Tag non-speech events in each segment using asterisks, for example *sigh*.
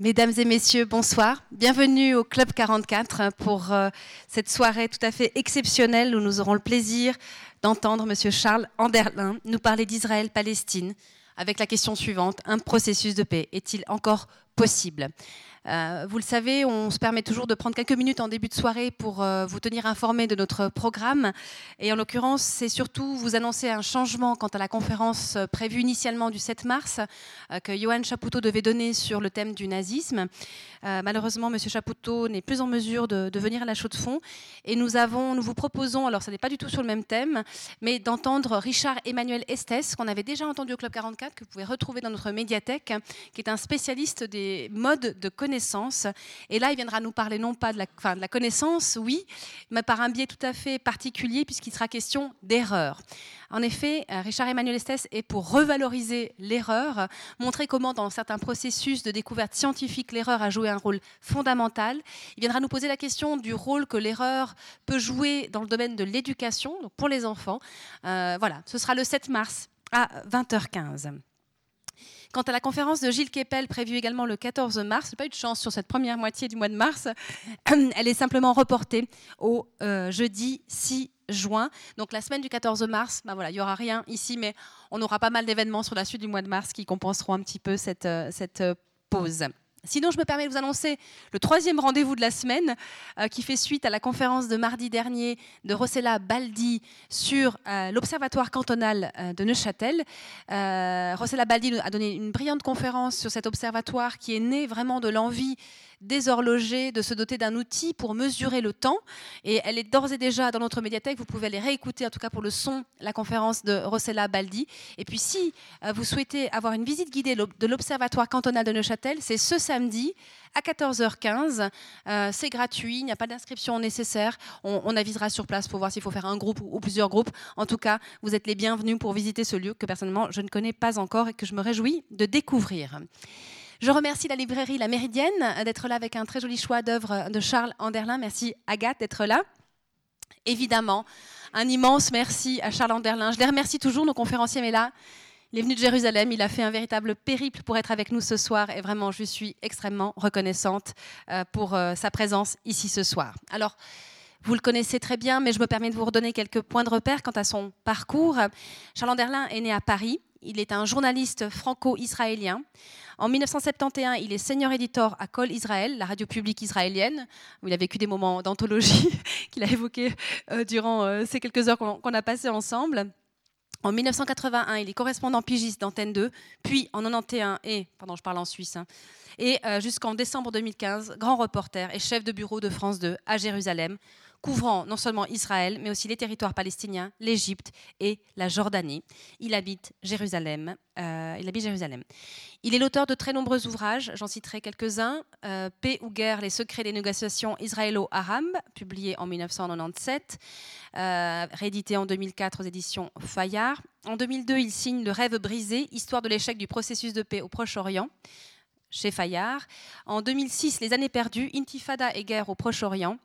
Mesdames et messieurs, bonsoir. Bienvenue au Club 44 pour euh, cette soirée tout à fait exceptionnelle où nous aurons le plaisir d'entendre Monsieur Charles Anderlin nous parler d'Israël-Palestine avec la question suivante un processus de paix est-il encore possible? Euh, vous le savez, on se permet toujours de prendre quelques minutes en début de soirée pour euh, vous tenir informé de notre programme. Et en l'occurrence, c'est surtout vous annoncer un changement quant à la conférence euh, prévue initialement du 7 mars que Johan Chapoutot devait donner sur le thème du nazisme. malheureusement, M. Chapoutot n'est plus en mesure de, venir à la chaux de fond. Et nous, avons, nous vous proposons, alors ça n'est pas du tout sur le même thème, mais d'entendre Richard Emmanuel Estes, qu'on avait déjà entendu au Club 44, que vous pouvez retrouver dans notre médiathèque, qui est un spécialiste des modes de connaissance et là, il viendra nous parler non pas de la, connaissance, oui, mais par un biais tout à fait particulier, puisqu'il sera question d'erreur. En effet, euh, Richard Emmanuel Estes est pour revaloriser l'erreur, montrer comment dans certains processus de découverte scientifique, l'erreur a joué un rôle fondamental. Il viendra nous poser la question du rôle que l'erreur peut jouer dans le domaine de l'éducation, pour les enfants. Euh, voilà, ce sera le 7 mars à 20h15. Quant à la conférence de Gilles Kepel, prévue également le 14 mars, pas eu de chance sur cette première moitié du mois de mars, *clears throat* elle est simplement reportée au euh, jeudi 6 juin. Donc la semaine du 14 mars, bah voilà, il n'y aura rien ici, mais on aura pas mal d'événements sur la suite du mois de mars qui compenseront un petit peu cette, euh, cette euh, pause. Sinon, je me permets de vous annoncer le troisième rendez-vous de la semaine euh, qui fait suite à la conférence de mardi dernier de Rossella Baldi sur euh, l'Observatoire cantonal euh, de Neuchâtel. Rossella Baldi a donné une brillante conférence sur cet observatoire qui est né vraiment de l'envie des horlogers de se doter d'un outil pour mesurer le temps. Et elle est d'ores et déjà dans notre médiathèque. Vous pouvez aller réécouter, en tout cas pour le son, la conférence de Rossella Baldi. Et puis, si euh, vous souhaitez avoir une visite guidée de l'Observatoire cantonal de Neuchâtel, c'est ce samedi à 14h15. Euh, c'est gratuit, il n'y a pas d'inscription nécessaire. On, avisera sur place pour voir s'il faut faire un groupe ou plusieurs groupes. En tout cas, vous êtes les bienvenus pour visiter ce lieu que personnellement je ne connais pas encore et que je me réjouis de découvrir. Je remercie la librairie La Méridienne d'être là avec un très joli choix d'œuvres de Charles Anderlin. Merci Agathe d'être là. Évidemment, un immense merci à Charles Anderlin. Je les remercie toujours, nos conférenciers, mais là, il est venu de Jérusalem, il a fait un véritable périple pour être avec nous ce soir et vraiment, je suis extrêmement reconnaissante euh, pour euh, sa présence ici ce soir. Alors, vous le connaissez très bien, mais je me permets de vous redonner quelques points de repère quant à son parcours. Charles Anderlin est né à Paris. Il est un journaliste franco-israélien. En 1971, il est senior éditeur à Kol Israël, la radio publique israélienne, où il a vécu des moments d'anthologie *laughs* qu'il a évoqués euh, durant euh, ces quelques heures qu'on a passées ensemble. En 1981, il est correspondant pigiste d'Antenne 2, puis en 91, et, pardon, je parle en Suisse, hein, et euh, jusqu'en décembre 2015, grand reporter et chef de bureau de France 2 à Jérusalem, couvrant non seulement Israël, mais aussi les territoires palestiniens, l'Égypte et la Jordanie. Il habite Jérusalem. Euh, il habite Jérusalem. Il est l'auteur de très nombreux ouvrages, j'en citerai quelques-uns. Euh, Paix ou guerre, les secrets des négociations israélo-arabes, publié en 1997, euh, réédité en 2004 aux éditions Fayard. En 2002, il signe Le rêve brisé, histoire de l'échec du processus de paix au Proche-Orient chez Fayard. En 2006, Les années perdues, Intifada et guerre au Proche-Orient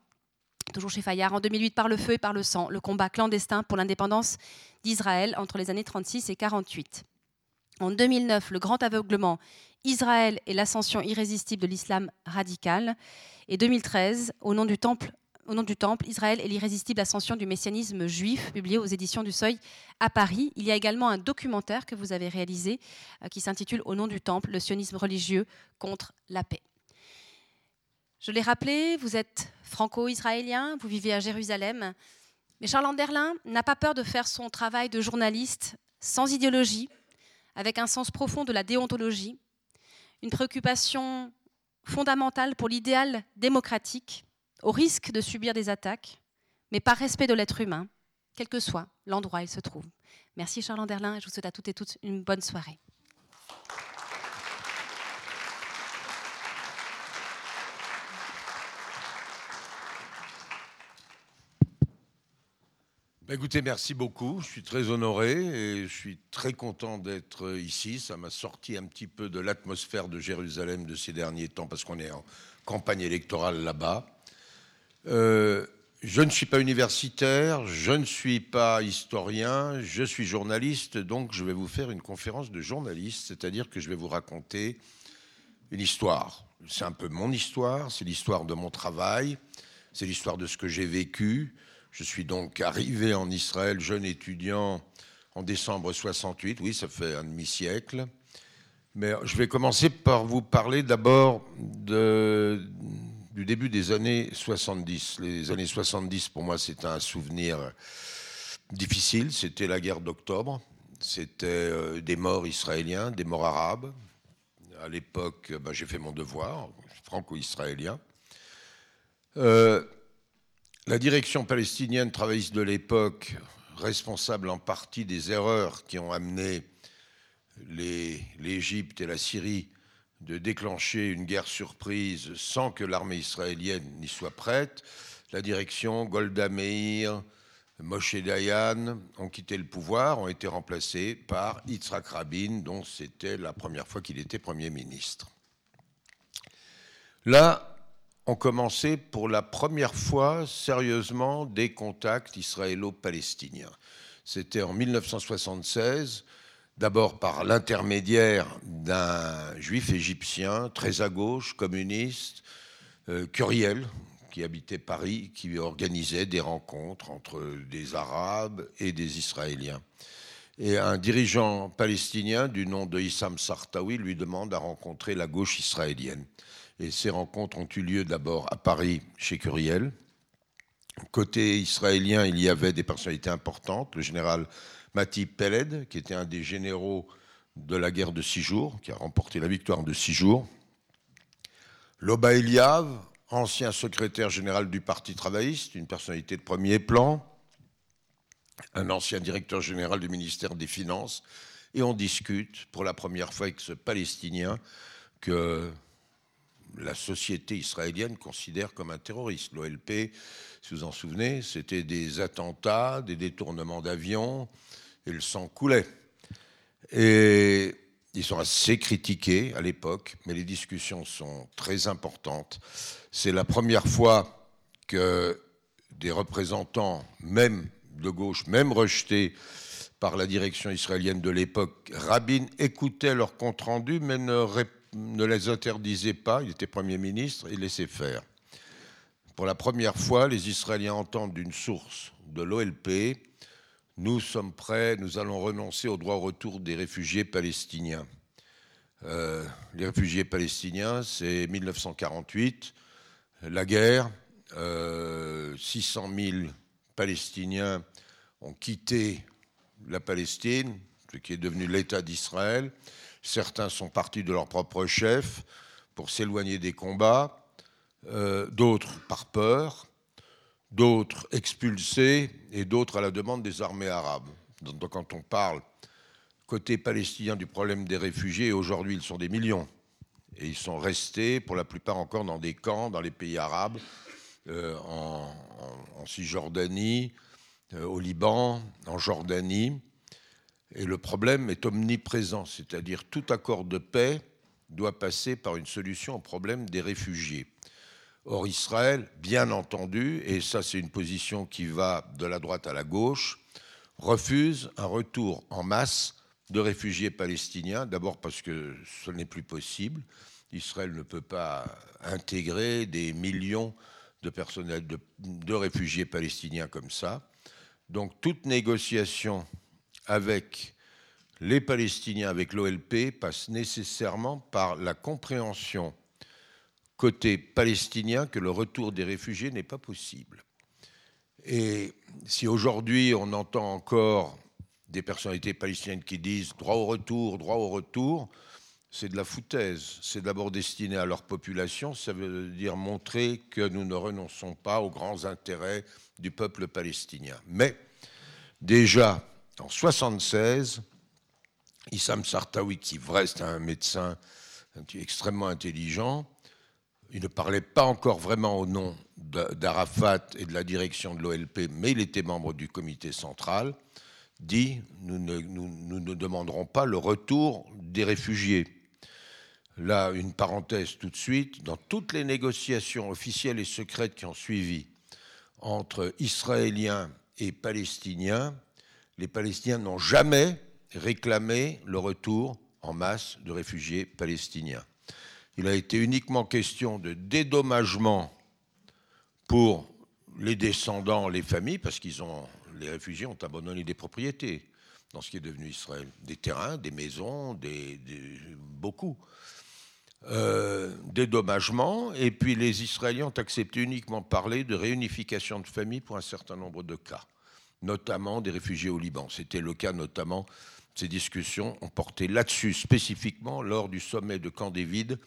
toujours chez Fayard, en 2008, par le feu et par le sang, le combat clandestin pour l'indépendance d'Israël entre les années 36 et 48. En 2009, le grand aveuglement, Israël et l'ascension irrésistible de l'islam radical. Et 2013, au nom du temple, au nom du temple, Israël et l'irrésistible ascension du messianisme juif, publié aux éditions du Seuil à Paris. Il y a également un documentaire que vous avez réalisé euh, qui s'intitule Au nom du temple, le sionisme religieux contre la paix. Je l'ai rappelé, vous êtes franco-israélien, vous vivez à Jérusalem. Mais Charles Anderlin n'a pas peur de faire son travail de journaliste sans idéologie, avec un sens profond de la déontologie, une préoccupation fondamentale pour l'idéal démocratique, au risque de subir des attaques, mais par respect de l'être humain, quel que soit l'endroit où il se trouve. Merci Charles Anderlin et je vous souhaite à toutes et toutes une bonne soirée. Écoutez, merci beaucoup. Je suis très honoré et je suis très content d'être ici. Ça m'a sorti un petit peu de l'atmosphère de Jérusalem de ces derniers temps parce qu'on est en campagne électorale là-bas. Euh, je ne suis pas universitaire, je ne suis pas historien, je suis journaliste, donc je vais vous faire une conférence de journaliste, c'est-à-dire que je vais vous raconter une histoire. c'est un peu mon histoire, c'est l'histoire de mon travail, c'est l'histoire de ce que j'ai vécu. Je suis donc arrivé en Israël, jeune étudiant, en décembre 68, oui, ça fait un demi-siècle. Mais je vais commencer par vous parler d'abord du début des années 70. Les années 70, pour moi, c'est un souvenir difficile. C'était la guerre d'octobre. C'était euh, des morts israéliens, des morts arabes. À l'époque, ben, j'ai fait mon devoir, franco-israélien. Euh, la direction palestinienne travailliste de l'époque, responsable en partie des erreurs qui ont amené l'Égypte et la Syrie de déclencher une guerre surprise sans que l'armée israélienne n'y soit prête, la direction Golda Meir, Moshe Dayan ont quitté le pouvoir, ont été remplacés par Yitzhak Rabin, dont c'était la première fois qu'il était Premier ministre. Là, on commençait pour la première fois sérieusement des contacts israélo-palestiniens. C'était en 1976, d'abord par l'intermédiaire d'un juif égyptien très à gauche, communiste, euh, Curiel, qui habitait Paris, qui organisait des rencontres entre des Arabes et des Israéliens. Et un dirigeant palestinien du nom de Issam Sartawi lui demande à rencontrer la gauche israélienne. Et ces rencontres ont eu lieu d'abord à Paris, chez Curiel. Côté israélien, il y avait des personnalités importantes. Le général Mati Peled, qui était un des généraux de la guerre de six jours, qui a remporté la victoire de six jours. Loba Eliav, ancien secrétaire général du Parti travailliste, une personnalité de premier plan, un ancien directeur général du ministère des Finances, et on discute pour la première fois avec ce Palestinien que la société israélienne considère comme un terroriste. L'OLP, si vous en souvenez, c'était des attentats, des détournements d'avions, et le sang coulait. Et ils sont assez critiqués à l'époque, mais les discussions sont très importantes. C'est la première fois que des représentants, même de gauche, même rejetés par la direction israélienne de l'époque, Rabin écoutait leurs comptes rendus, mais ne, ne, les interdisait pas, il était Premier ministre, et laissait faire. Pour la première fois, les Israéliens entendent d'une source de l'OLP nous sommes prêts, nous allons renoncer au droit au retour des réfugiés palestiniens. Euh, les réfugiés palestiniens, c'est 1948, la guerre, 600 euh, 000 Palestiniens ont quitté la Palestine, ce qui est devenu l'État d'Israël. Certains sont partis de leur propre chef pour s'éloigner des combats, euh, d'autres par peur, d'autres expulsés et d'autres à la demande des armées arabes. Donc quand on parle côté palestinien du problème des réfugiés, aujourd'hui ils sont des millions. Et ils sont restés pour la plupart encore dans des camps dans les pays arabes, euh, en, Cisjordanie, euh, au Liban, en Jordanie. Et le problème est omniprésent, c'est-à-dire tout accord de paix doit passer par une solution au problème des réfugiés. Or, Israël, bien entendu, et ça c'est une position qui va de la droite à la gauche, refuse un retour en masse de réfugiés palestiniens, d'abord parce que ce n'est plus possible. Israël ne peut pas intégrer des millions de, personnels, de, de réfugiés palestiniens comme ça. Donc toute négociation avec les Palestiniens, avec l'OLP, passe nécessairement par la compréhension côté palestinien que le retour des réfugiés n'est pas possible. Et si aujourd'hui on entend encore des personnalités palestiniennes qui disent droit au retour, droit au retour, c'est de la foutaise. C'est d'abord destiné à leur population. Ça veut dire montrer que nous ne renonçons pas aux grands intérêts du peuple palestinien. Mais déjà en 1976, Issam Sartawi, qui reste un médecin extrêmement intelligent, il ne parlait pas encore vraiment au nom d'Arafat et de la direction de l'OLP, mais il était membre du comité central, dit nous ne, nous, ne demanderons pas le retour des réfugiés. Là, une parenthèse tout de suite, dans toutes les négociations officielles et secrètes qui ont suivi entre Israéliens et Palestiniens, les Palestiniens n'ont jamais réclamé le retour en masse de réfugiés palestiniens. Il a été uniquement question de dédommagement pour les descendants, les familles, parce qu'ils ont, les réfugiés ont abandonné des propriétés dans ce qui est devenu Israël, des terrains, des maisons, des, beaucoup. Euh, dédommagement, et puis les Israéliens ont accepté uniquement parler de réunification de familles pour un certain nombre de cas, notamment des réfugiés au Liban. C'était le cas notamment, ces discussions ont porté là-dessus spécifiquement lors du sommet de Camp David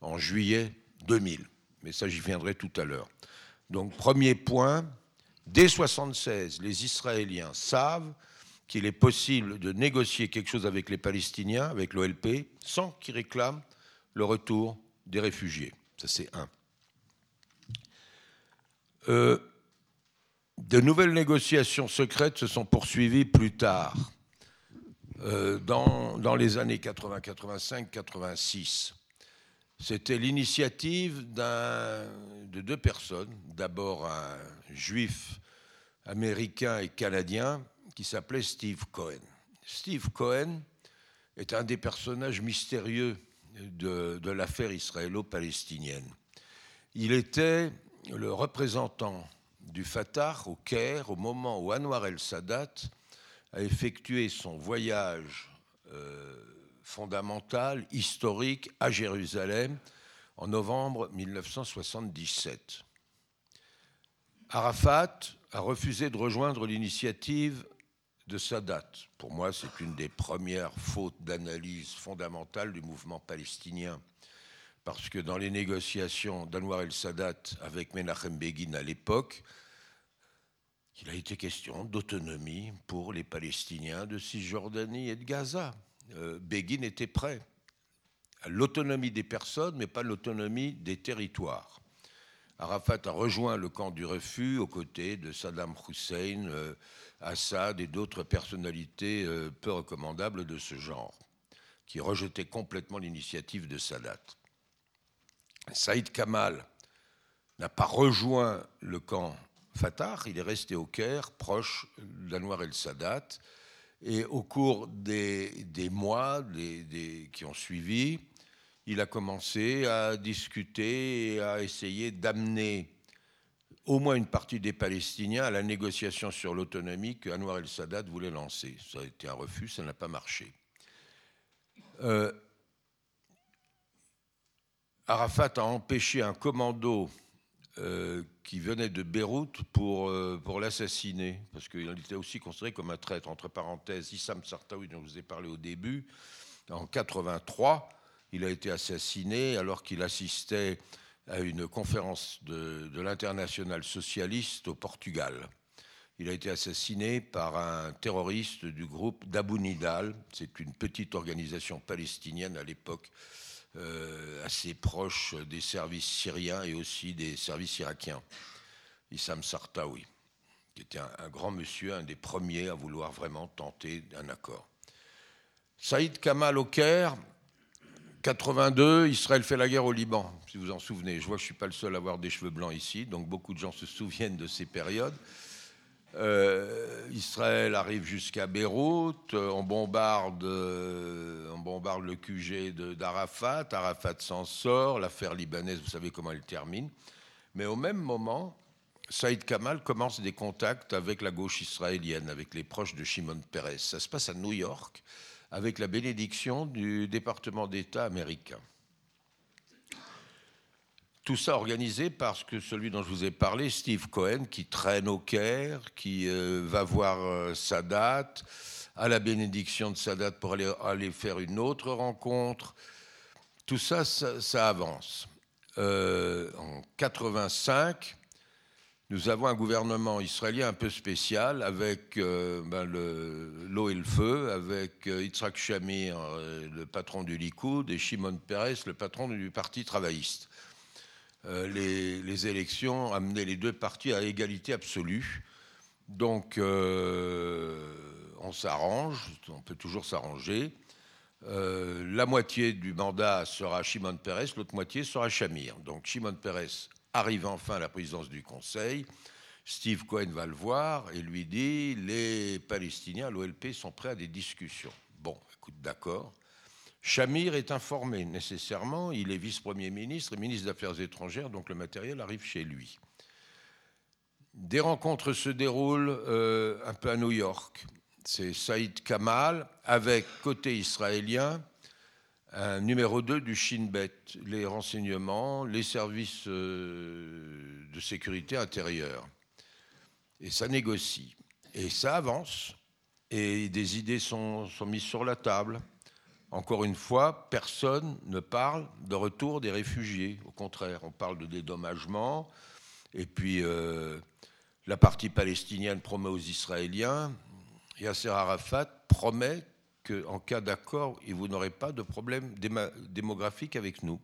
en juillet 2000. Mais ça, j'y viendrai tout à l'heure. Donc, premier point, dès 1976, les Israéliens savent qu'il est possible de négocier quelque chose avec les Palestiniens, avec l'OLP, sans qu'ils réclament le retour des réfugiés. Ça, c'est un. Euh, de nouvelles négociations secrètes se sont poursuivies plus tard, euh, dans, les années 80, 85, 86. C'était l'initiative de deux personnes. D'abord un juif américain et canadien qui s'appelait Steve Cohen. Steve Cohen est un des personnages mystérieux de, l'affaire israélo-palestinienne. Il était le représentant du Fatah au Caire au moment où Anwar el-Sadat a effectué son voyage euh, fondamental, historique, à Jérusalem en novembre 1977. Arafat a refusé de rejoindre l'initiative de Sadat. Pour moi, c'est une des premières fautes d'analyse fondamentale du mouvement palestinien. Parce que dans les négociations d'Anwar el-Sadat avec Menachem Begin à l'époque, il a été question d'autonomie pour les Palestiniens de Cisjordanie et de Gaza. Euh, Begin était prêt à l'autonomie des personnes, mais pas l'autonomie des territoires. Arafat a rejoint le camp du refus aux côtés de Saddam Hussein, euh, Assad et d'autres personnalités euh, peu recommandables de ce genre, qui rejetaient complètement l'initiative de Sadat. Saïd Kamal n'a pas rejoint le camp Fatah, il est resté au Caire, proche d'Anwar el-Sadat, et au cours des, mois qui ont suivi, il a commencé à discuter et à essayer d'amener au moins une partie des Palestiniens à la négociation sur l'autonomie que Anwar el-Sadat voulait lancer. Ça a été un refus, ça n'a pas marché. Euh, Arafat a empêché un commando euh, qui venait de Beyrouth pour, euh, pour l'assassiner, parce qu'il était aussi considéré comme un traître. Entre parenthèses, Issam Sartaoui, dont je vous ai parlé au début, en 83, il a été assassiné alors qu'il assistait à une conférence de, l'international socialiste au Portugal. Il a été assassiné par un terroriste du groupe d'Abu Nidal. C'est une petite organisation palestinienne à l'époque, assez proche des services syriens et aussi des services irakiens. Issam Sartawi, qui était un, un grand monsieur, un des premiers à vouloir vraiment tenter un accord. Saïd Kamal au Caire 82, Israël fait la guerre au Liban, si vous en souvenez. Je vois que je ne suis pas le seul à avoir des cheveux blancs ici, donc beaucoup de gens se souviennent de ces périodes. Euh, Israël arrive jusqu'à Beyrouth, on bombarde, euh, on bombarde le QG d'Arafat, Arafat s'en sort, l'affaire libanaise, vous savez comment elle termine. Mais au même moment, Saïd Kamal commence des contacts avec la gauche israélienne, avec les proches de Shimon Peres. Ça se passe à New York avec la bénédiction du département d'État américain. Tout ça organisé parce que celui dont je vous ai parlé, Steve Cohen, qui traîne au Caire, qui euh, va voir euh, Sadat, à la bénédiction de Sadat pour aller, faire une autre rencontre. Tout ça, ça, avance. Euh, en 85, nous avons un gouvernement israélien un peu spécial avec euh, ben, l'eau et le feu, avec Yitzhak Shamir, le patron du Likoud, et Shimon Peres, le patron du Parti travailliste. Les, les, élections amenaient les deux partis à égalité absolue. Donc, on s'arrange, on peut toujours s'arranger. la moitié du mandat sera Shimon Peres, l'autre moitié sera Shamir. Donc, Shimon Peres arrive enfin à la présidence du Conseil. Steve Cohen va le voir et lui dit les Palestiniens, l'OLP, sont prêts à des discussions. Bon, écoute, d'accord. Shamir est informé nécessairement, il est vice-premier ministre et ministre des Affaires étrangères, donc le matériel arrive chez lui. Des rencontres se déroulent euh, un peu à New York. C'est Saïd Kamal avec, côté israélien, un numéro 2 du Shin Bet, les renseignements, les services euh, de sécurité intérieure. Et ça négocie. Et ça avance. Et des idées sont mises sur la table. Encore une fois, personne ne parle de retour des réfugiés. Au contraire, on parle de dédommagement. Et puis, euh, la partie palestinienne promet aux Israéliens. Yasser Arafat promet qu'en cas d'accord, vous n'aurez pas de problème démographique avec nous.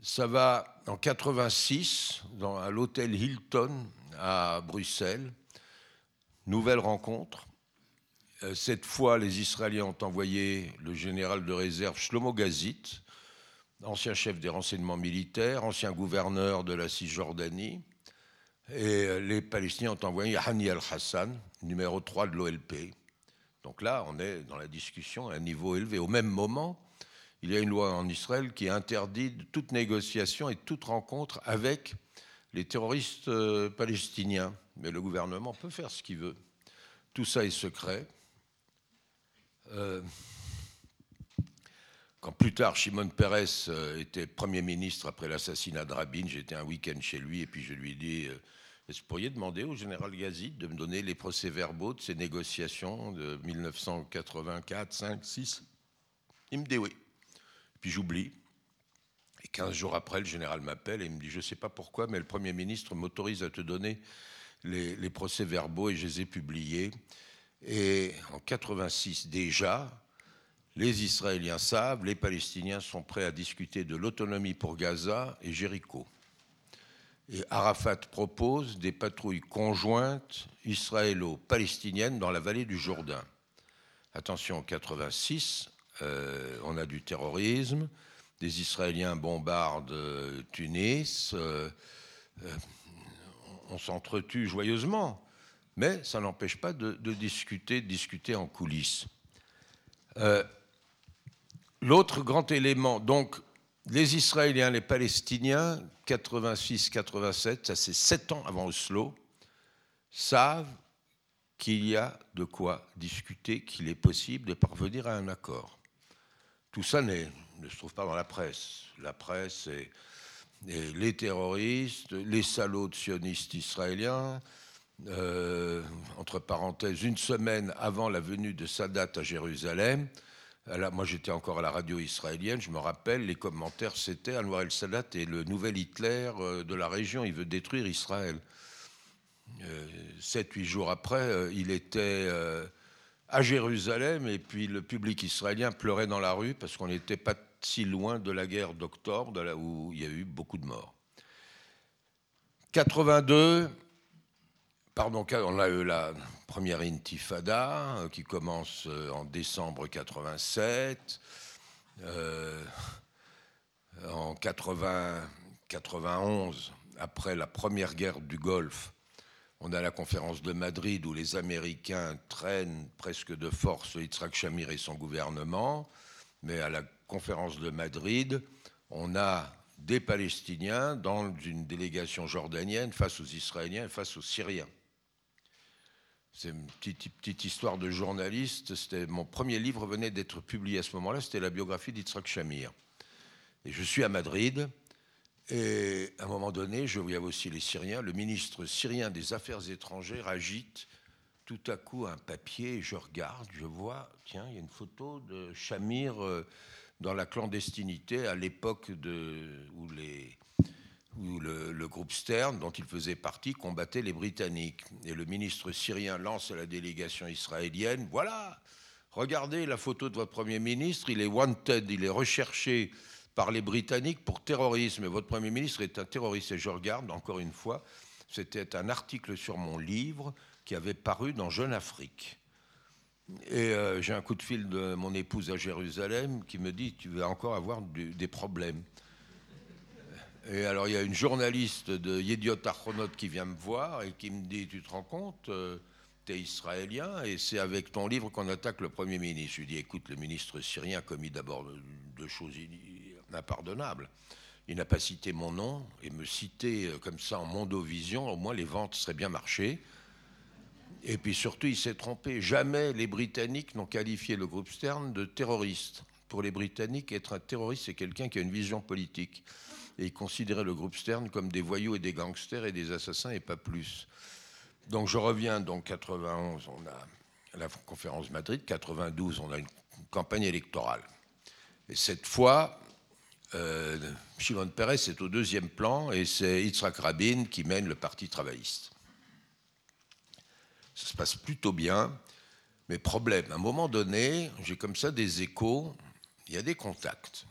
Ça va en 86, dans, à l'hôtel Hilton à Bruxelles. Nouvelle rencontre. Euh, cette fois, les Israéliens ont envoyé le général de réserve Shlomo Gazit, ancien chef des renseignements militaires, ancien gouverneur de la Cisjordanie. Et euh, les Palestiniens ont envoyé Hani al-Hassan, numéro 3 de l'OLP. Donc là, on est dans la discussion à un niveau élevé. Au même moment, il y a une loi en Israël qui interdit toute négociation et toute rencontre avec les terroristes euh, palestiniens. Mais le gouvernement peut faire ce qu'il veut. Tout ça est secret. Euh, quand plus tard Shimon Peres euh, était Premier ministre après l'assassinat de Rabin, j'étais un week-end chez lui et puis je lui ai dit euh, Est-ce que vous pourriez demander au général Gazid de me donner les procès-verbaux de ces négociations de 1984, 5, 6 Il me dit oui. Puis j'oublie. Et 15 jours après, le général m'appelle et il me dit Je ne sais pas pourquoi, mais le Premier ministre m'autorise à te donner les procès-verbaux et je les ai publiés. Et en 86 déjà, les Israéliens savent, les Palestiniens sont prêts à discuter de l'autonomie pour Gaza et Jéricho. Et Arafat propose des patrouilles conjointes israélo-palestiniennes dans la vallée du Jourdain. Attention, en 86, euh, on a du terrorisme, des Israéliens bombardent euh, Tunis, euh, on s'entretue joyeusement mais ça n'empêche pas de, discuter, discuter en coulisses. Euh, l'autre grand élément, donc les Israéliens, les Palestiniens, 86-87, ça c'est sept ans avant Oslo, savent qu'il y a de quoi discuter, qu'il est possible de parvenir à un accord. Tout ça ne se trouve pas dans la presse. La presse et, les terroristes, les salauds sionistes israéliens, euh, entre parenthèses, une semaine avant la venue de Sadat à Jérusalem. moi, j'étais encore à la radio israélienne. Je me rappelle, les commentaires, c'était Anwar el-Sadat et le nouvel Hitler euh, de la région. Il veut détruire Israël. Euh, sept, huit jours après, il était à Jérusalem et puis le public israélien pleurait dans la rue parce qu'on n'était pas si loin de la guerre d'octobre, où il y a eu beaucoup de morts. 82, Pardon, on a eu la première intifada euh, qui commence euh, en décembre 87. Euh, en 80, 91, après la première guerre du Golfe, on a la conférence de Madrid où les Américains traînent presque de force Yitzhak Shamir et son gouvernement. Mais à la conférence de Madrid, on a des Palestiniens dans une délégation jordanienne face aux Israéliens et face aux Syriens. C'est une petite, histoire de journaliste. Mon premier livre venait d'être publié à ce moment-là. C'était la biographie d'Yitzhak Shamir. Et je suis à Madrid. Et à un moment donné, je voyais aussi les Syriens. Le ministre syrien des Affaires étrangères agite tout à coup un papier. Je regarde, je vois, tiens, il y a une photo de Shamir euh, dans la clandestinité à l'époque où les le, groupe Stern, dont il faisait partie, combattait les Britanniques. Et le ministre syrien lance à la délégation israélienne, voilà, regardez la photo de votre Premier ministre, il est wanted, il est recherché par les Britanniques pour terrorisme. Et votre Premier ministre est un terroriste. Et je regarde, encore une fois, c'était un article sur mon livre qui avait paru dans Jeune Afrique. Et euh, j'ai un coup de fil de mon épouse à Jérusalem qui me dit, tu vas encore avoir des problèmes. Et alors, il y a une journaliste de Yediot Achronot qui vient me voir et qui me dit Tu te rends compte euh, es israélien et c'est avec ton livre qu'on attaque le Premier ministre. Je lui dis, écoute, le ministre syrien a commis d'abord deux choses impardonnables. Il n'a pas cité mon nom et me citer euh, comme ça en mondovision, au moins les ventes seraient bien marchées. Et puis surtout, il s'est trompé. Jamais les Britanniques n'ont qualifié le groupe Stern de terroriste. Pour les Britanniques, être un terroriste, c'est quelqu'un qui a une vision politique. Et ils considéraient le groupe Stern comme des voyous et des gangsters et des assassins et pas plus. Donc je reviens, donc 91, on a la conférence Madrid, 92, on a une campagne électorale. Et cette fois, euh, Shimon Peres est au deuxième plan et c'est Yitzhak Rabin qui mène le Parti travailliste. Ça se passe plutôt bien, mais problème, à un moment donné, j'ai comme ça des échos, il y a des contacts.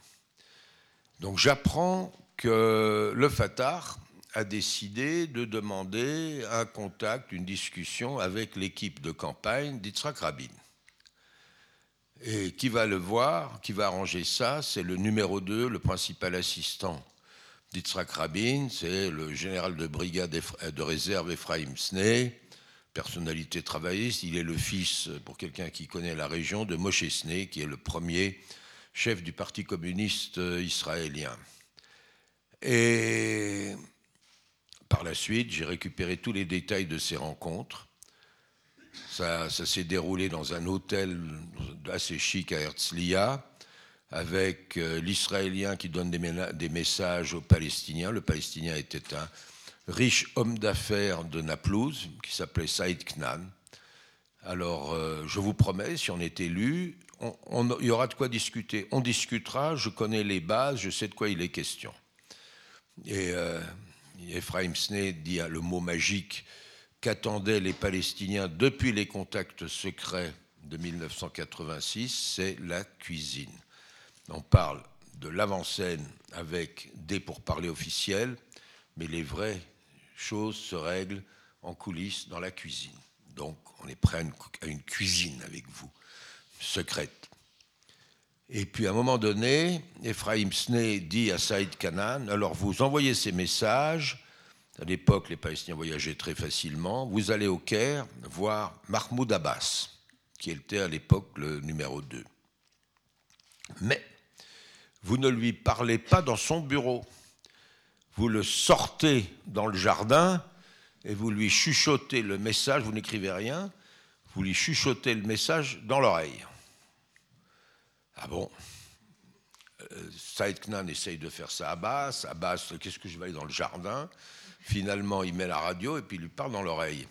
Donc j'apprends que le Fatah a décidé de demander un contact, une discussion avec l'équipe de campagne d'Yitzhak Rabin. Et qui va le voir, qui va arranger ça, c'est le numéro 2, le principal assistant d'Yitzhak Rabin, c'est le général de brigade de réserve Ephraim Snee, personnalité travailliste. Il est le fils, pour quelqu'un qui connaît la région, de Moshe Snee, qui est le premier chef du Parti communiste israélien. Et par la suite, j'ai récupéré tous les détails de ces rencontres. Ça, s'est déroulé dans un hôtel assez chic à Herzliya, avec euh, l'Israélien qui donne des, messages aux Palestiniens. Le Palestinien était un riche homme d'affaires de Naplouse qui s'appelait Saïd Knan. Alors, euh, je vous promets, si on est élu, il y aura de quoi discuter. On discutera, je connais les bases, je sais de quoi il est question. Et euh, Ephraim Snee dit le mot magique qu'attendaient les Palestiniens depuis les contacts secrets de 1986, c'est la cuisine. On parle de l'avant-scène avec des pourparlers officiels, mais les vraies choses se règlent en coulisses dans la cuisine. Donc on est prêt à une, cuisine avec vous, secrète. Et puis à un moment donné, Ephraim Snee dit à Saïd Kanan, alors vous envoyez ces messages, à l'époque, les Palestiniens voyageaient très facilement. Vous allez au Caire voir Mahmoud Abbas, qui était à l'époque le numéro 2. Mais vous ne lui parlez pas dans son bureau. Vous le sortez dans le jardin et vous lui chuchotez le message, vous n'écrivez rien, vous lui chuchotez le message dans l'oreille. Ah bon? Euh, Saïd Knan essaye de faire ça à Abbas. Abbas, qu'est-ce que je vais aller dans le jardin? Finalement, il met la radio et puis il lui parle dans l'oreille.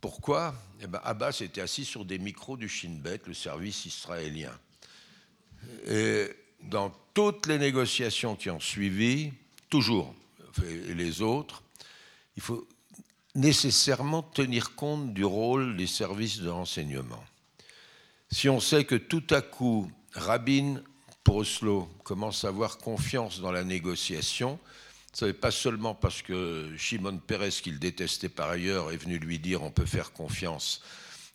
Pourquoi? Eh ben, Abbas était assis sur des micros du Shin Bet, le service israélien. Et dans toutes les négociations qui ont suivi, toujours, et les autres, il faut nécessairement tenir compte du rôle des services de renseignement. Si on sait que tout à coup, Rabin, pour Oslo, commence à avoir confiance dans la négociation, ce n'est pas seulement parce que Shimon Peres, qu'il détestait par ailleurs, est venu lui dire on peut faire confiance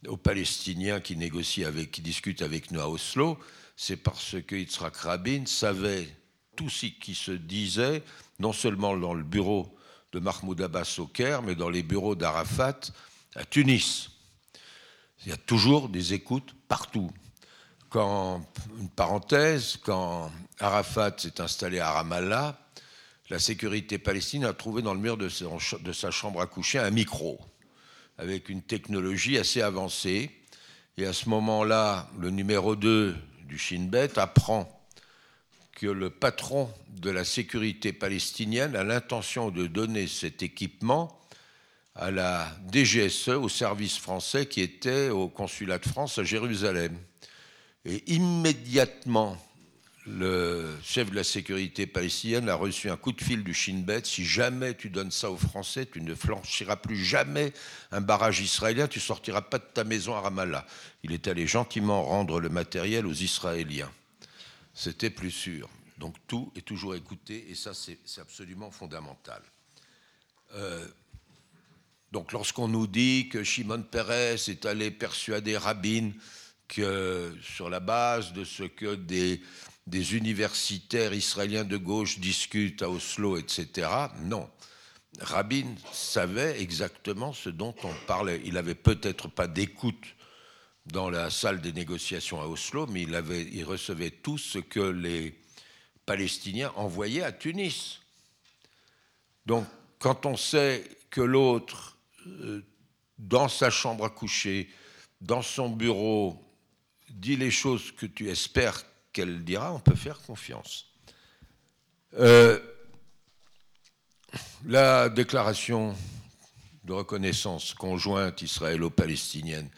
aux Palestiniens qui négocient avec, qui discutent avec nous à Oslo, c'est parce que Yitzhak Rabin savait tout ce qui se disait, non seulement dans le bureau de Mahmoud Abbas au Caire, mais dans les bureaux d'Arafat à Tunis. Il y a toujours des écoutes partout. Quand, une parenthèse, quand Arafat s'est installé à Ramallah, la sécurité palestinienne a trouvé dans le mur de sa chambre à coucher un micro avec une technologie assez avancée. Et à ce moment-là, le numéro 2 du Shin Bet apprend que le patron de la sécurité palestinienne a l'intention de donner cet équipement à la DGSE, au service français qui était au consulat de France à Jérusalem. Et immédiatement, le chef de la sécurité palestinienne a reçu un coup de fil du Shin Bet. Si jamais tu donnes ça aux Français, tu ne flanchiras plus jamais un barrage israélien, tu sortiras pas de ta maison à Ramallah. Il est allé gentiment rendre le matériel aux Israéliens. C'était plus sûr. Donc tout est toujours écouté et ça c'est absolument fondamental. Euh, donc lorsqu'on nous dit que Shimon Peres est allé persuader Rabin que sur la base de ce que des universitaires israéliens de gauche discutent à Oslo, etc. Non. Rabin savait exactement ce dont on parlait. Il n'avait peut-être pas d'écoute dans la salle des négociations à Oslo, mais il, il recevait tout ce que les Palestiniens envoyaient à Tunis. Donc, quand on sait que l'autre, euh, dans sa chambre à coucher, dans son bureau, dit les choses que tu espères qu'elle dira, on peut faire confiance. Euh, la déclaration de reconnaissance conjointe israélo-palestinienne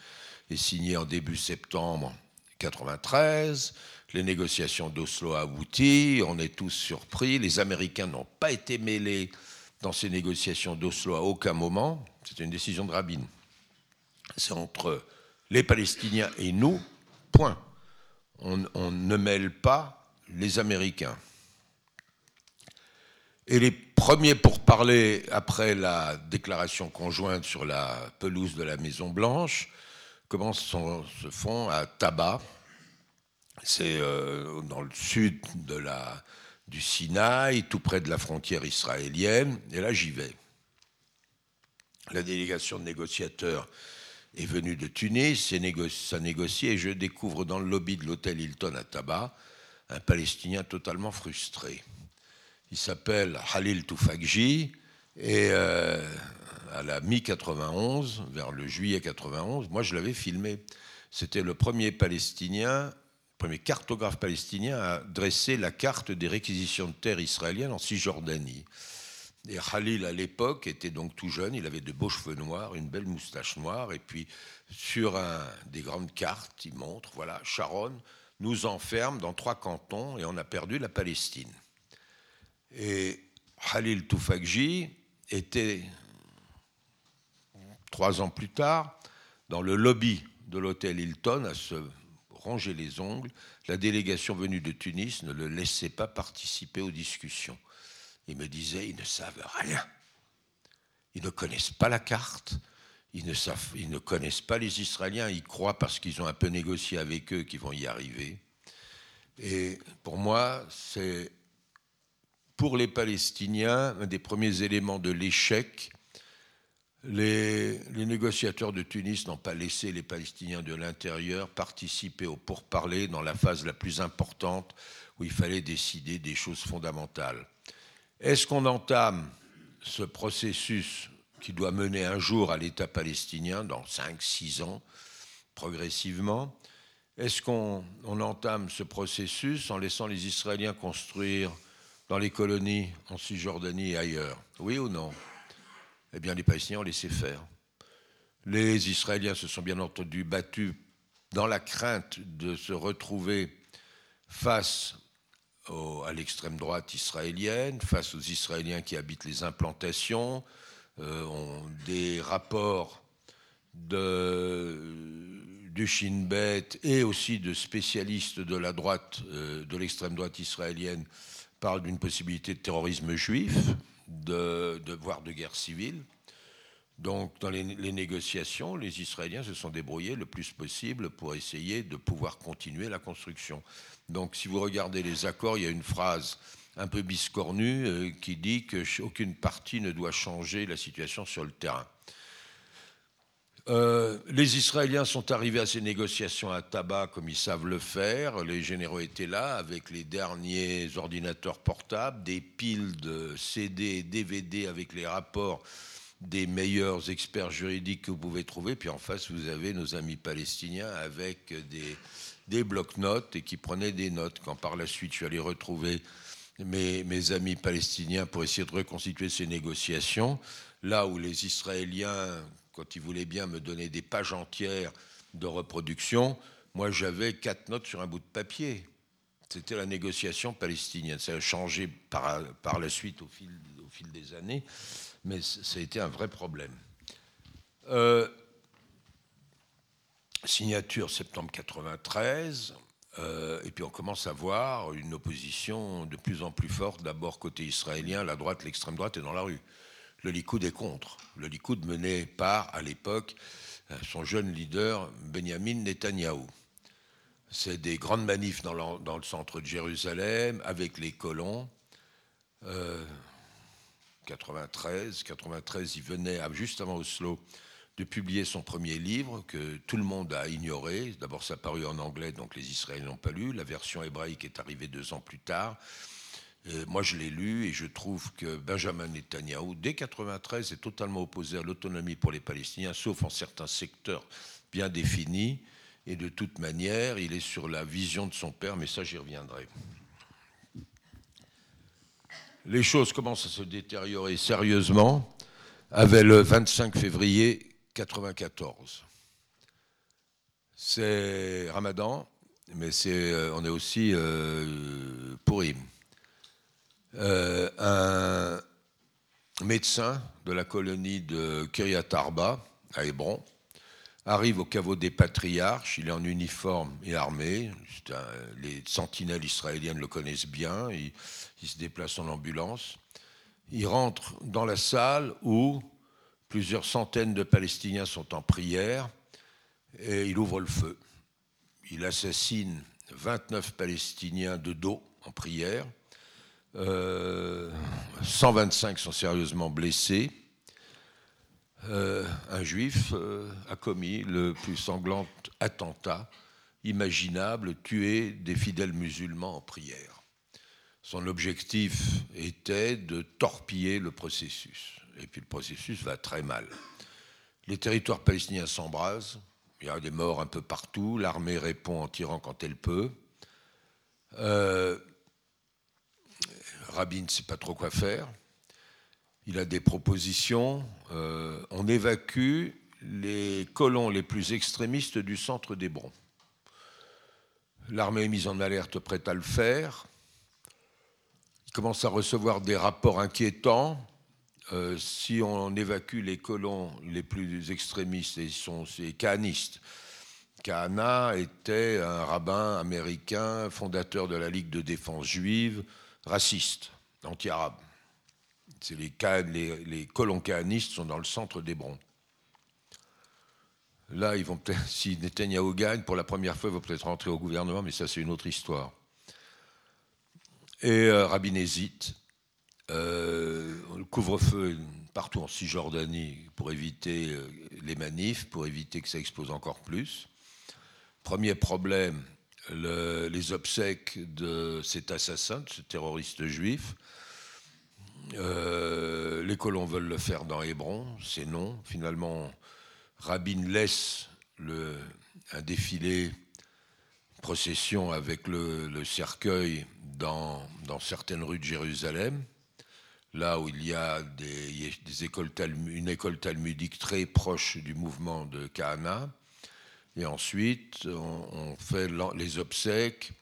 est signée en début septembre 1993. Les négociations d'Oslo abouti. On est tous surpris. Les Américains n'ont pas été mêlés dans ces négociations d'Oslo à aucun moment. C'était une décision de Rabin. C'est entre les Palestiniens et nous, point. On, ne mêle pas les Américains. Et les premiers pour parler après la déclaration conjointe sur la pelouse de la Maison Blanche commencent se font à Taba. C'est euh, dans le sud du Sinaï, tout près de la frontière israélienne. Et là, j'y vais. La délégation de négociateurs est venue de Tunis, ça négocie, et je découvre dans le lobby de l'hôtel Hilton à Taba un Palestinien totalement frustré. Il s'appelle Halil Toufakji et euh, à la mi-91, vers le juillet 91, moi je l'avais filmé. C'était le premier Palestinien, premier cartographe palestinien à dresser la carte des réquisitions de terre israéliennes en Cisjordanie. Et Khalil, à l'époque, était donc tout jeune, il avait de beaux cheveux noirs, une belle moustache noire, et puis sur un, des grandes cartes, il montre, voilà, Sharon nous enferme dans trois cantons et on a perdu la Palestine. Et Khalil Toufakji était, trois ans plus tard, dans le lobby de l'hôtel Hilton à se ronger les ongles. La délégation venue de Tunis ne le laissait pas participer aux discussions. Il me disait, ils ne savent rien. Ils ne connaissent pas la carte. Ils ne, ils connaissent pas les Israéliens. Ils croient parce qu'ils ont un peu négocié avec eux qu'ils vont y arriver. Et pour moi, c'est pour les Palestiniens un des premiers éléments de l'échec. Les, négociateurs de Tunis n'ont pas laissé les Palestiniens de l'intérieur participer au pourparlers dans la phase la plus importante où il fallait décider des choses fondamentales. Est-ce qu'on entame ce processus qui doit mener un jour à l'État palestinien dans 5-6 ans, progressivement? Est-ce qu'on entame ce processus en laissant les Israéliens construire dans les colonies en Cisjordanie et ailleurs? Oui ou non? Eh bien, les Palestiniens ont laissé faire. Les Israéliens se sont bien entendu battus dans la crainte de se retrouver face à l'extrême droite israélienne, face aux Israéliens qui habitent les implantations, euh, des rapports de, du Shin Bet et aussi de spécialistes de la droite, euh, de l'extrême droite israélienne parle d'une possibilité de terrorisme juif, de, voire de guerre civile. Donc, dans les, négociations, les Israéliens se sont débrouillés le plus possible pour essayer de pouvoir continuer la construction. Donc, si vous regardez les accords, il y a une phrase un peu biscornue euh, qui dit qu'aucune partie ne doit changer la situation sur le terrain. Euh, les Israéliens sont arrivés à ces négociations à tabac comme ils savent le faire. Les généraux étaient là avec les derniers ordinateurs portables, des piles de CD et DVD avec les rapports des meilleurs experts juridiques que vous pouvez trouver. Puis en face, vous avez nos amis palestiniens avec des, des blocs-notes et qui prenaient des notes. Quand par la suite, je suis allé retrouver mes, amis palestiniens pour essayer de reconstituer ces négociations, là où les Israéliens quand il voulait bien me donner des pages entières de reproduction, moi j'avais quatre notes sur un bout de papier. C'était la négociation palestinienne. Ça a changé par, par la suite au fil, au fil, des années, mais ça a été un vrai problème. Euh, signature septembre 93, euh, et puis on commence à voir une opposition de plus en plus forte, d'abord côté israélien, la droite, l'extrême droite est dans la rue le Likoud est contre. Le Likoud menait par, à l'époque, son jeune leader, Benjamin Netanyahou. C'est des grandes manifs dans le, centre de Jérusalem, avec les colons. Euh, 93. 93, il venait juste avant Oslo de publier son premier livre que tout le monde a ignoré. D'abord, ça a paru en anglais, donc les Israéliens n'ont pas lu. La version hébraïque est arrivée deux ans plus tard. moi, je l'ai lu et je trouve que Benjamin Netanyahu, dès 93, est totalement opposé à l'autonomie pour les Palestiniens, sauf en certains secteurs bien définis. Et de toute manière, il est sur la vision de son père, mais ça, j'y reviendrai. Les choses commencent à se détériorer sérieusement avec le 25 février 94. C'est Ramadan, mais c'est, euh, on est aussi euh, Pourim. Euh, un médecin de la colonie de Kiryat Arba, à Hébron, arrive au caveau des patriarches, il est en uniforme et armé, les sentinelles israéliennes le connaissent bien, il, se déplace en ambulance, il rentre dans la salle où plusieurs centaines de Palestiniens sont en prière et il ouvre le feu. Il assassine 29 Palestiniens de dos en prière, 125 euh, sont sérieusement blessés, euh, un juif euh, a commis le plus sanglant attentat imaginable, tuer des fidèles musulmans en prière. Son objectif était de torpiller le processus. Et puis le processus va très mal. Les territoires palestiniens s'embrasent, il y a des morts un peu partout, l'armée répond en tirant quand elle peut. Euh, Rabin ne sait pas trop quoi faire il a des propositions. Euh, on évacue les colons les plus extrémistes du centre d'Hébron. L'armée est mise en alerte, prête à le faire. Il commence à recevoir des rapports inquiétants. Euh, si on évacue les colons les plus extrémistes, et sont ces. Kahana était un rabbin américain, fondateur de la Ligue de défense juive, raciste, anti-arabe les, les, colons cahanistes sont dans le centre d'Hébron. Là, ils vont peut-être, *laughs* si Netanyahu gagne, pour la première fois, ils vont peut-être rentrer au gouvernement, mais ça, c'est une autre histoire. Et euh, hésite. Euh, couvre-feu partout en Cisjordanie pour éviter euh, les manifs, pour éviter que ça explose encore plus. Premier problème, les obsèques de cet assassin, de ce terroriste juif. Euh, les colons veulent le faire dans Hébron, c'est non. Finalement, Rabin laisse un défilé, procession avec le, cercueil dans, certaines rues de Jérusalem, là où il y a des, écoles une école talmudique très proche du mouvement de Kahana. Et ensuite, on fait les obsèques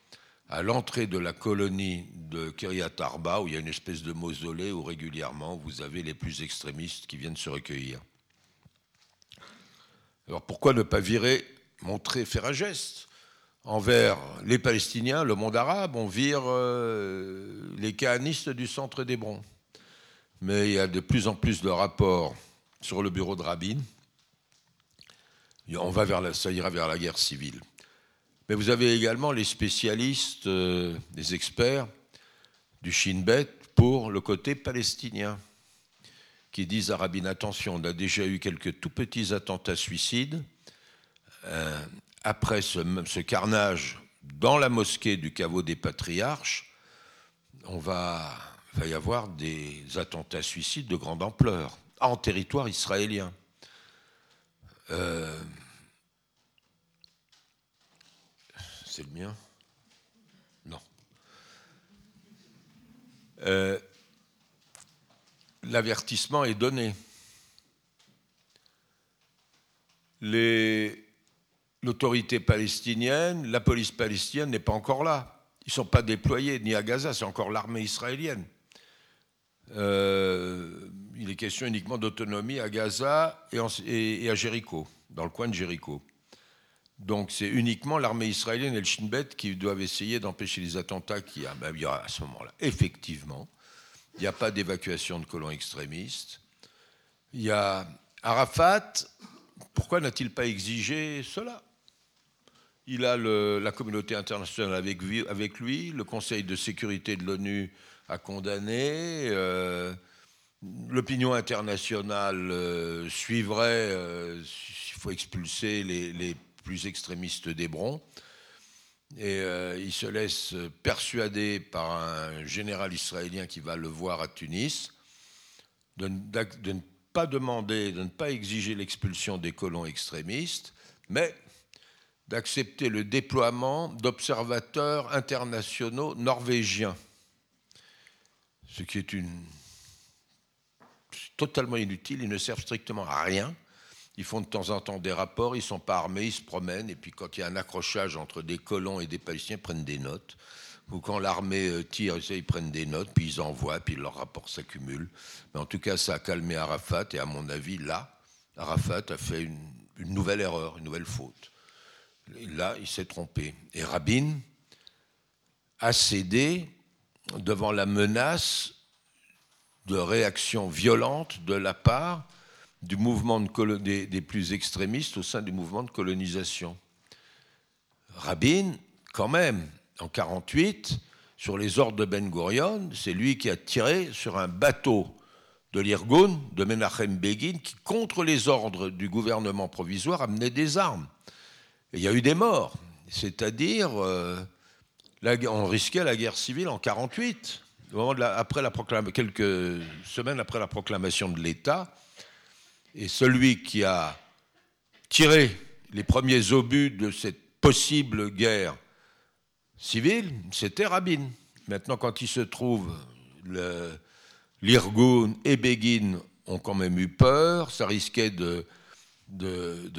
à l'entrée de la colonie de Kiryat Arba, où il y a une espèce de mausolée où régulièrement vous avez les plus extrémistes qui viennent se recueillir. Alors pourquoi ne pas virer, montrer, faire un geste envers les Palestiniens, le monde arabe? On vire euh, les kahanistes du centre d'Hébron. Mais il y a de plus en plus de rapports sur le bureau de Rabin. On va vers ça ira vers la guerre civile. Mais vous avez également les spécialistes, euh, les experts du Shin Bet pour le côté palestinien, qui disent à Rabin attention, on a déjà eu quelques tout petits attentats suicides. Euh, après ce, carnage dans la mosquée du caveau des patriarches, on va, va y avoir des attentats suicides de grande ampleur en territoire israélien. Euh, c'est le mien Non. Euh, l'avertissement est donné. L'autorité palestinienne, la police palestinienne n'est pas encore là. Ils ne sont pas déployés ni à Gaza, c'est encore l'armée israélienne. Euh, il est question uniquement d'autonomie à Gaza et, à Jéricho, dans le coin de Jéricho. Donc c'est uniquement l'armée israélienne et le Shin Bet qui doivent essayer d'empêcher les attentats qu'il y a. Ben, à ce moment-là. Effectivement, il n'y a pas d'évacuation de colons extrémistes. Il y a Arafat. Pourquoi n'a-t-il pas exigé cela? Il a la communauté internationale avec, lui, le Conseil de sécurité de l'ONU a condamné. Euh, l'opinion internationale suivrait, il faut expulser les plus extrémistes d'Hébron. Et il se laisse persuader par un général israélien qui va le voir à Tunis de, de ne pas demander, de ne pas exiger l'expulsion des colons extrémistes, mais d'accepter le déploiement d'observateurs internationaux norvégiens, ce qui est une totalement inutile, ils ne servent strictement à rien. Ils font de temps en temps des rapports, ils ne sont pas armés, ils se promènent, et puis quand il y a un accrochage entre des colons et des Palestiniens, ils prennent des notes. Ou quand l'armée euh, tire, ils prennent des notes, puis ils envoient, puis leurs rapports s'accumulent. Mais en tout cas, ça a calmé Arafat, et à mon avis, là, Arafat a fait une, une nouvelle erreur, une nouvelle faute. Là, il s'est trompé. Et Rabin a cédé devant la menace de réaction violente de la part du mouvement des, plus extrémistes au sein du mouvement de colonisation. Rabin, quand même, en 1948, sur les ordres de Ben Gurion, c'est lui qui a tiré sur un bateau de l'Irgun, de Menachem Begin, qui, contre les ordres du gouvernement provisoire, amenait des armes il y a eu des morts. C'est-à-dire, euh, on risquait la guerre civile en 48, après la quelques semaines après la proclamation de l'État. Et celui qui a tiré les premiers obus de cette possible guerre civile, c'était Rabin. Maintenant, quand il se trouve, l'Irgun et Begin ont quand même eu peur, ça risquait de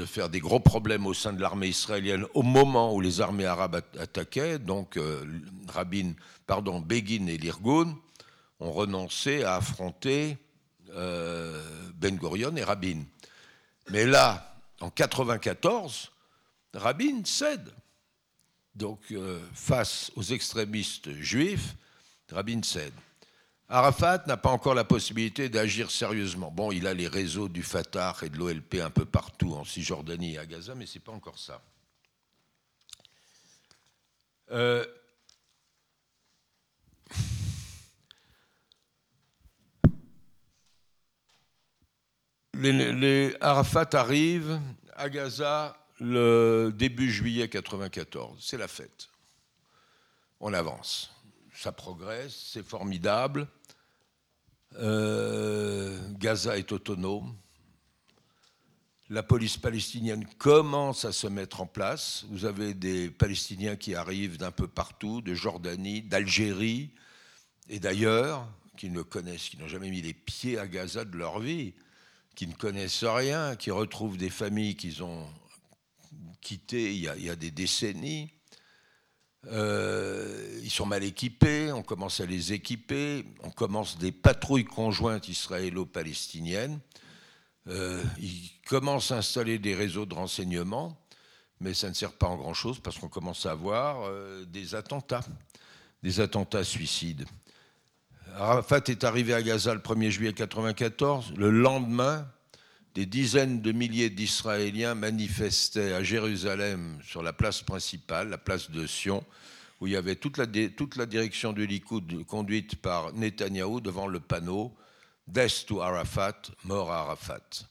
faire des gros problèmes au sein de l'armée israélienne au moment où les armées arabes attaquaient. Donc, euh, Begin et l'Irgun ont renoncé à affronter euh, Ben Gurion et Rabin. Mais là, en 94, Rabin cède. Donc, euh, face aux extrémistes juifs, Rabin cède. Arafat n'a pas encore la possibilité d'agir sérieusement. Bon, il a les réseaux du Fatah et de l'OLP un peu partout en Cisjordanie et à Gaza, mais ce n'est pas encore ça. Euh, les, Arafat arrive à Gaza le début juillet 94. C'est la fête. On avance. Ça progresse, c'est formidable. Euh, Gaza est autonome. La police palestinienne commence à se mettre en place. Vous avez des Palestiniens qui arrivent d'un peu partout, de Jordanie, d'Algérie et d'ailleurs, qui ne connaissent, qui n'ont jamais mis les pieds à Gaza de leur vie, qui ne connaissent rien, qui retrouvent des familles qu'ils ont quittées il y a des décennies euh, ils sont mal équipés, on commence à les équiper, on commence des patrouilles conjointes israélo-palestiniennes, euh, ils commencent à installer des réseaux de renseignement, mais ça ne sert pas en grand-chose parce qu'on commence à avoir euh, des attentats, des attentats suicides. Arafat est arrivé à Gaza le 1er juillet 1994. Le lendemain, des dizaines de milliers d'Israéliens manifestaient à Jérusalem sur la place principale, la place de Sion, où il y avait toute la, direction du Likoud conduite par Netanyahou devant le panneau Death to Arafat, mort à Arafat.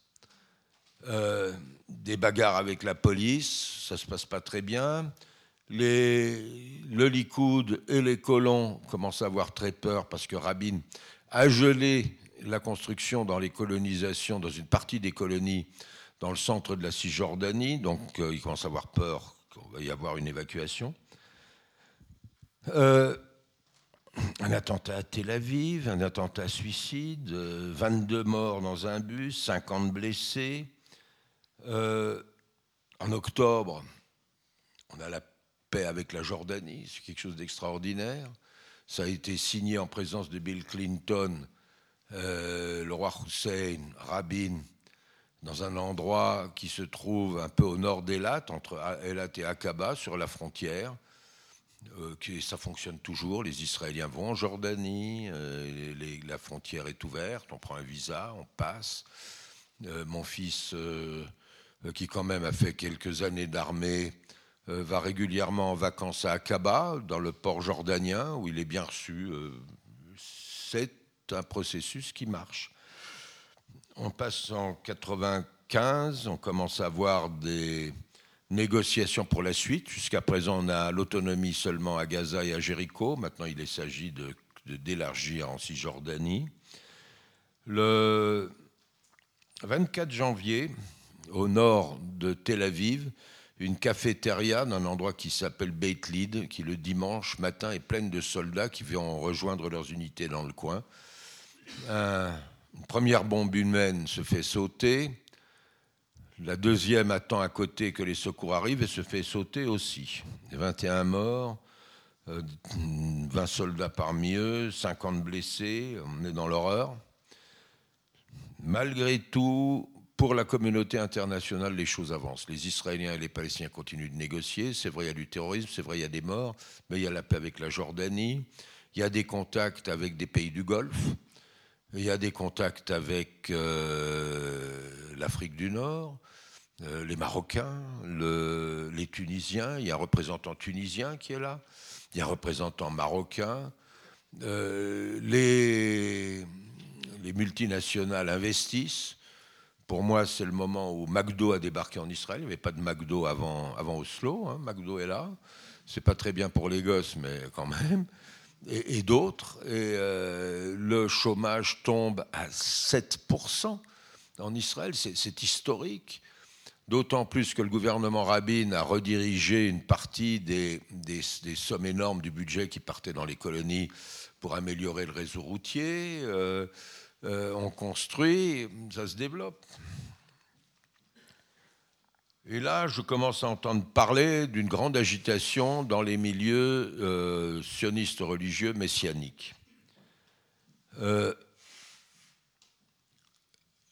Euh, des bagarres avec la police, ça ne se passe pas très bien. Les, le Likoud et les colons commencent à avoir très peur parce que Rabin a gelé la construction dans les colonisations, dans une partie des colonies dans le centre de la Cisjordanie, donc euh, ils commencent à avoir peur qu'il va y avoir une évacuation. Euh, un attentat à Tel Aviv, un attentat suicide, 22 euh, morts dans un bus, 50 blessés. en octobre, on a la paix avec la Jordanie, c'est quelque chose d'extraordinaire. Ça a été signé en présence de Bill Clinton euh, le roi Hussein, Rabin, dans un endroit qui se trouve un peu au nord d'Elat, entre Elat et Aqaba, sur la frontière. Euh, ça fonctionne toujours. Les Israéliens vont en Jordanie, euh, la frontière est ouverte, on prend un visa, on passe. mon fils, qui quand même a fait quelques années d'armée, va régulièrement en vacances à Aqaba, dans le port jordanien, où il est bien reçu. C'est un processus qui marche. on passe en 95, on commence à avoir des négociations pour la suite. Jusqu'à présent, on a l'autonomie seulement à Gaza et à Jéricho. Maintenant, il s'agit d'élargir en Cisjordanie. Le 24 janvier, au nord de Tel Aviv, une cafétéria d'un endroit qui s'appelle Beit Lid, qui le dimanche matin est pleine de soldats qui vont rejoindre leurs unités dans le coin. une première bombe humaine se fait sauter. La deuxième attend à côté que les secours arrivent et se fait sauter aussi. 21 morts, 20 euh, soldats parmi eux, 50 blessés, on est dans l'horreur. Malgré tout, pour la communauté internationale, les choses avancent. Les Israéliens et les Palestiniens continuent de négocier. C'est vrai, il y a du terrorisme, c'est vrai, il y a des morts, mais il y a la paix avec la Jordanie. Il y a des contacts avec des pays du Golfe. Il y a des contacts avec euh, l'Afrique du Nord, euh, les Marocains, les Tunisiens. Il y a un représentant tunisien qui est là. Il y a un représentant marocain. Euh, les, les multinationales investissent. Pour moi, c'est le moment où McDo a débarqué en Israël. Il n'y avait pas de McDo avant, avant Oslo. Hein. McDo est là. C'est pas très bien pour les gosses, mais quand même. Et, d'autres. Et euh, le chômage tombe à 7% en Israël. C'est historique. D'autant plus que le gouvernement Rabin a redirigé une partie des, des, sommes énormes du budget qui partaient dans les colonies pour améliorer le réseau routier. Euh, euh, on construit, ça se développe. Et là, je commence à entendre parler d'une grande agitation dans les milieux euh, sionistes religieux messianiques. Euh,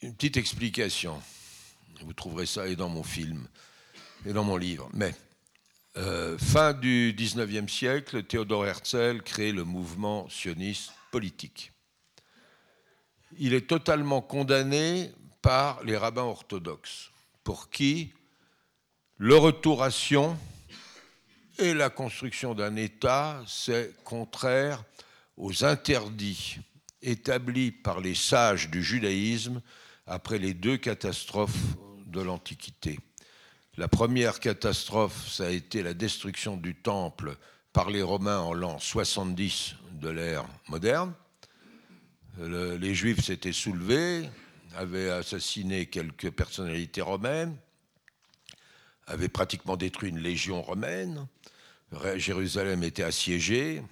une petite explication. Vous trouverez ça et dans mon film et dans mon livre. Mais fin du 19e siècle, Théodore Herzl crée le mouvement sioniste politique il est totalement condamné par les rabbins orthodoxes, pour qui le retour à Sion et la construction d'un État, c'est contraire aux interdits établis par les sages du judaïsme après les deux catastrophes de l'Antiquité. La première catastrophe, ça a été la destruction du temple par les Romains en l'an 70 de l'ère moderne les Juifs s'étaient soulevés, avaient assassiné quelques personnalités romaines, avaient pratiquement détruit une légion romaine. Jérusalem était assiégée.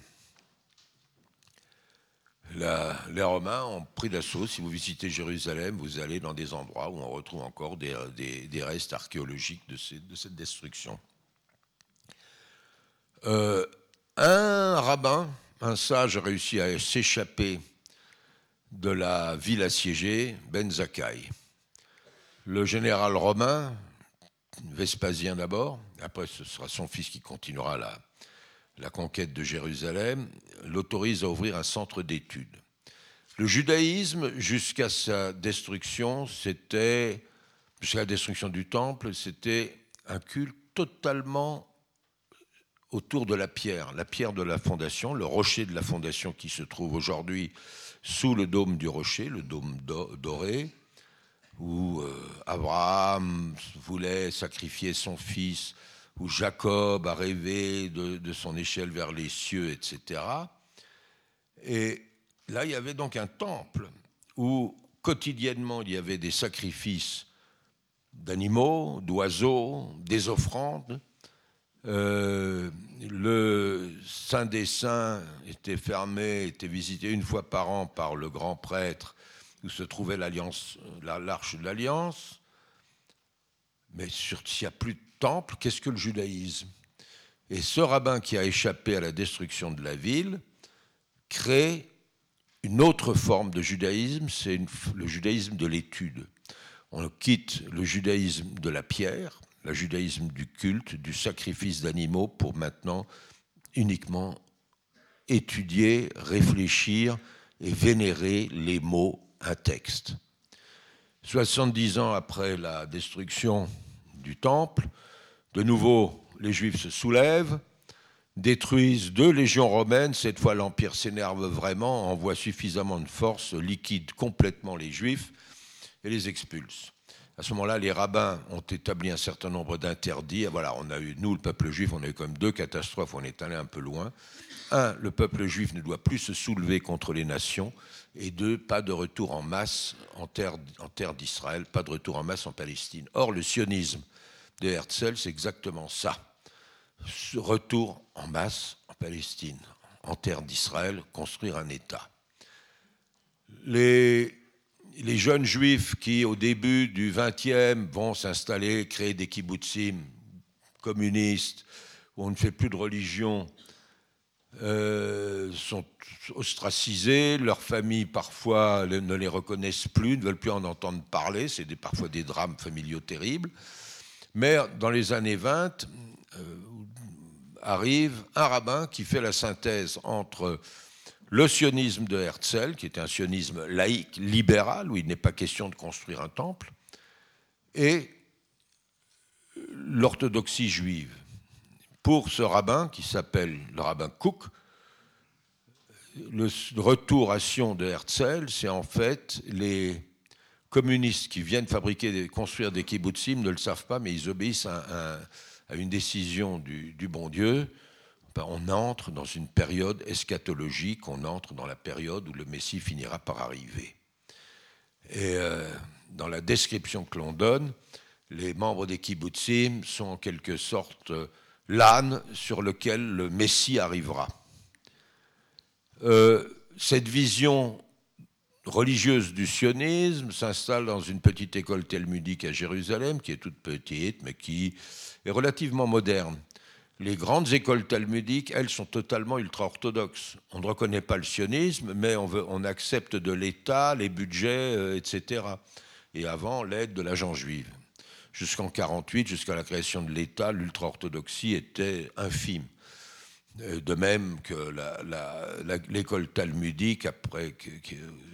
les Romains ont pris d'assaut. Si vous visitez Jérusalem, vous allez dans des endroits où on retrouve encore des, restes archéologiques de, cette destruction. Euh, un rabbin, un sage, a réussi à s'échapper de la ville assiégée, Ben Zakkai. Le général romain, Vespasien d'abord, après ce sera son fils qui continuera la, la conquête de Jérusalem, l'autorise à ouvrir un centre d'études. Le judaïsme, jusqu'à sa destruction, c'était, jusqu'à la destruction du temple, c'était un culte totalement autour de la pierre, la pierre de la fondation, le rocher de la fondation qui se trouve aujourd'hui sous le dôme du rocher, le dôme doré, où euh, Abraham voulait sacrifier son fils, où Jacob a rêvé de, son échelle vers les cieux, etc. Et là, il y avait donc un temple où quotidiennement il y avait des sacrifices d'animaux, d'oiseaux, des offrandes. Euh, le Saint des Saints était fermé, était visité une fois par an par le grand prêtre où se trouvait l'arche de l'alliance. Mais s'il n'y a plus de temple, qu'est-ce que le judaïsme? Et ce rabbin qui a échappé à la destruction de la ville crée une autre forme de judaïsme, c'est le judaïsme de l'étude. On quitte le judaïsme de la pierre, le judaïsme du culte, du sacrifice d'animaux, pour maintenant uniquement étudier, réfléchir et vénérer les mots, un texte. 70 ans après la destruction du temple, de nouveau, les Juifs se soulèvent, détruisent deux légions romaines. Cette fois, l'Empire s'énerve vraiment, envoie suffisamment de force, liquide complètement les Juifs et les expulse. À ce moment-là, les rabbins ont établi un certain nombre d'interdits. Voilà, on a eu, nous, le peuple juif, on a eu quand même deux catastrophes, on est allé un peu loin. Un, le peuple juif ne doit plus se soulever contre les nations. Et deux, pas de retour en masse en terre, d'Israël, pas de retour en masse en Palestine. Or, le sionisme de Herzl, c'est exactement ça. Retour en masse en Palestine, en terre d'Israël, construire un État. Les, les jeunes juifs qui, au début du XXe, vont s'installer, créer des kibbutzim communistes, où on ne fait plus de religion, euh, sont ostracisés, leurs familles parfois ne les reconnaissent plus, ne veulent plus en entendre parler, c'est parfois des drames familiaux terribles. Mais dans les années 20, euh, arrive un rabbin qui fait la synthèse entre le sionisme de Herzl, qui était un sionisme laïque, libéral, où il n'est pas question de construire un temple, et l'orthodoxie juive. Pour ce rabbin, qui s'appelle le rabbin Cook, le retour à Sion de Herzl, c'est en fait les communistes qui viennent fabriquer, construire des kibbutzim ne le savent pas, mais ils obéissent à, une décision du, bon Dieu. Ben, on entre dans une période eschatologique, on entre dans la période où le Messie finira par arriver. Et euh, dans la description que l'on donne, les membres des kibbutzim sont en quelque sorte l'âne sur lequel le Messie arrivera. Euh, cette vision religieuse du sionisme s'installe dans une petite école talmudique à Jérusalem, qui est toute petite, mais qui est relativement moderne. Les grandes écoles talmudiques, elles, sont totalement ultra-orthodoxes. On ne reconnaît pas le sionisme, mais on, accepte de l'État, les budgets, euh, etc. Et avant, l'aide de l'agent juive jusqu'en 48, jusqu'à la création de l'État, l'ultra-orthodoxie était infime. Euh, de même que l'école talmudique, après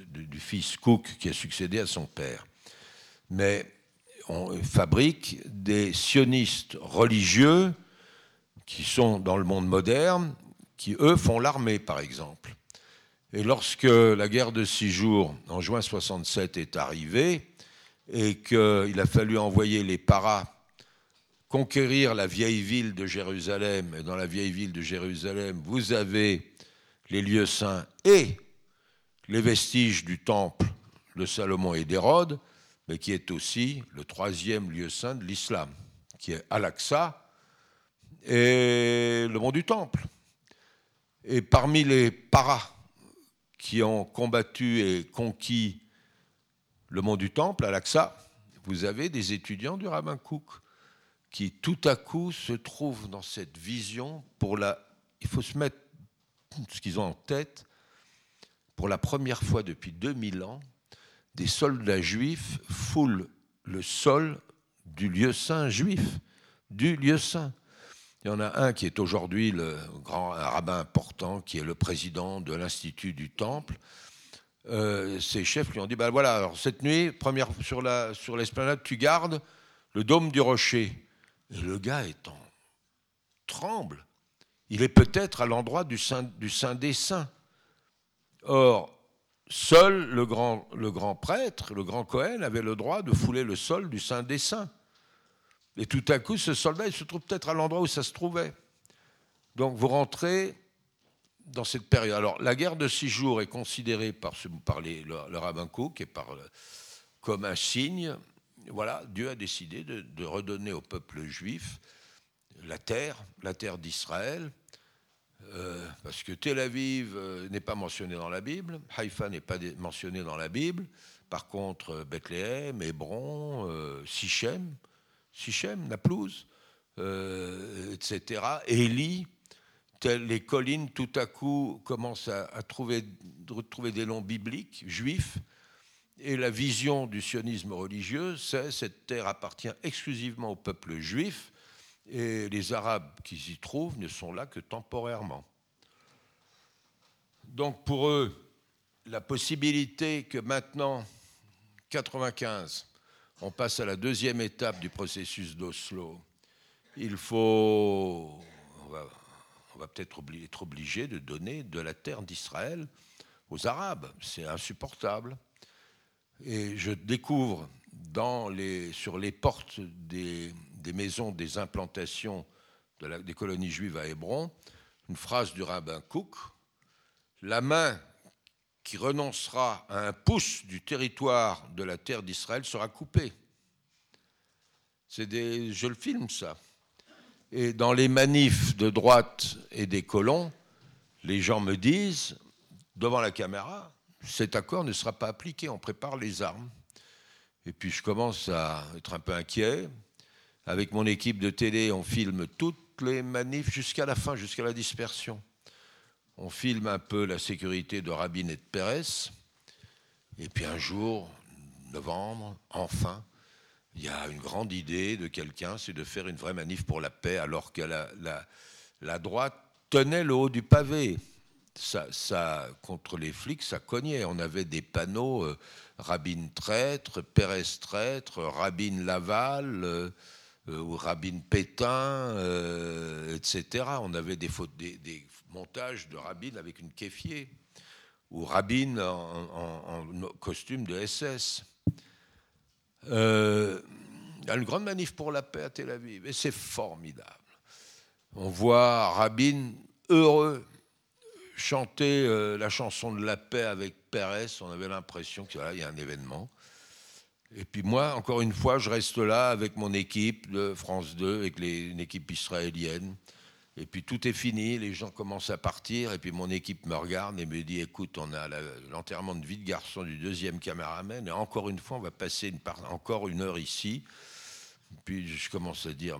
du fils Cook, qui a succédé à son père. Mais on fabrique des sionistes religieux qui sont dans le monde moderne, qui eux font l'armée, par exemple. Et lorsque la guerre de six jours, en juin 67, est arrivée, et qu'il a fallu envoyer les paras conquérir la vieille ville de Jérusalem. Et dans la vieille ville de Jérusalem, vous avez les lieux saints et les vestiges du temple de Salomon et d'Hérode, mais qui est aussi le troisième lieu saint de l'islam, qui est Al-Aqsa et le mont du temple. Et parmi les paras qui ont combattu et conquis le mont du Temple, à l'Aqsa, vous avez des étudiants du rabbin Cook qui tout à coup se trouvent dans cette vision. Il faut se mettre ce qu'ils ont en tête. Pour la première fois depuis 2000 ans, des soldats juifs foulent le sol du lieu saint juif, du lieu saint. Il y en a un qui est aujourd'hui le grand rabbin important, qui est le président de l'Institut du Temple, euh, ses chefs lui ont dit ben voilà, cette nuit, première sur sur l'esplanade, tu gardes le dôme du rocher. Et le gars étant tremble. Il est peut-être à l'endroit du Saint, du Saint des Saints. Or, seul le grand, le grand prêtre, le grand Cohen, avait le droit de fouler le sol du Saint des Saints. Et tout à coup, ce soldat, il se trouve peut-être à l'endroit où ça se trouvait. Donc vous rentrez dans cette période. Alors, la guerre de six jours est considérée par, par les, le, le, rabbin Cook par, comme un signe. Voilà, Dieu a décidé de, redonner au peuple juif la terre, la terre d'Israël, euh, parce que Tel Aviv euh, n'est pas mentionné dans la Bible, Haïfa n'est pas mentionné dans la Bible. Par contre, euh, Bethléem, Hébron, euh, Sichem, Sichem, Naplouse, etc., Élie, les collines tout à coup commencent à, trouver, retrouver des noms bibliques, juifs, et la vision du sionisme religieux, c'est cette terre appartient exclusivement au peuple juif, et les Arabes qui s'y trouvent ne sont là que temporairement. Donc pour eux, la possibilité que maintenant, 95, on passe à la deuxième étape du processus d'Oslo, il faut, on va peut-être être obligé de donner de la terre d'Israël aux Arabes. C'est insupportable. Et je découvre sur les portes des, maisons des implantations de la, des colonies juives à Hébron une phrase du rabbin Cook La main qui renoncera à un pouce du territoire de la terre d'Israël sera coupée. C'est des, je le filme ça. Et dans les manifs de droite et des colons, les gens me disent, devant la caméra, cet accord ne sera pas appliqué, on prépare les armes. Et puis je commence à être un peu inquiet. Avec mon équipe de télé, on filme toutes les manifs jusqu'à la fin, jusqu'à la dispersion. On filme un peu la sécurité de Rabin et de Pérez. Et puis un jour, novembre, enfin, il y a une grande idée de quelqu'un, c'est de faire une vraie manif pour la paix, alors que la, droite tenait le haut du pavé. Ça, ça, contre les flics, ça cognait. On avait des panneaux euh, Rabin traître, Pérez traître, Rabin Laval, euh, euh, Rabin Pétain, euh, etc. On avait des, des, des, montages de Rabin avec une kéfier, ou Rabin en, costume de SS. Euh, il y a une grande manif pour la paix à Tel Aviv, et c'est formidable. On voit Rabin heureux chanter euh, la chanson de la paix avec Pérez. On avait l'impression qu'il y a un événement. Et puis moi, encore une fois, je reste là avec mon équipe de France 2, avec une équipe israélienne. Et puis tout est fini, les gens commencent à partir, et puis mon équipe me regarde et me dit écoute, on a l'enterrement de vie de garçon du deuxième caméraman, et encore une fois, on va passer encore une heure ici. Puis je commence à dire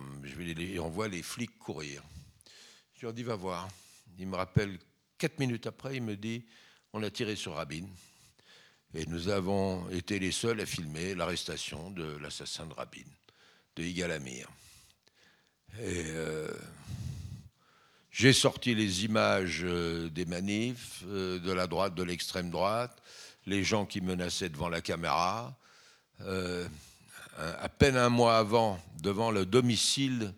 on voit les flics courir. Je leur dis va voir. Il me rappelle quatre minutes après, il me dit on a tiré sur Rabin. Et nous avons été les seuls à filmer l'arrestation de l'assassin de Rabin, de Yigal Amir. Et. Euh, j'ai sorti les images des manifs, de la droite, de l'extrême droite, les gens qui menaçaient devant la caméra. Euh, à peine un mois avant, devant le domicile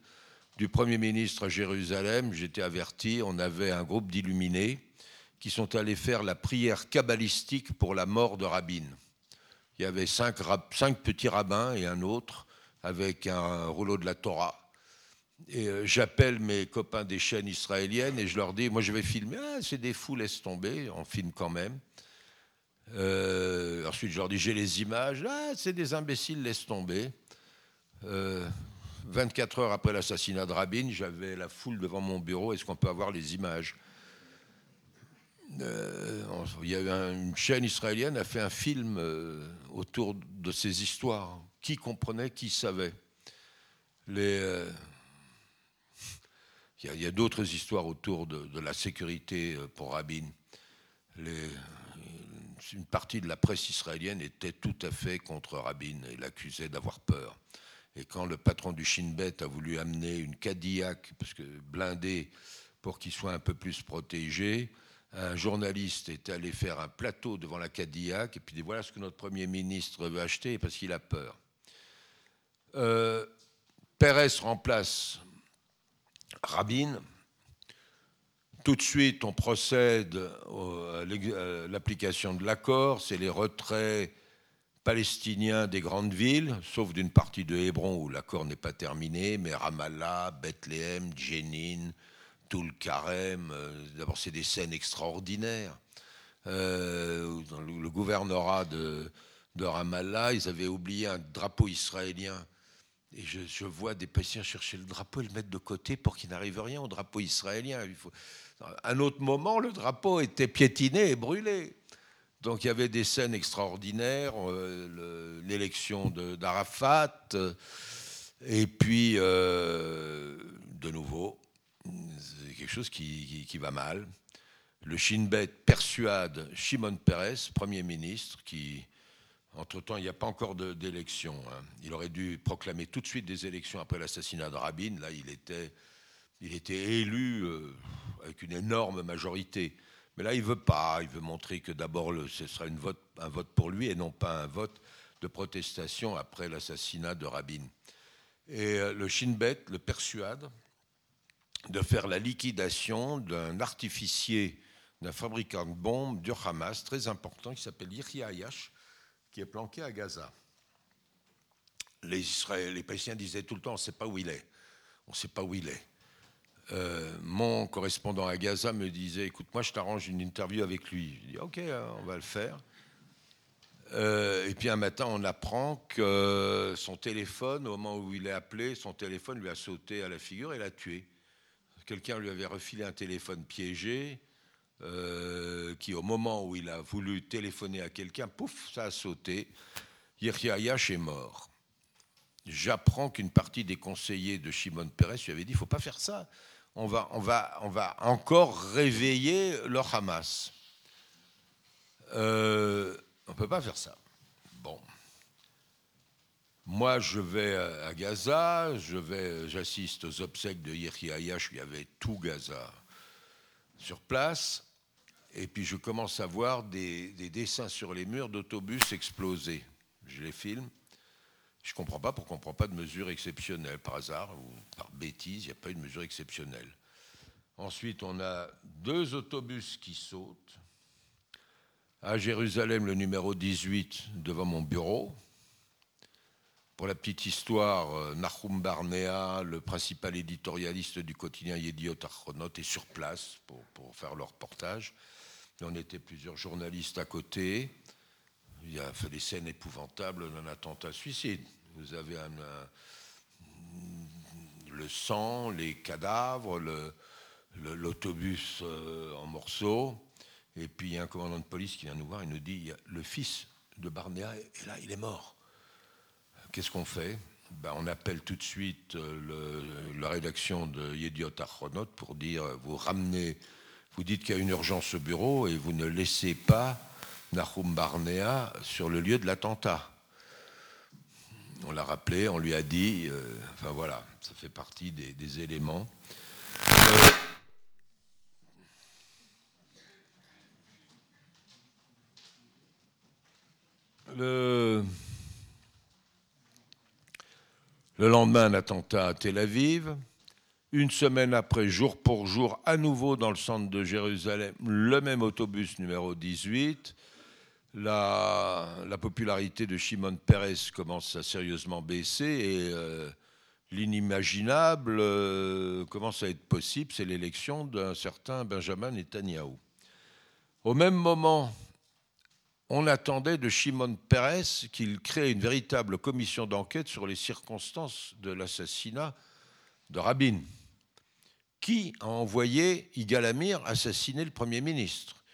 du Premier ministre à Jérusalem, j'étais averti, on avait un groupe d'illuminés qui sont allés faire la prière kabbalistique pour la mort de Rabin. Il y avait cinq petits rabbins et un autre avec un rouleau de la Torah. Et euh, j'appelle mes copains des chaînes israéliennes et je leur dis, moi je vais filmer, ah, c'est des fous, laisse tomber, on filme quand même. Euh, ensuite je leur dis, j'ai les images, ah, c'est des imbéciles, laisse tomber. Euh, 24 heures après l'assassinat de Rabin, j'avais la foule devant mon bureau, est-ce qu'on peut avoir les images? Euh, Il y a eu un, une chaîne israélienne a fait un film euh, autour de ces histoires. Qui comprenait, qui savait? Les, euh, il y a, d'autres histoires autour de, la sécurité euh, pour Rabin. Les, une partie de la presse israélienne était tout à fait contre Rabin et l'accusait d'avoir peur. Et quand le patron du Shin Bet a voulu amener une Cadillac, parce que blindé, pour qu'il soit un peu plus protégé, un journaliste est allé faire un plateau devant la Cadillac et puis dit voilà ce que notre Premier ministre veut acheter parce qu'il a peur. Euh, Pérez remplace Rabin. Tout de suite, on procède à l'application de l'accord, c'est les retraits palestiniens des grandes villes, sauf d'une partie de Hébron où l'accord n'est pas terminé, mais Ramallah, Bethléem, Jenin, Toul Karem, euh, d'abord c'est des scènes extraordinaires. Euh, le gouvernorat de Ramallah, ils avaient oublié un drapeau israélien et je, vois des patients chercher le drapeau et le mettre de côté pour qu'il n'arrive rien au drapeau israélien. Il un autre moment, le drapeau était piétiné et brûlé. Donc il y avait des scènes extraordinaires, euh, l'élection d'Arafat, euh, et puis, euh, de nouveau, quelque chose qui, va mal. Le Shin Bet persuade Shimon Peres, Premier ministre, qui entre-temps, il n'y a pas encore d'élection. Hein. Il aurait dû proclamer tout de suite des élections après l'assassinat de Rabin. Là, il était, il était élu euh, avec une énorme majorité. Mais là, il ne veut pas. Il veut montrer que d'abord, ce sera un vote pour lui et non pas un vote de protestation après l'assassinat de Rabin. Et euh, le Shin Bet le persuade de faire la liquidation d'un artificier, d'un fabricant de bombes du Hamas très important qui s'appelle Yahya Ayash, qui est planqué à Gaza. Les, Israéliens, les Palestiniens disaient tout le temps on ne sait pas où il est. On ne sait pas où il est. Euh, mon correspondant à Gaza me disait écoute, moi je t'arrange une interview avec lui. Je dis ok, hein, on va le faire. Euh, et puis un matin, on apprend que son téléphone, au moment où il est appelé, son téléphone lui a sauté à la figure et l'a tué. Quelqu'un lui avait refilé un téléphone piégé, euh, qui au moment où il a voulu téléphoner à quelqu'un, pouf, ça a sauté. Yirya Ayash est mort. J'apprends qu'une partie des conseillers de Shimon Peres lui avait dit il ne faut pas faire ça. On va, on, va, on va encore réveiller le Hamas. Euh, on ne peut pas faire ça. Bon. Moi, je vais à Gaza, je vais, j'assiste aux obsèques de Yehia Ayash, il y avait tout Gaza sur place, et puis je commence à voir des, dessins sur les murs d'autobus explosés. Je les filme. Je ne comprends pas pourquoi on ne prend pas de mesures exceptionnelles. Par hasard ou par bêtise, il n'y a pas eu de mesure exceptionnelle. Ensuite, on a deux autobus qui sautent à Jérusalem, le numéro 18, devant mon bureau. Pour la petite histoire, euh, Nahum Barnea, le principal éditorialiste du quotidien Yediot Achronot, est sur place pour, faire le reportage. On était plusieurs journalistes à côté. Il y a fait des scènes épouvantables d'un attentat suicide. Vous avez le sang, les cadavres, l'autobus euh, en morceaux. Et puis il y a un commandant de police qui vient nous voir et nous dit le fils de Barnéa est là, il est mort. Qu'est-ce qu'on fait? Ben, On appelle tout de suite euh, la rédaction de Yediot Achronot pour dire vous ramenez, vous dites qu'il y a une urgence au bureau et vous ne laissez pas Nahum Barnéa sur le lieu de l'attentat. On l'a rappelé, on lui a dit, euh, enfin voilà, ça fait partie des, éléments. Euh, Le, lendemain, un attentat à Tel Aviv. Une semaine après, jour pour jour, à nouveau dans le centre de Jérusalem, le même autobus numéro 18. La, popularité de Shimon Peres commence à sérieusement baisser et euh, l'inimaginable euh, commence à être possible, c'est l'élection d'un certain Benjamin Netanyahu. Au même moment, on attendait de Shimon Peres qu'il crée une véritable commission d'enquête sur les circonstances de l'assassinat de Rabin. Qui a envoyé Yigal Amir assassiner le Premier ministre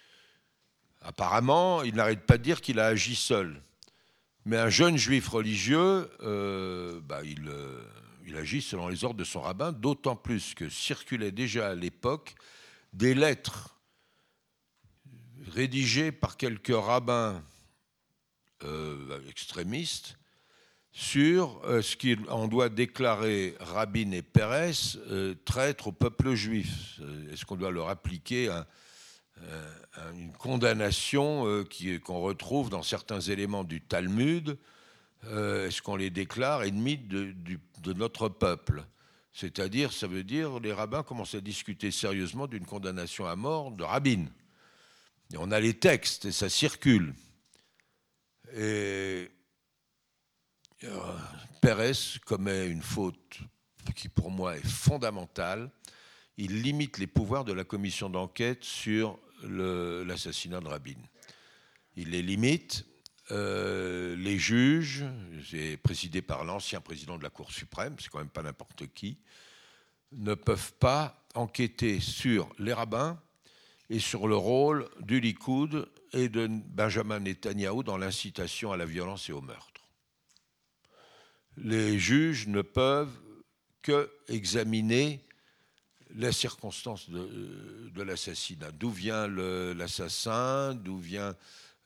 Apparemment, il n'arrête pas de dire qu'il a agi seul. Mais un jeune juif religieux, euh, bah, il, euh, il agit selon les ordres de son rabbin, d'autant plus que circulaient déjà à l'époque des lettres rédigé par quelques rabbins euh, extrémistes sur euh, ce qu'on doit déclarer Rabin et Pérez euh, traîtres au peuple juif. Est-ce qu'on doit leur appliquer une condamnation qu'on retrouve dans certains éléments du Talmud Est-ce qu'on les déclare ennemis de, notre peuple? C'est-à-dire, ça veut dire, les rabbins commencent à discuter sérieusement d'une condamnation à mort de Rabin on a les textes et ça circule. Et euh, Pérez commet une faute qui pour moi est fondamentale. Il limite les pouvoirs de la commission d'enquête sur l'assassinat de Rabin. Il les limite. Euh, les juges, présidé par l'ancien président de la Cour suprême, c'est quand même pas n'importe qui, ne peuvent pas enquêter sur les rabbins, et sur le rôle du Likoud et de Benjamin Netanyahou dans l'incitation à la violence et au meurtre. Les juges ne peuvent que examiner les circonstances de, l'assassinat. D'où vient l'assassin, d'où vient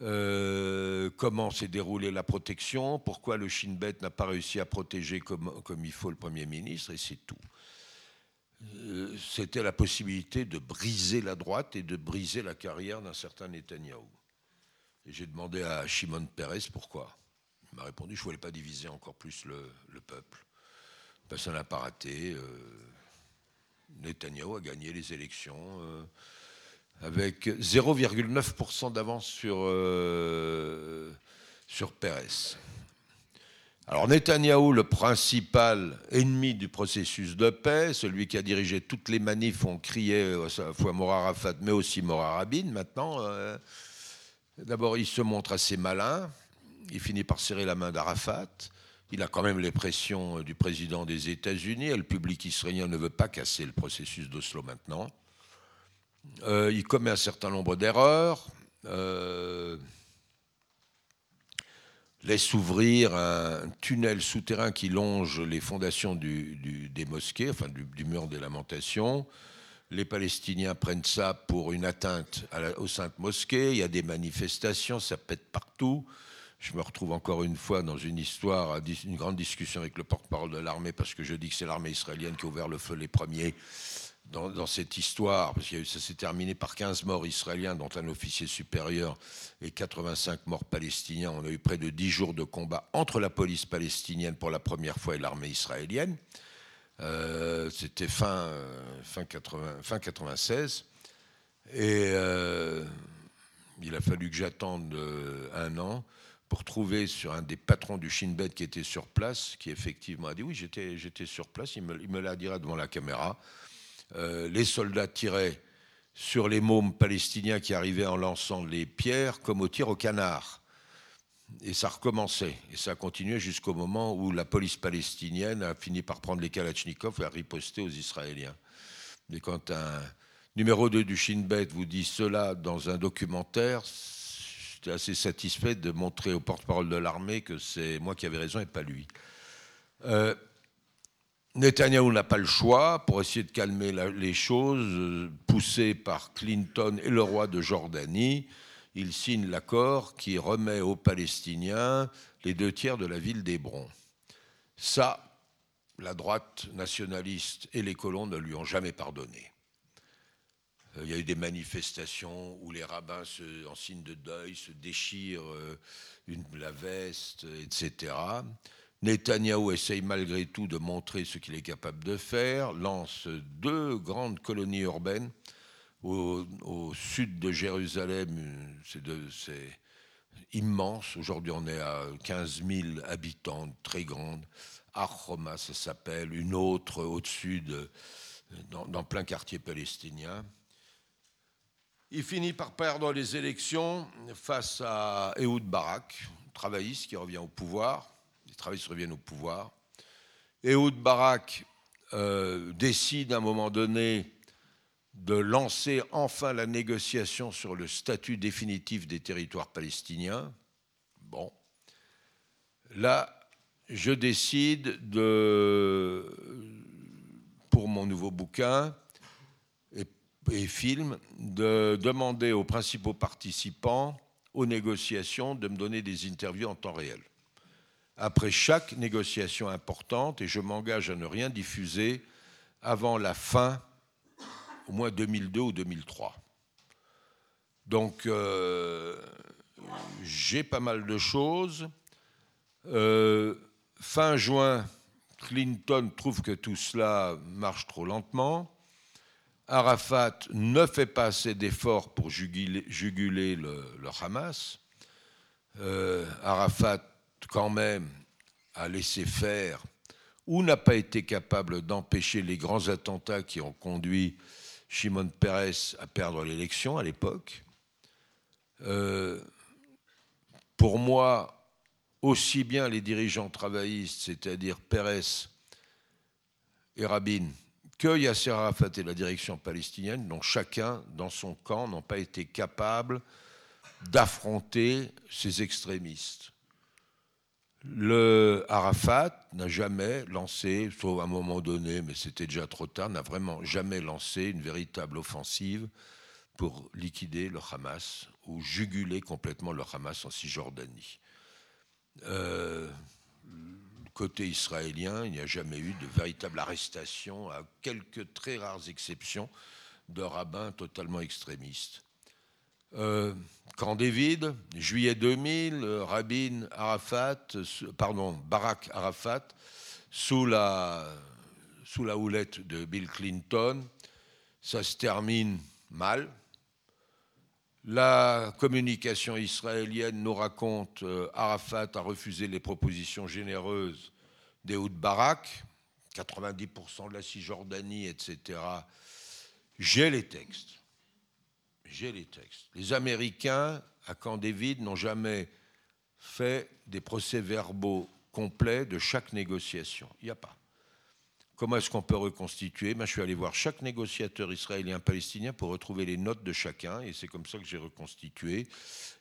euh, comment s'est déroulée la protection, pourquoi le Shin Bet n'a pas réussi à protéger comme, il faut le Premier ministre, et c'est tout. Euh, c'était la possibilité de briser la droite et de briser la carrière d'un certain Netanyahou. Et j'ai demandé à Shimon Peres pourquoi. Il m'a répondu je ne voulais pas diviser encore plus le, peuple. Ben, ça n'a pas raté. Euh, Netanyahou a gagné les élections euh, avec 0,9% d'avance sur, sur Pérez. Alors Netanyahou, le principal ennemi du processus de paix, celui qui a dirigé toutes les manifs, ont crié à la fois Mora Arafat, mais aussi Mora Rabin. Maintenant, euh, d'abord, il se montre assez malin. Il finit par serrer la main d'Arafat. Il a quand même les pressions du président des États-Unis. Le public israélien ne veut pas casser le processus d'Oslo maintenant. Euh, il commet un certain nombre d'erreurs. Euh, laisse ouvrir un tunnel souterrain qui longe les fondations des mosquées, enfin du, mur des lamentations. Les Palestiniens prennent ça pour une atteinte aux saintes mosquées. Il y a des manifestations, ça pète partout. Je me retrouve encore une fois dans une histoire, une grande discussion avec le porte-parole de l'armée, parce que je dis que c'est l'armée israélienne qui a ouvert le feu les premiers dans, cette histoire, parce que ça s'est terminé par 15 morts israéliens, dont un officier supérieur, et 85 morts palestiniens. On a eu près de 10 jours de combat entre la police palestinienne pour la première fois et l'armée israélienne. Euh, c'était fin, fin, 80, fin 96. Et euh, il a fallu que j'attende euh, un an pour trouver sur un des patrons du Shin Bet qui était sur place, qui effectivement a dit oui, j'étais sur place, il me, l'a dit devant la caméra. Euh, les soldats tiraient sur les mômes palestiniens qui arrivaient en lançant les pierres comme au tir au canard. Et ça recommençait. Et ça continuait jusqu'au moment où la police palestinienne a fini par prendre les Kalachnikovs et a riposté aux Israéliens. Mais quand un numéro 2 du Shin Bet vous dit cela dans un documentaire, assez satisfait de montrer au porte-parole de l'armée que c'est moi qui avais raison et pas lui. Euh, Netanyahu n'a pas le choix pour essayer de calmer les choses, euh, poussé par Clinton et le roi de Jordanie. Il signe l'accord qui remet aux Palestiniens les deux tiers de la ville d'Hébron. Ça, la droite nationaliste et les colons ne lui ont jamais pardonné. Euh, il y a eu des manifestations où les rabbins, en signe de deuil, se déchirent euh, la veste, etc. Netanyahou essaye malgré tout de montrer ce qu'il est capable de faire, lance deux grandes colonies urbaines au, sud de Jérusalem. C'est immense. Aujourd'hui, on est à 15 000 habitants, très grande. Arhoma, ça s'appelle, une autre au-dessus, dans, plein quartier palestinien. Il finit par perdre les élections face à Ehud Barak, travailliste qui revient au pouvoir les travaillistes reviennent au pouvoir. Ehud Barak euh, décide à un moment donné de lancer enfin la négociation sur le statut définitif des territoires palestiniens. Bon. Là, je décide de, pour mon nouveau bouquin et, et film, de demander aux principaux participants aux négociations de me donner des interviews en temps réel après chaque négociation importante et je m'engage à ne rien diffuser avant la fin, au moins 2002 ou 2003. Donc, euh, j'ai pas mal de choses. Euh, fin juin, Clinton trouve que tout cela marche trop lentement. Arafat ne fait pas assez d'efforts pour juguler, le, Hamas. Euh, Arafat quand même à laisser faire ou n'a pas été capable d'empêcher les grands attentats qui ont conduit Shimon Peres à perdre l'élection à l'époque. Euh, pour moi, aussi bien les dirigeants travaillistes, c'est-à-dire Peres et Rabin, que Yasser Arafat et la direction palestinienne, dont chacun dans son camp n'ont pas été capables d'affronter ces extrémistes. Le Arafat n'a jamais lancé, sauf à un moment donné, mais c'était déjà trop tard, n'a vraiment jamais lancé une véritable offensive pour liquider le Hamas ou juguler complètement le Hamas en Cisjordanie. Euh, côté israélien, il n'y a jamais eu de véritable arrestation, à quelques très rares exceptions, de rabbins totalement extrémistes. Euh, Camp David, juillet 2000, Rabin Arafat, pardon, Barack Arafat, sous la, sous la houlette de Bill Clinton. Ça se termine mal. La communication israélienne nous raconte euh, Arafat a refusé les propositions généreuses des Barak, 90% de la Cisjordanie, etc. J'ai les textes. J'ai les textes. Les Américains, à Camp David, n'ont jamais fait des procès-verbaux complets de chaque négociation. Il n'y a pas. Comment est-ce qu'on peut reconstituer? Ben, Je suis allé voir chaque négociateur israélien-palestinien pour retrouver les notes de chacun, et c'est comme ça que j'ai reconstitué.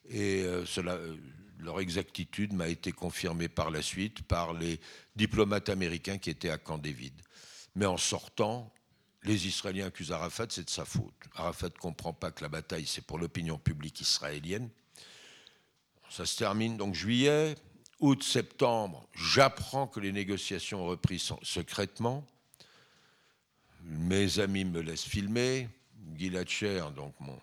Et euh, euh, leur exactitude m'a été confirmée par la suite par les diplomates américains qui étaient à Camp David. Mais en sortant, les Israéliens accusent Arafat, c'est de sa faute. Arafat ne comprend pas que la bataille, c'est pour l'opinion publique israélienne. Ça se termine donc juillet, août, septembre, j'apprends que les négociations ont repris secrètement. Mes amis me laissent filmer. Guy Latcher, donc mon,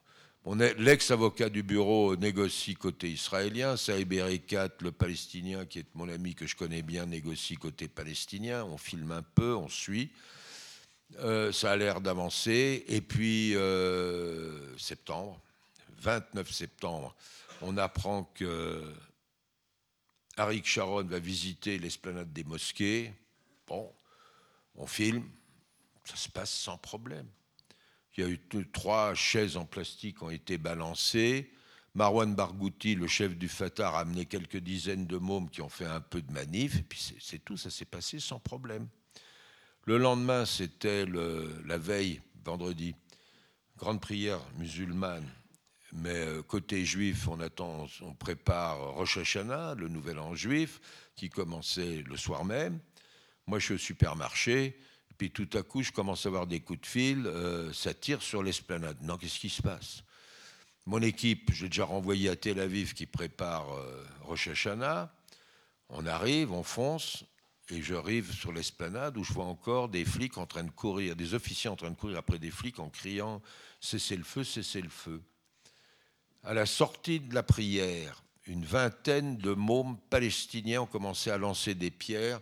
l'ex-avocat du bureau, négocie côté israélien. Saïb Erekat, le palestinien, qui est mon ami que je connais bien, négocie côté palestinien. On filme un peu, on suit. Euh, ça a l'air d'avancer. Et puis, euh, septembre, 29 septembre, on apprend que Arik Sharon va visiter l'esplanade des mosquées. Bon, on filme, ça se passe sans problème. Il y a eu trois chaises en plastique ont été balancées. Marwan Barghouti, le chef du Fatah, a amené quelques dizaines de mômes qui ont fait un peu de manif, et puis c'est tout, ça s'est passé sans problème. Le lendemain, c'était la veille, vendredi, grande prière musulmane mais euh, côté juif, on attend, on prépare Rosh Hashanah, le nouvel an juif, qui commençait le soir même. Moi, je suis au supermarché, puis tout à coup, je commence à avoir des coups de fil, euh, ça tire sur l'esplanade. Non, qu'est-ce qui se passe? Mon équipe, j'ai déjà renvoyé à Tel Aviv qui prépare euh, Rosh Hashanah. On arrive, on fonce, et j'arrive sur l'esplanade où je vois encore des flics en train de courir, des officiers en train de courir après des flics en criant Cessez le feu, cessez le feu à la sortie de la prière, une vingtaine de mômes palestiniens ont commencé à lancer des pierres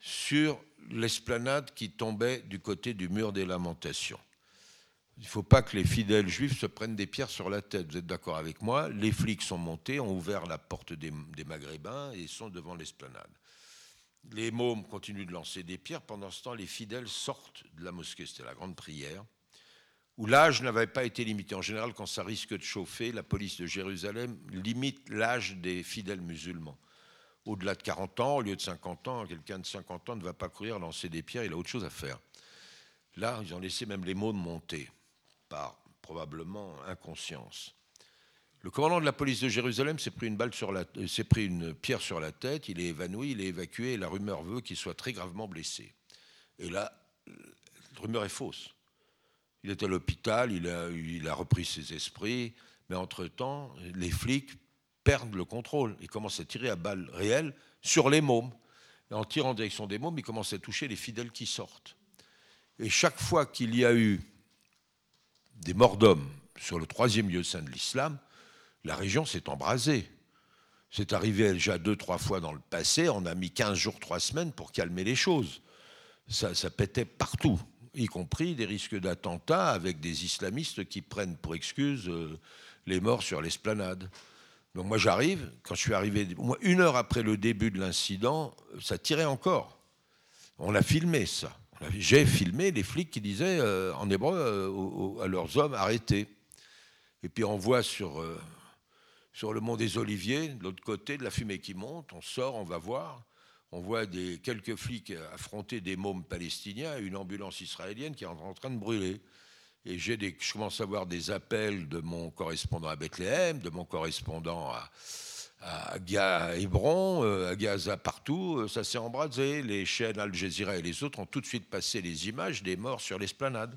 sur l'esplanade qui tombait du côté du mur des lamentations. Il ne faut pas que les fidèles juifs se prennent des pierres sur la tête. Vous êtes d'accord avec moi? Les flics sont montés, ont ouvert la porte des, Maghrébins et sont devant l'esplanade. Les mômes continuent de lancer des pierres. Pendant ce temps, les fidèles sortent de la mosquée. C'était la grande prière où l'âge n'avait pas été limité. En général, quand ça risque de chauffer, la police de Jérusalem limite l'âge des fidèles musulmans. Au-delà de 40 ans, au lieu de 50 ans, quelqu'un de 50 ans ne va pas courir lancer des pierres, il a autre chose à faire. Là, ils ont laissé même les de monter, par probablement inconscience. Le commandant de la police de Jérusalem s'est pris une euh, s'est pris une pierre sur la tête, il est évanoui, il est évacué, et la rumeur veut qu'il soit très gravement blessé. Et là, la rumeur est fausse. Il est à l'hôpital, il a, repris ses esprits, mais entre-temps, les flics perdent le contrôle. Ils commencent à tirer à balles réelles sur les mômes. En tirant en direction des mômes, ils commencent à toucher les fidèles qui sortent. Et chaque fois qu'il y a eu des morts d'hommes sur le troisième lieu saint de l'islam, la région s'est embrasée. C'est arrivé déjà deux, trois fois dans le passé. On a mis 15 jours, trois semaines pour calmer les choses. Ça pétait partout y compris des risques d'attentats avec des islamistes qui prennent pour excuse euh, les morts sur l'esplanade. Donc moi j'arrive, quand je suis arrivé, une heure après le début de l'incident, ça tirait encore. On a filmé ça. J'ai filmé les flics qui disaient euh, en hébreu euh, à leurs hommes arrêtez. Et puis on voit sur, sur le mont des Oliviers, de l'autre côté, de la fumée qui monte, on sort, on va voir on voit des, quelques flics affronter des mômes palestiniens et une ambulance israélienne qui est en train de brûler. Et j'ai des, je commence à avoir des appels de mon correspondant à Bethléem, de mon correspondant à, à, Hébron, euh, à Gaza, partout. Euh, ça s'est embrasé. Les chaînes Al Jazeera et les autres ont tout de suite passé les images des morts sur l'esplanade.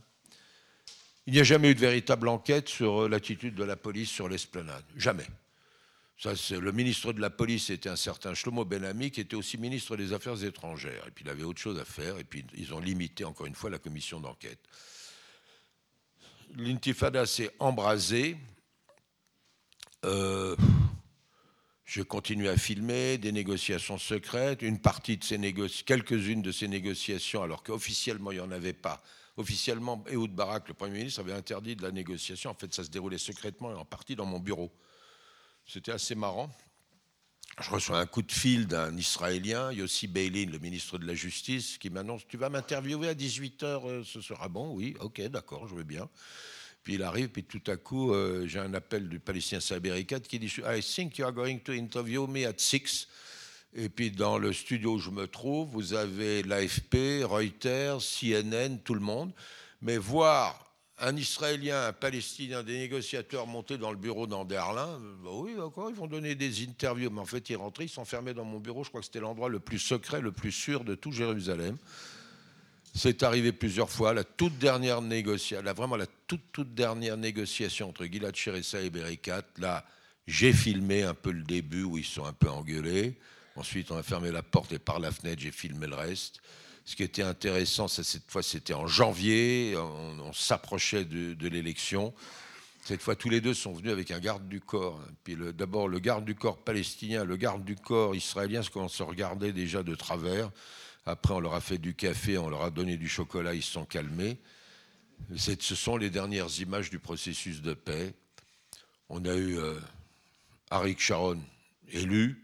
Il n'y a jamais eu de véritable enquête sur l'attitude de la police sur l'esplanade. Jamais le ministre de la police était un certain Shlomo Benami, qui était aussi ministre des Affaires étrangères. Et puis il avait autre chose à faire, et puis ils ont limité encore une fois la commission d'enquête. L'intifada s'est embrasée. Euh, je continue à filmer des négociations secrètes. Une partie de ces négociations, quelques-unes de ces négociations, alors qu'officiellement il n'y en avait pas, officiellement, Ehud Barak, le Premier ministre, avait interdit de la négociation. En fait, ça se déroulait secrètement et en partie dans mon bureau. C'était assez marrant. Je reçois un coup de fil d'un Israélien, Yossi Beilin, le ministre de la Justice, qui m'annonce Tu vas m'interviewer à 18h euh, ce sera bon Oui, ok, d'accord, je veux bien. Puis il arrive, puis tout à coup, euh, j'ai un appel du Palestinien Saberikat qui dit I think you are going to interview me at 6. Et puis dans le studio où je me trouve, vous avez l'AFP, Reuters, CNN, tout le monde. Mais voir un Israélien, un Palestinien, des négociateurs monter dans le bureau d'Anderlin, bah oui, d'accord, ils vont donner des interviews. Mais en fait, ils rentraient, ils s'enfermaient dans mon bureau. Je crois que c'était l'endroit le plus secret, le plus sûr de tout Jérusalem. C'est arrivé plusieurs fois. La toute dernière négociation, vraiment la toute, toute dernière négociation entre Gilad Cheressa et Berikat, là, j'ai filmé un peu le début où ils sont un peu engueulés. Ensuite, on a fermé la porte et par la fenêtre, j'ai filmé le reste. Ce qui était intéressant, cette fois, c'était en janvier, on, s'approchait de, l'élection. Cette fois, tous les deux sont venus avec un garde du corps. Puis d'abord, le garde du corps palestinien, le garde du corps israélien, on se regardait déjà de travers. Après, on leur a fait du café, on leur a donné du chocolat, ils se sont calmés. Ce sont les dernières images du processus de paix. On a eu euh, Arik Sharon élu,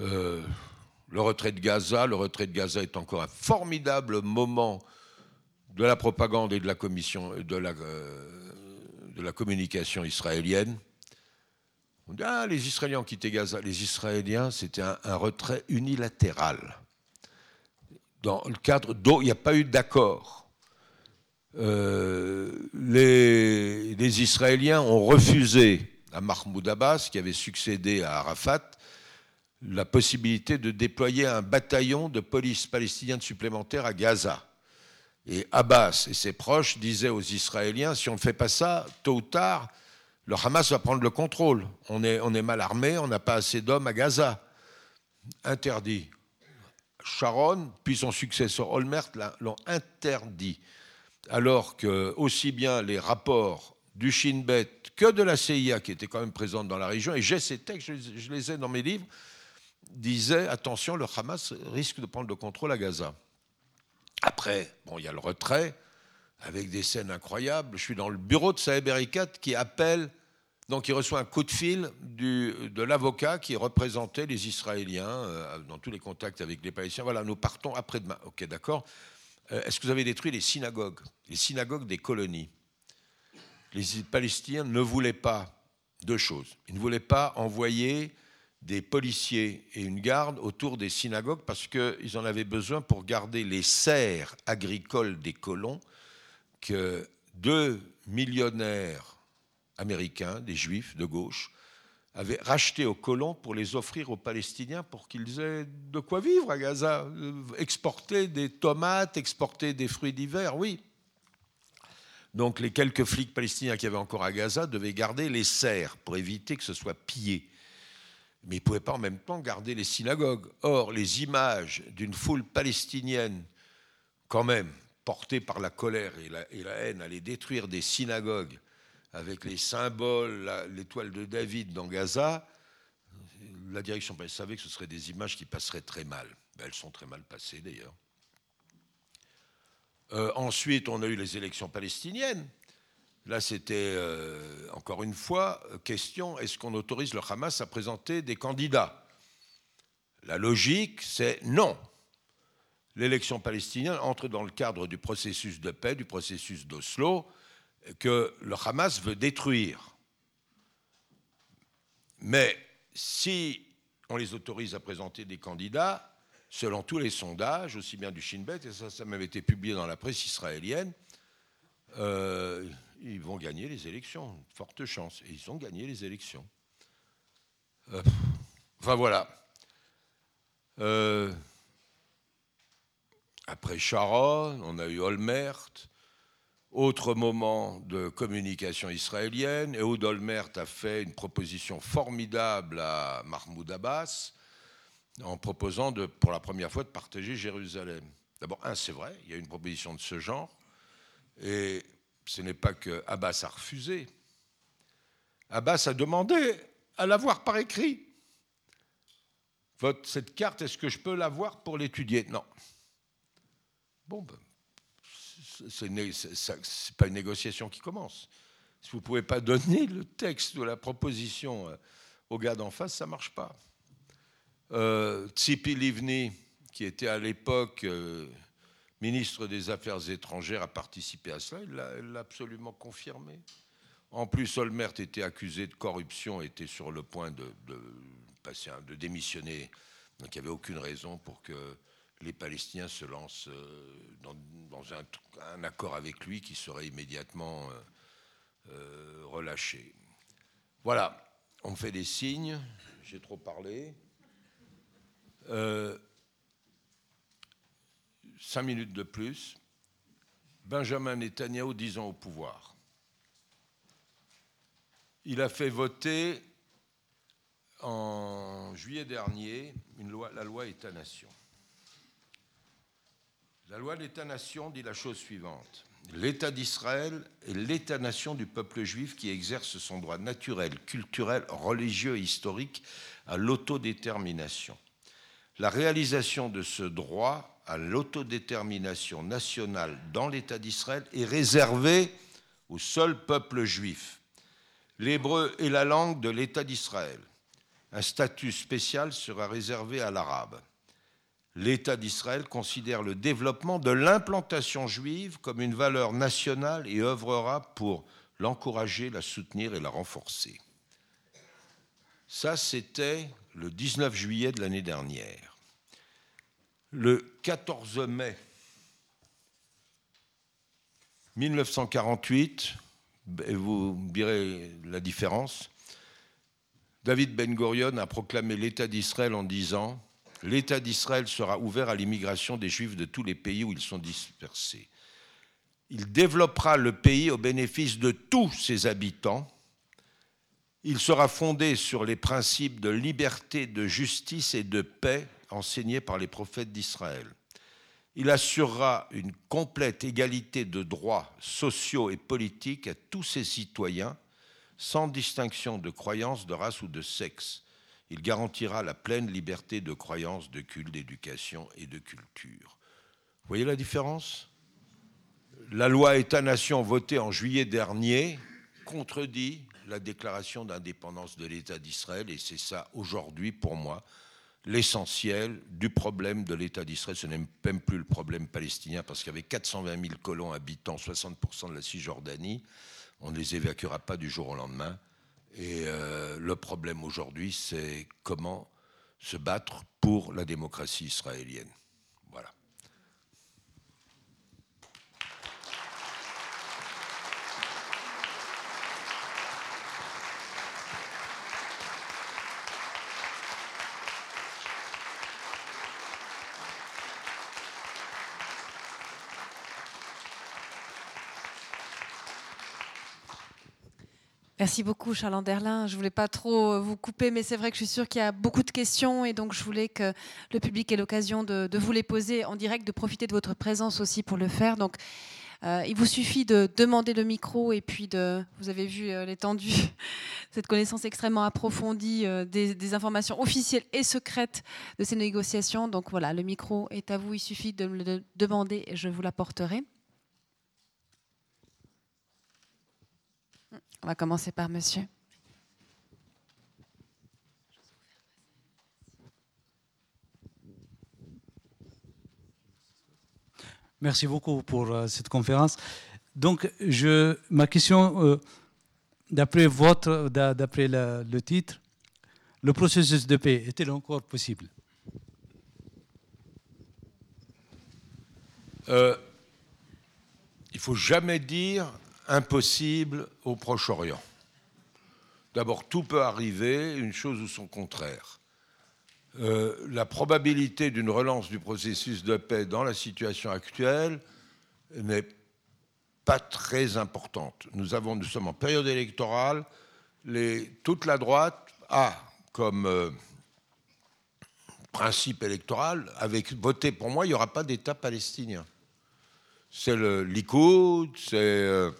euh, le retrait de Gaza. Le retrait de Gaza est encore un formidable moment de la propagande et de la, commission, de la, euh, communication israélienne. On dit, ah, les Israéliens ont quitté Gaza. Les Israéliens, c'était un, retrait unilatéral. Dans le cadre dont il n'y a pas eu d'accord. Euh, les, Israéliens ont refusé à Mahmoud Abbas, qui avait succédé à Arafat, la possibilité de déployer un bataillon de police palestinienne supplémentaire à Gaza. Et Abbas et ses proches disaient aux Israéliens, si on ne fait pas ça, tôt ou tard, le Hamas va prendre le contrôle. On est, mal armé, on n'a pas assez d'hommes à Gaza. Interdit. Sharon, puis son successeur Olmert l'ont interdit. Alors que aussi bien les rapports du Shin Bet que de la CIA, qui était quand même présente dans la région, et j'ai ces textes, je les ai dans mes livres, disait attention, le Hamas risque de prendre le contrôle à Gaza. Après, bon, il y a le retrait avec des scènes incroyables. Je suis dans le bureau de Saeb Erikat qui appelle, donc il reçoit un coup de fil de l'avocat qui représentait les Israéliens euh, dans tous les contacts avec les Palestiniens. Voilà, nous partons après-demain. Ok, d'accord. Euh, est-ce que vous avez détruit les synagogues Les synagogues des colonies? Les Palestiniens ne voulaient pas deux choses. Ils ne voulaient pas envoyer des policiers et une garde autour des synagogues parce qu'ils en avaient besoin pour garder les serres agricoles des colons que deux millionnaires américains, des juifs de gauche, avaient rachetés aux colons pour les offrir aux Palestiniens pour qu'ils aient de quoi vivre à Gaza. Exporter des tomates, exporter des fruits d'hiver, oui. Donc les quelques flics palestiniens qui avaient encore à Gaza devaient garder les serres pour éviter que ce soit pillé mais ils ne pouvaient pas en même temps garder les synagogues. Or, les images d'une foule palestinienne, quand même, portée par la colère et la, haine, allaient détruire des synagogues avec les symboles, l'étoile de David dans Gaza, la direction savait que ce seraient des images qui passeraient très mal. Ben, elles sont très mal passées d'ailleurs. Euh, ensuite, on a eu les élections palestiniennes. Là, c'était euh, encore une fois question est-ce qu'on autorise le Hamas à présenter des candidats? La logique, c'est non. L'élection palestinienne entre dans le cadre du processus de paix, du processus d'Oslo, que le Hamas veut détruire. Mais si on les autorise à présenter des candidats, selon tous les sondages, aussi bien du Shin Bet, et ça, ça m'avait été publié dans la presse israélienne, euh, ils vont gagner les élections. Forte chance. Et ils ont gagné les élections. Euh, enfin voilà. Euh, après Sharon, on a eu Olmert. Autre moment de communication israélienne. Ehud Olmert a fait une proposition formidable à Mahmoud Abbas en proposant pour la première fois de partager Jérusalem. D'abord, un, c'est vrai, il y a une proposition de ce genre. Et ce n'est pas que Abbas a refusé. Abbas a demandé à l'avoir par écrit. Votre, cette carte, est-ce que je peux l'avoir pour l'étudier? Non. Bon, ben, Ce n'est pas une négociation qui commence. Si vous ne pouvez pas donner le texte de la proposition euh, au gars d'en face, ça ne marche pas. Euh, Tsipi Livni, qui était à l'époque euh, ministre des Affaires étrangères, a participé à cela. Il l'a absolument confirmé. En plus, Olmert était accusé de corruption, était sur le point de, démissionner. Donc il n'y avait aucune raison pour que les Palestiniens se lancent dans, un, accord avec lui qui serait immédiatement euh, relâché. Voilà, on fait des signes, j'ai trop parlé. Euh, cinq minutes de plus. Benjamin Netanyahu, dix ans au pouvoir. Il a fait voter en juillet dernier la loi État-nation. La loi d'État-nation dit la chose suivante l'État d'Israël est l'État-nation du peuple juif qui exerce son droit naturel, culturel, religieux et historique à l'autodétermination. La réalisation de ce droit à l'autodétermination nationale dans l'État d'Israël est réservée au seul peuple juif. L'hébreu est la langue de l'État d'Israël. Un statut spécial sera réservé à l'arabe l'État d'Israël considère le développement de l'implantation juive comme une valeur nationale et œuvrera pour l'encourager, la soutenir et la renforcer. Ça, c'était le 19 juillet de l'année dernière. Le 14 mai 1948, et vous direz la différence, David Ben Gurion a proclamé l'État d'Israël en disant l'État d'Israël sera ouvert à l'immigration des Juifs de tous les pays où ils sont dispersés. Il développera le pays au bénéfice de tous ses habitants. Il sera fondé sur les principes de liberté, de justice et de paix enseignés par les prophètes d'Israël. Il assurera une complète égalité de droits sociaux et politiques à tous ses citoyens, sans distinction de croyance, de race ou de sexe il garantira la pleine liberté de croyance, de culte, d'éducation et de culture. Vous voyez la différence? La loi État-nation votée en juillet dernier contredit la déclaration d'indépendance de l'État d'Israël et c'est ça aujourd'hui pour moi l'essentiel du problème de l'État d'Israël. Ce n'est même plus le problème palestinien parce qu'avec 420 000 colons habitant 60% de la Cisjordanie, on ne les évacuera pas du jour au lendemain. Et euh, le problème aujourd'hui, c'est comment se battre pour la démocratie israélienne. Merci beaucoup, Charles Anderlin. Je voulais pas trop euh, vous couper, mais c'est vrai que je suis sûre qu'il y a beaucoup de questions et donc je voulais que le public ait l'occasion de, vous les poser en direct, de profiter de votre présence aussi pour le faire. Donc, euh, il vous suffit de demander le micro et puis de, vous avez vu euh, l'étendue, *laughs* cette connaissance extrêmement approfondie des, des, informations officielles et secrètes de ces négociations. Donc voilà, le micro est à vous. Il suffit de me le demander et je vous l'apporterai. On va commencer par monsieur. Merci beaucoup pour euh, cette conférence. Donc, je, ma question, euh, d'après votre, d'après le titre, le processus de paix est-il encore possible? Euh, Il faut jamais dire impossible au Proche-Orient. D'abord, tout peut arriver, une chose ou son contraire. Euh, la probabilité d'une relance du processus de paix dans la situation actuelle n'est pas très importante. Nous, avons, nous sommes en période électorale, toute la droite a comme euh, principe électoral, avec voter pour moi, il n'y aura pas d'État palestinien. C'est le Likoud, c'est... Euh,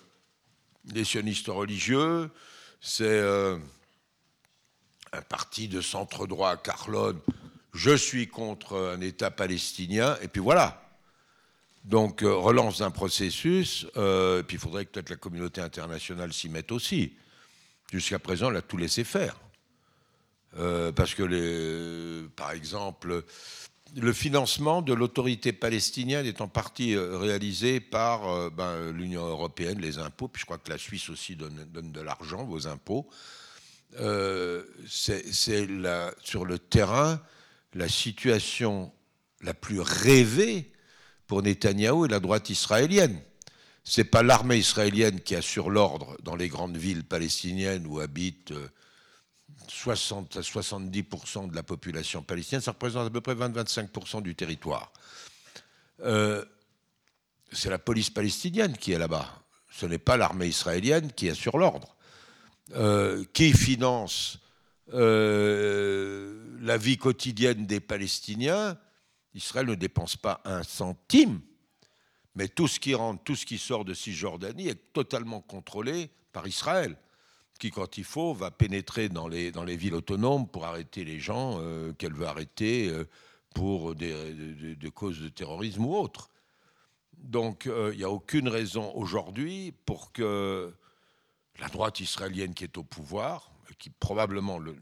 les sionistes religieux, c'est euh, un parti de centre droit à Carlone, je suis contre un État palestinien, et puis voilà. Donc, euh, relance d'un processus, euh, puis il faudrait que peut-être la communauté internationale s'y mette aussi. Jusqu'à présent, elle a tout laissé faire. Parce que, les, par exemple, le financement de l'autorité palestinienne est en partie réalisé par ben, l'Union européenne, les impôts, puis je crois que la Suisse aussi donne, de l'argent, vos impôts. C'est sur le terrain la situation la plus rêvée pour Netanyahou et la droite israélienne. Ce n'est pas l'armée israélienne qui assure l'ordre dans les grandes villes palestiniennes où habitent 60 euh, à 70% de la population palestinienne. Ça représente à peu près 20-25% du territoire. Euh, c'est la police palestinienne qui est là-bas. Ce n'est pas l'armée israélienne qui assure l'ordre. Euh, qui finance la vie quotidienne des Palestiniens Israël ne dépense pas un centime, mais tout ce qui rentre, tout ce qui sort de Cisjordanie est totalement contrôlé par Israël, qui, quand il faut, va pénétrer dans les, dans les villes autonomes pour arrêter les gens euh, qu'elle veut arrêter euh, pour des, causes de terrorisme ou autres. Donc euh, il n'y a aucune raison aujourd'hui pour que la droite israélienne qui est au pouvoir, qui probablement le,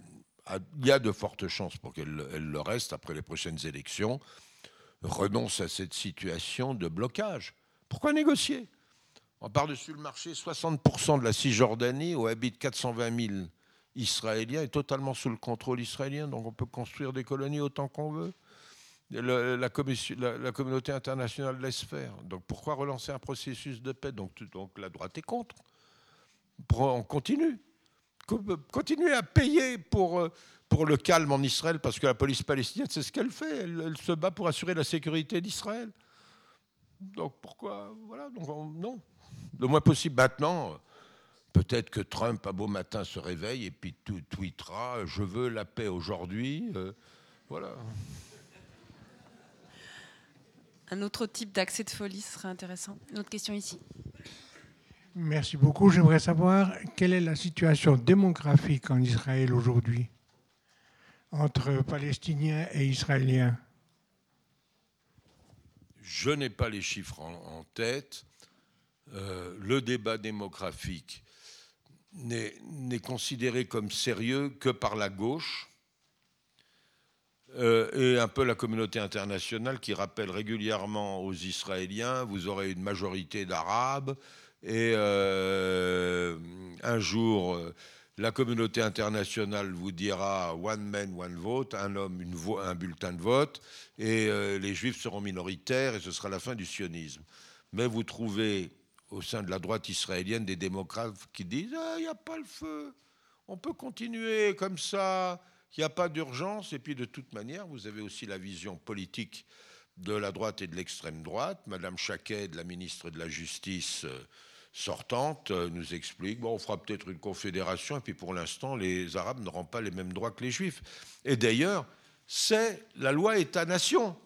il y a de fortes chances pour qu'elle le reste après les prochaines élections, renonce à cette situation de blocage. Pourquoi négocier? Par-dessus le marché, 60% de la Cisjordanie, où habitent 420 000 Israéliens, est totalement sous le contrôle israélien, donc on peut construire des colonies autant qu'on veut. la, communauté internationale laisse faire. Donc pourquoi relancer un processus de paix? Donc, la droite est contre. On continue. Continuez à payer pour, euh, pour le calme en Israël, parce que la police palestinienne, c'est ce qu'elle fait. Elle, se bat pour assurer la sécurité d'Israël. Donc pourquoi? Voilà, donc non. Le moins possible maintenant. Peut-être que Trump, à beau matin, se réveille et puis tout tweetera Je veux la paix aujourd'hui. Euh, voilà. Un autre type d'accès de folie serait intéressant. Une autre question ici. Merci beaucoup. J'aimerais savoir quelle est la situation démographique en Israël aujourd'hui entre Palestiniens et Israéliens? Je n'ai pas les chiffres en, tête. Euh, le débat démographique n'est considéré comme sérieux que par la gauche euh, et un peu la communauté internationale qui rappelle régulièrement aux Israéliens, vous aurez une majorité d'Arabes, et euh, un jour, la communauté internationale vous dira one man, one vote, un homme, un bulletin de vote, et les juifs seront minoritaires et ce sera la fin du sionisme. Mais vous trouvez au sein de la droite israélienne des démocrates qui disent ah, il n'y a pas le feu, on peut continuer comme ça, il n'y a pas d'urgence. Et puis de toute manière, vous avez aussi la vision politique de la droite et de l'extrême droite. Madame Chaquet, la ministre de la Justice, euh, sortante euh, nous explique bon, on fera peut-être une confédération, et puis pour l'instant, les Arabes n'auront pas les mêmes droits que les Juifs. Et d'ailleurs, c'est la loi État-nation.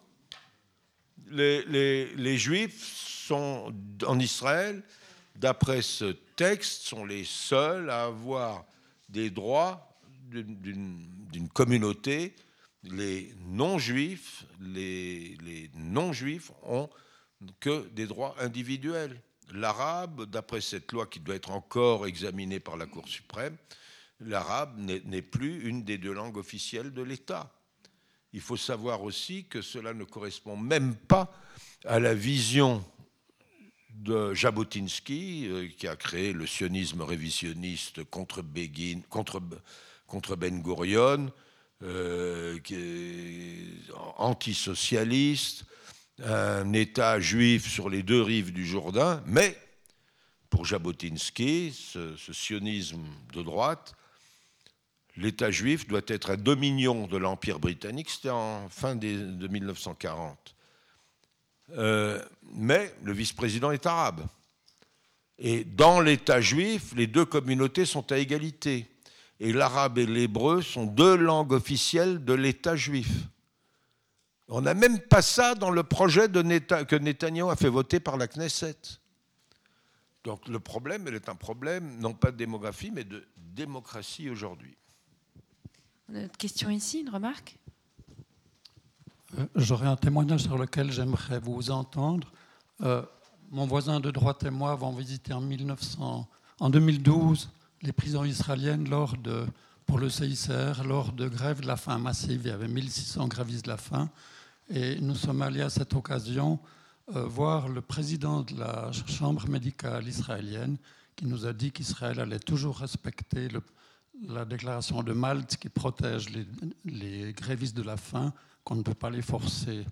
Les, Juifs sont en Israël, d'après ce texte, sont les seuls à avoir des droits d'une communauté. Les non-juifs, les non-juifs ont que des droits individuels l'arabe, d'après cette loi qui doit être encore examinée par la Cour suprême, l'arabe n'est plus une des deux langues officielles de l'État. Il faut savoir aussi que cela ne correspond même pas à la vision de Jabotinsky, euh, qui a créé le sionisme révisionniste contre, Begin, Ben Gurion, euh, qui est antisocialiste, un État juif sur les deux rives du Jourdain, mais pour Jabotinsky, ce, sionisme de droite, l'État juif doit être un dominion de l'Empire britannique, c'était en fin de 1940. Euh, mais le vice-président est arabe. Et dans l'État juif, les deux communautés sont à égalité. Et l'arabe et l'hébreu sont deux langues officielles de l'État juif. On n'a même pas ça dans le projet que Netanyahu a fait voter par la Knesset. Donc le problème, il est un problème non pas de démographie, mais de démocratie aujourd'hui. Une question ici, une remarque? Euh, J'aurais un témoignage sur lequel j'aimerais vous entendre. mon voisin de droite et moi avons visité en, 1900, en 2012 les prisons israéliennes lors de, pour le CICR lors de grèves de la faim massive. Il y avait 1600 grévistes de la faim. Et nous sommes allés à cette occasion euh, voir le président de la chambre médicale israélienne qui nous a dit qu'Israël allait toujours respecter la déclaration de Malte qui protège les, grévistes de la faim, qu'on ne peut pas les forcer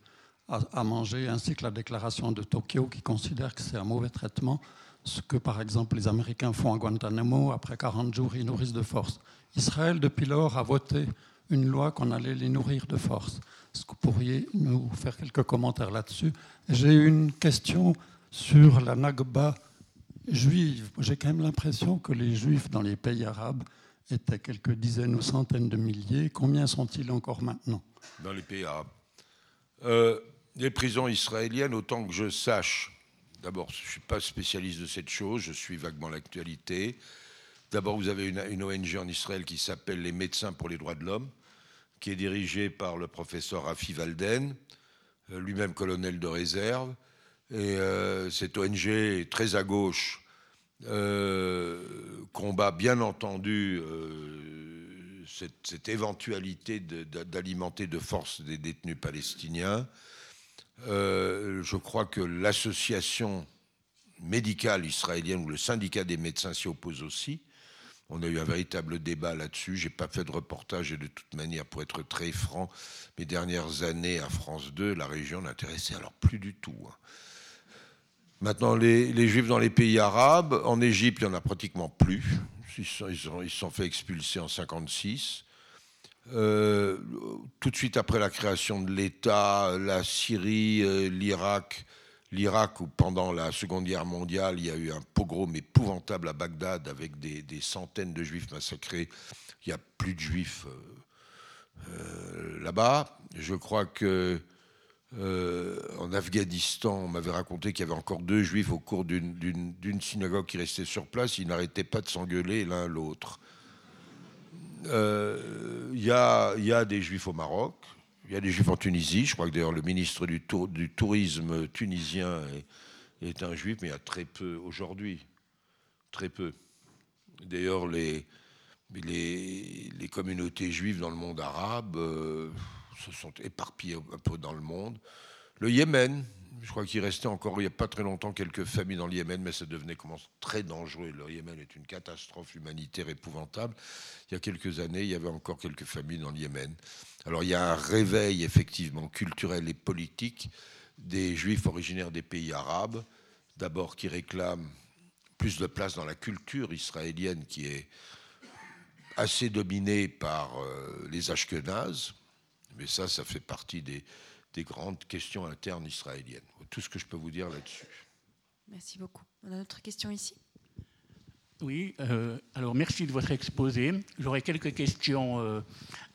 à, à, manger, ainsi que la déclaration de Tokyo qui considère que c'est un mauvais traitement, ce que par exemple les Américains font à Guantanamo, après 40 jours ils nourrissent de force. Israël, depuis lors, a voté une loi qu'on allait les nourrir de force. Est-ce que vous pourriez nous faire quelques commentaires là-dessus? J'ai une question sur la Nagba juive. J'ai quand même l'impression que les juifs dans les pays arabes étaient quelques dizaines ou centaines de milliers. Combien sont-ils encore maintenant Dans les pays arabes. Euh, les prisons israéliennes, autant que je sache, d'abord, je ne suis pas spécialiste de cette chose, je suis vaguement l'actualité. D'abord, vous avez une, ONG en Israël qui s'appelle les Médecins pour les droits de l'homme, qui est dirigé par le professeur Rafi Valden, euh, lui-même colonel de réserve. Et euh, cette ONG est très à gauche, euh, combat bien entendu cette, éventualité d'alimenter de, force des détenus palestiniens. je crois que l'association médicale israélienne ou le syndicat des médecins s'y oppose aussi. On a eu un véritable débat là-dessus. J'ai pas fait de reportage et de toute manière, pour être très franc, mes dernières années à France 2, la région n'intéressait alors plus du tout. Hein. Maintenant, les, Juifs dans les pays arabes, en Égypte, il n'y en a pratiquement plus. Ils se sont, fait expulser en 56. Euh, tout de suite après la création de l'État, la Syrie, euh, l'Irak, l'Irak, où pendant la Seconde Guerre mondiale, il y a eu un pogrom épouvantable à Bagdad avec des, centaines de juifs massacrés. Il n'y a plus de juifs euh, euh, là-bas. Je crois que euh, en Afghanistan, on m'avait raconté qu'il y avait encore deux juifs au cours d'une synagogue qui restait sur place. Ils n'arrêtaient pas de s'engueuler l'un l'autre. Il y, y, a des juifs au Maroc. Il y a des juifs en Tunisie. Je crois que d'ailleurs le ministre du, tourisme tunisien est, un juif, mais il y a très peu aujourd'hui. Très peu. D'ailleurs, les, communautés juives dans le monde arabe euh, se sont éparpillées un peu dans le monde. Le Yémen, je crois qu'il restait encore il n'y a pas très longtemps quelques familles dans le Yémen, mais ça devenait commence très dangereux. Le Yémen est une catastrophe humanitaire épouvantable. Il y a quelques années, il y avait encore quelques familles dans le Yémen. Alors il y a un réveil effectivement culturel et politique des juifs originaires des pays arabes, d'abord qui réclament plus de place dans la culture israélienne qui est assez dominée par euh, les Ashkenazes, mais ça, ça fait partie des, des grandes questions internes israéliennes. Tout ce que je peux vous dire là-dessus. Merci beaucoup. On a une autre question ici? Oui, euh, alors merci de votre exposé. J'aurais quelques questions euh,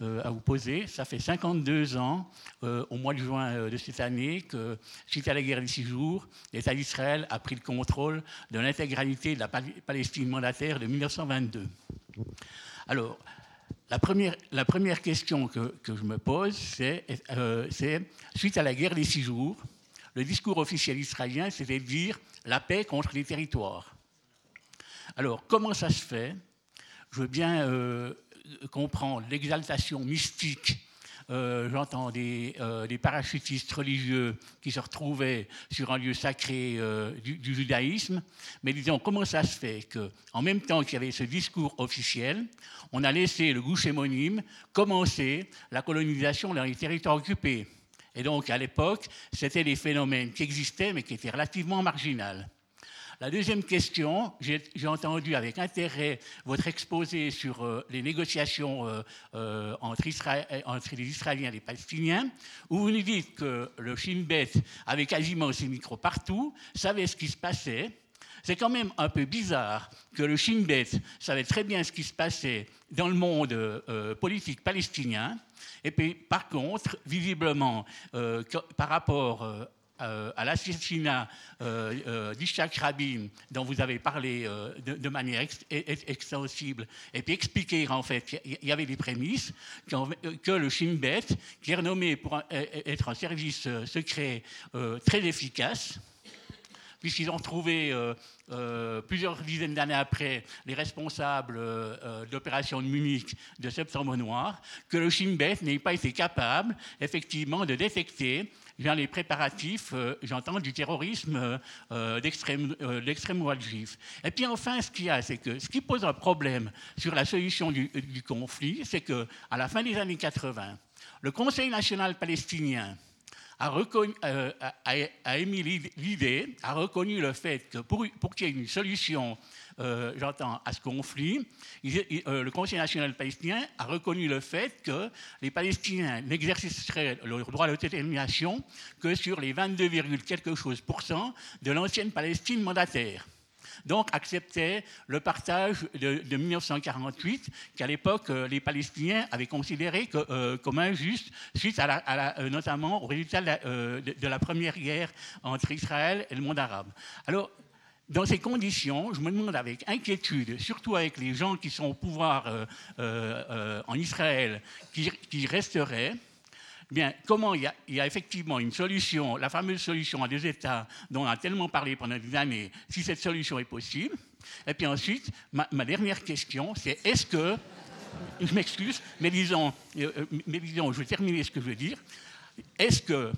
euh, à vous poser. Ça fait 52 ans, au mois de juin de cette année, que, suite à la guerre des six jours, l'État d'Israël a pris le contrôle de l'intégralité de la Palestine mandataire de 1922. Alors, la première, question que, je me pose, c'est, suite à la guerre des six jours, le discours officiel israélien, c'était de dire la paix contre les territoires. Alors, comment ça se fait? Je veux bien euh, comprendre l'exaltation mystique. Euh, j'entends euh, des, parachutistes religieux qui se retrouvaient sur un lieu sacré du, du, judaïsme, mais disons comment ça se fait qu'en même temps qu'il y avait ce discours officiel, on a laissé le gouche commencer la colonisation dans les territoires occupés? Et donc à l'époque, c'était des phénomènes qui existaient mais qui étaient relativement marginaux. La deuxième question, j'ai entendu avec intérêt votre exposé sur euh, les négociations euh, euh, entre, les Israéliens et les Palestiniens, où vous nous dites que le Shin Bet avait quasiment ses micros partout, savait ce qui se passait? C'est quand même un peu bizarre que le Shin Bet savait très bien ce qui se passait dans le monde politique palestinien. Et puis, par contre, visiblement, par rapport euh, à l'assassinat euh, euh, d'Ishak Rabin, dont vous avez parlé de, manière extensible, et puis expliquer en fait qu'il y avait des prémices, que le Shin Bet, qui est renommé pour être un service secret très efficace, puisqu'ils ont trouvé plusieurs dizaines d'années après les responsables de l'opération de Munich de Septembre Noir, que le Shin Bet n'ait pas été capable, effectivement, de détecter les préparatifs, j'entends, du terrorisme d'extrême droite juif. Et puis enfin, ce qu'il y a, c'est que ce qui pose un problème sur la solution du, conflit, c'est qu'à la fin des années 80, le Conseil national palestinien euh, a, émis l'idée, a reconnu le fait que pour, qu'il y ait une solution, euh, j'entends, à ce conflit, euh, le Conseil national palestinien a reconnu le fait que les Palestiniens n'exerceraient leur droit de détermination que sur les 22, quelque chose pour cent de l'ancienne Palestine mandataire donc acceptait le partage de, 1948, qu'à l'époque euh, les Palestiniens avaient considéré comme injuste, suite à, notamment au résultat de la, première guerre entre Israël et le monde arabe. Alors, dans ces conditions, je me demande avec inquiétude, surtout avec les gens qui sont au pouvoir en Israël, qui resteraient, Bien, comment il y, a, effectivement une solution, la fameuse solution à deux États dont on a tellement parlé pendant des années, si cette solution est possible. Et puis ensuite, ma, dernière question, c'est est-ce que, je m'excuse, mais disons, euh, euh, mais disons, je vais terminer ce que je veux dire, est-ce que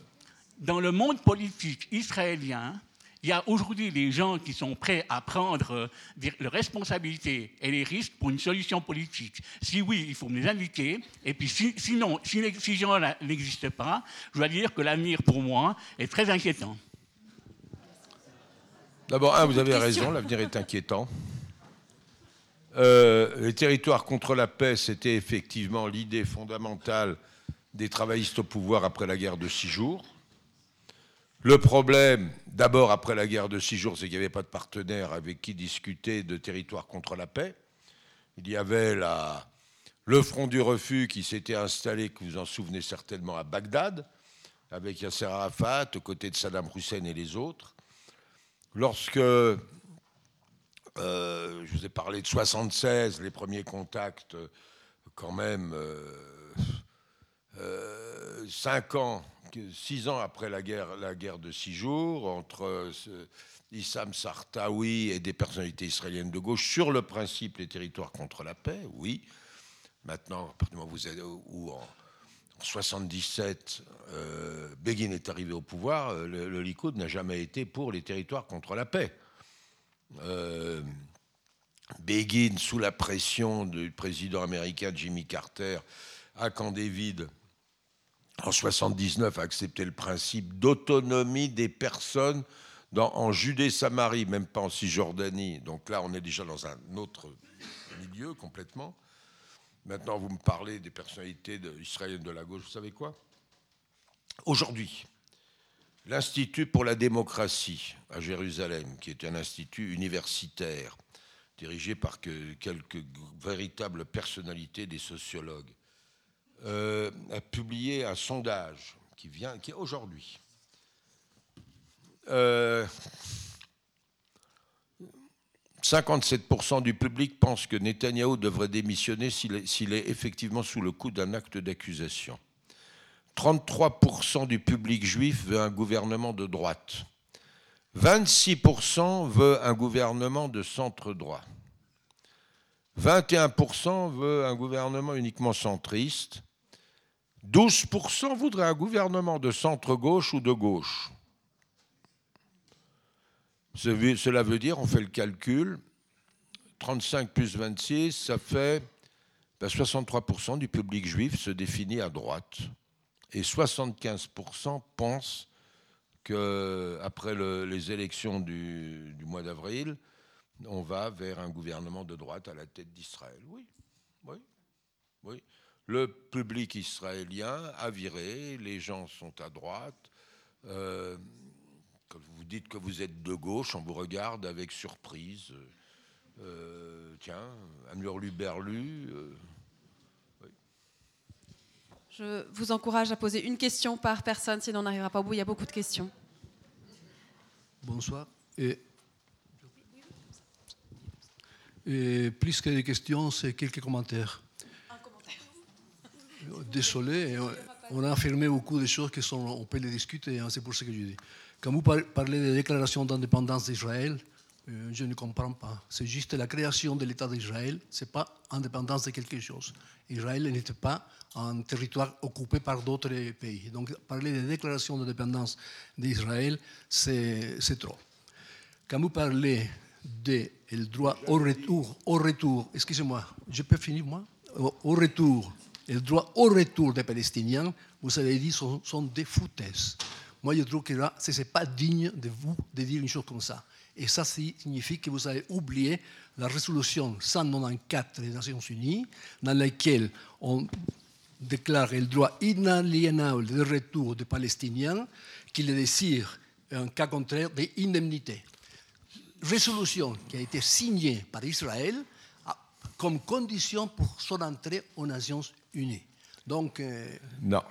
dans le monde politique israélien, il y a aujourd'hui des gens qui sont prêts à prendre euh, les responsabilités et les risques pour une solution politique. Si oui, il faut me les indiquer. Et puis sinon, si ces gens n'existent pas, je dois dire que l'avenir pour moi est très inquiétant. D'abord, vous avez raison, l'avenir est inquiétant. Euh, les territoires contre la paix, c'était effectivement l'idée fondamentale des travaillistes au pouvoir après la guerre de six jours. Le problème, d'abord après la guerre de six jours, c'est qu'il n'y avait pas de partenaire avec qui discuter de territoire contre la paix. Il y avait le front du refus qui s'était installé, que vous en souvenez certainement, à Bagdad, avec Yasser Arafat, aux côtés de Saddam Hussein et les autres. Lorsque euh, je vous ai parlé de 76, les premiers contacts, quand même, euh, euh, cinq ans six ans après la guerre, de six jours, entre euh, Issam Sartawi et des personnalités israéliennes de gauche, sur le principe les territoires contre la paix, oui. Maintenant, à vous êtes, où en, 77, euh, Begin est arrivé au pouvoir, euh, le, Likoud n'a jamais été pour les territoires contre la paix. Begin, sous la pression du président américain Jimmy Carter, à Camp David, en 79, a accepté le principe d'autonomie des personnes dans, en Judée-Samarie, même pas en Cisjordanie. Donc là, on est déjà dans un autre milieu complètement. Maintenant, vous me parlez des personnalités israéliennes de la gauche. Vous savez quoi? Aujourd'hui, l'Institut pour la démocratie à Jérusalem, qui est un institut universitaire dirigé par quelques véritables personnalités des sociologues, euh, a publié un sondage qui vient, qui est aujourd'hui. 57% euh, du public pense que Netanyahou devrait démissionner s'il est, effectivement sous le coup d'un acte d'accusation. 33% du public juif veut un gouvernement de droite. 26% veut un gouvernement de centre droit. 21% veut un gouvernement uniquement centriste. 12% voudraient un gouvernement de centre-gauche ou de gauche. Cela veut dire, on fait le calcul, 35 plus 26, ça fait 63% ben, du public juif se définit à droite. Et 75% pensent qu'après les élections du, du mois d'avril, on va vers un gouvernement de droite à la tête d'Israël. Oui, oui, oui le public israélien a viré, les gens sont à droite. Euh, quand vous dites que vous êtes de gauche, on vous regarde avec surprise. Euh, tiens, un hurluberlu. Euh, Je vous encourage à poser une question par personne, sinon on n'arrivera pas au bout. Il y a beaucoup de questions. Bonsoir. Et, et plus que des questions, c'est quelques commentaires. Désolé. on a affirmé beaucoup de choses qui sont, on peut les discuter, hein, c'est pour ça que je dis. Quand vous parlez des déclarations d'indépendance d'Israël, euh, je ne comprends pas. C'est juste la création de l'État d'Israël, ce n'est pas indépendance de quelque chose. Israël n'était pas un territoire occupé par d'autres pays. Donc parler des déclarations d'indépendance d'Israël, c'est trop. Quand vous parlez du droit au retour, au retour excusez-moi, je peux finir moi? Au retour, le au retour des Palestiniens, vous avez dit, sont, sont des foutaises. Moi, je trouve que là, ce n'est pas digne de vous de dire une chose comme ça. Et ça signifie que vous avez oublié la résolution 194 des Nations Unies, dans laquelle on déclare le droit inaliénable de retour des Palestiniens qui le désirent, en cas contraire, des indemnités. Résolution qui a été signée par Israël comme condition pour son entrée aux Nations Unies. Donc, euh, non.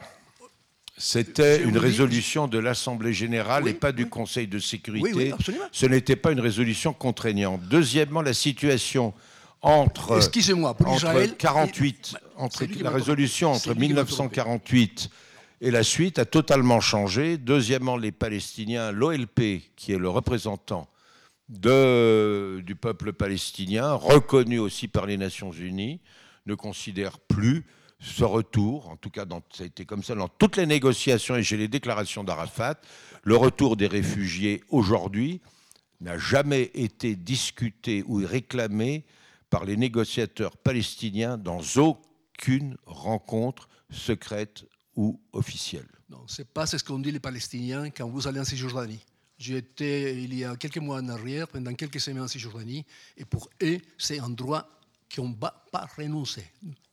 C'était une résolution de l'Assemblée générale et pas du Conseil de sécurité. Ce n'était pas une résolution contraignante. Deuxièmement, la situation entre, Excusez-moi, pour entre 48, entre la résolution entre 1948 et la suite a totalement changé. Deuxièmement, les Palestiniens, l'OLP, qui est le représentant de, du peuple palestinien, reconnu aussi par les Nations Unies, ne considère plus ce retour, en tout cas ça a été comme ça dans toutes les négociations et j'ai les déclarations d'Arafat, le retour des réfugiés aujourd'hui n'a jamais été discuté ou réclamé par les négociateurs palestiniens dans aucune rencontre secrète ou officielle. Non, ce n'est pas ce qu'ont dit les Palestiniens quand vous allez en Cisjordanie. J'étais il y a quelques mois en arrière, pendant quelques semaines en Cisjordanie, et pour eux, c'est un droit qu'on ne va pas renoncer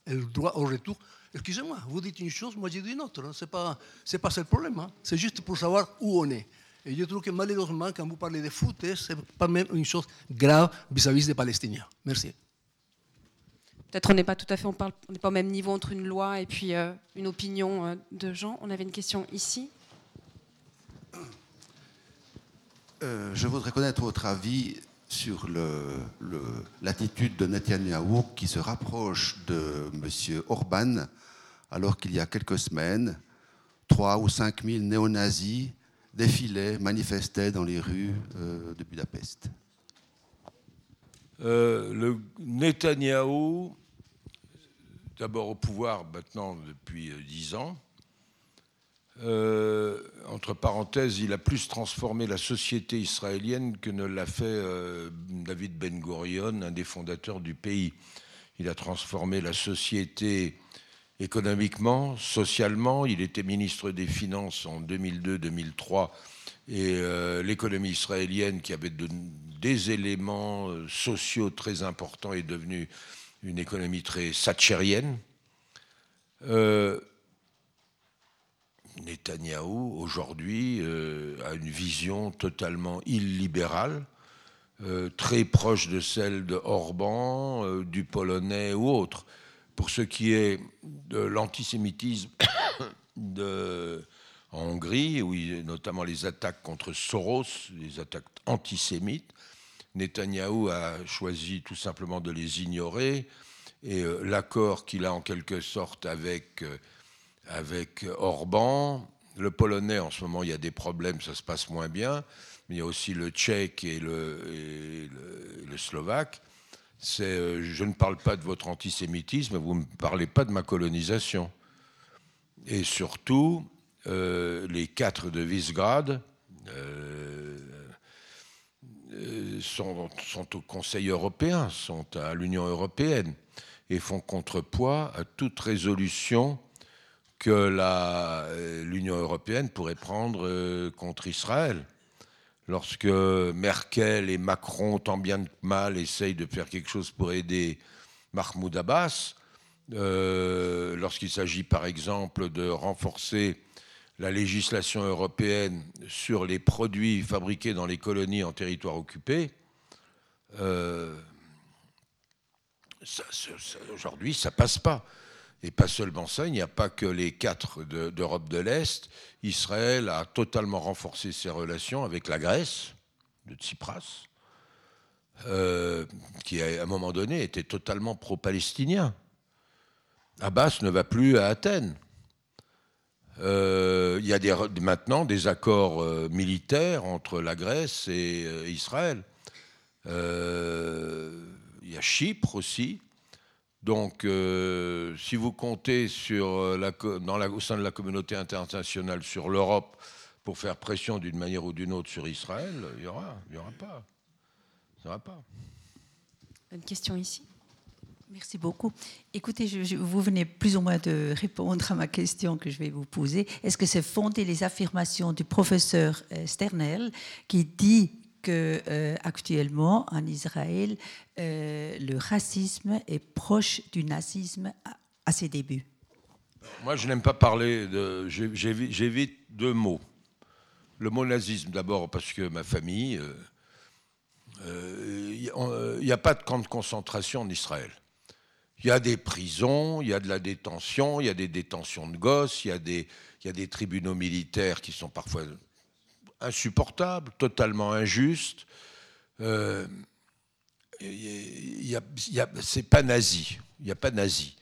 le droit au retour. Excusez-moi, vous dites une chose, moi je dis une autre. Hein. Ce n'est pas, pas ça le problème. Hein. C'est juste pour savoir où on est. Et je trouve que malheureusement, quand vous parlez de foot, hein, ce n'est pas même une chose grave vis-à-vis des Palestiniens. Merci. Peut-être on n'est pas tout à fait, on n'est pas au même niveau entre une loi et puis euh, une opinion euh, de gens. On avait une question ici. Euh, je voudrais connaître votre avis sur l'attitude de Netanyahou qui se rapproche de M. Orban, alors qu'il y a quelques semaines, 3 ou 5 000 néo-nazis défilaient, manifestaient dans les rues euh, de Budapest. Euh, le Netanyahou, d'abord au pouvoir maintenant depuis 10 ans, euh, entre parenthèses, il a plus transformé la société israélienne que ne l'a fait euh, David Ben Gurion, un des fondateurs du pays. Il a transformé la société économiquement, socialement. Il était ministre des Finances en 2002-2003 et euh, l'économie israélienne, qui avait des éléments sociaux très importants, est devenue une économie très satchérienne. Netanyahou, aujourd'hui, euh, a une vision totalement illibérale, euh, très proche de celle de Orban, euh, du polonais ou autre. Pour ce qui est de l'antisémitisme *coughs* en Hongrie, où notamment les attaques contre Soros, les attaques antisémites, Netanyahou a choisi tout simplement de les ignorer et l'accord qu'il a en quelque sorte avec avec Orban. Le polonais, en ce moment, il y a des problèmes, ça se passe moins bien. Mais il y a aussi le tchèque et le, slovaque. Euh, je ne parle pas de votre antisémitisme, vous ne parlez pas de ma colonisation. Et surtout, euh, les quatre de Visegrad euh, sont, sont, au Conseil européen, sont à l'Union européenne et font contrepoids à toute résolution que euh, l'Union européenne pourrait prendre euh, contre Israël. Lorsque Merkel et Macron, tant bien que mal, essayent de faire quelque chose pour aider Mahmoud Abbas, euh, lorsqu'il s'agit par exemple de renforcer la législation européenne sur les produits fabriqués dans les colonies en territoire occupé, aujourd'hui ça passe pas. Et pas seulement ça, il n'y a pas que les quatre d'Europe de, l'Est. Israël a totalement renforcé ses relations avec la Grèce, de Tsipras, euh, qui à un moment donné était totalement pro-palestinien. Abbas ne va plus à Athènes. Euh, il y a maintenant des accords euh, militaires entre la Grèce et Israël. il y a Chypre aussi. Donc, si vous comptez sur la, dans la, au sein de la communauté internationale sur l'Europe pour faire pression d'une manière ou d'une autre sur Israël, il n'y aura, il y aura pas. Ça va pas. Une question ici. Merci beaucoup. Écoutez, vous venez plus ou moins de répondre à ma question que je vais vous poser. Est-ce que c'est fondé les affirmations du professeur euh, Sternel qui dit que euh, actuellement en Israël euh, le racisme est proche du nazisme à, ses débuts Moi, je n'aime pas parler de. J'évite deux mots. Le mot nazisme d'abord parce que ma famille. Il n'y a pas de camp de concentration en Israël. Il y a des prisons, il y a de la détention, il y a des détentions de gosses, il y y a des tribunaux militaires qui sont parfois insupportables, totalement injustes. Euh, c'est pas nazi. Il n'y a pas nazi.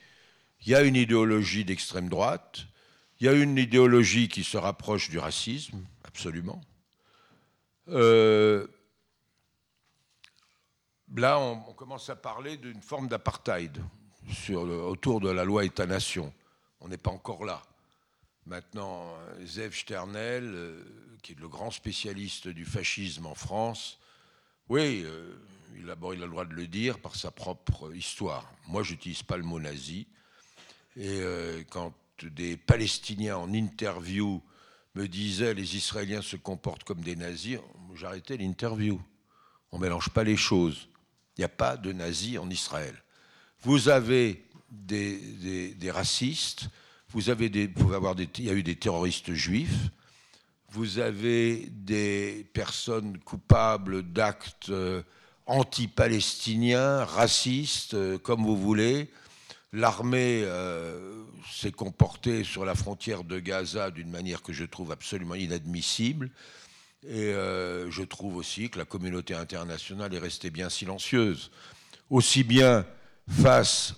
Il y a une idéologie d'extrême droite. Il y a une idéologie qui se rapproche du racisme, absolument. Euh, là, on, on, commence à parler d'une forme d'apartheid autour de la loi État-nation. On n'est pas encore là. Maintenant, Zev Sternel, euh, qui est le grand spécialiste du fascisme en France, oui, euh, il, a, il a le droit de le dire par sa propre histoire. Moi, je n'utilise pas le mot nazi. Et euh, quand des Palestiniens en interview me disaient les Israéliens se comportent comme des nazis, j'arrêtais l'interview. On ne mélange pas les choses. Il n'y a pas de nazis en Israël. Vous avez des, racistes, vous avez des, il y a eu des terroristes juifs, vous avez des personnes coupables d'actes euh, anti-palestiniens, racistes, euh, comme vous voulez. L'armée euh, s'est comportée sur la frontière de Gaza d'une manière que je trouve absolument inadmissible. Et je trouve aussi que la communauté internationale est restée bien silencieuse. Aussi bien face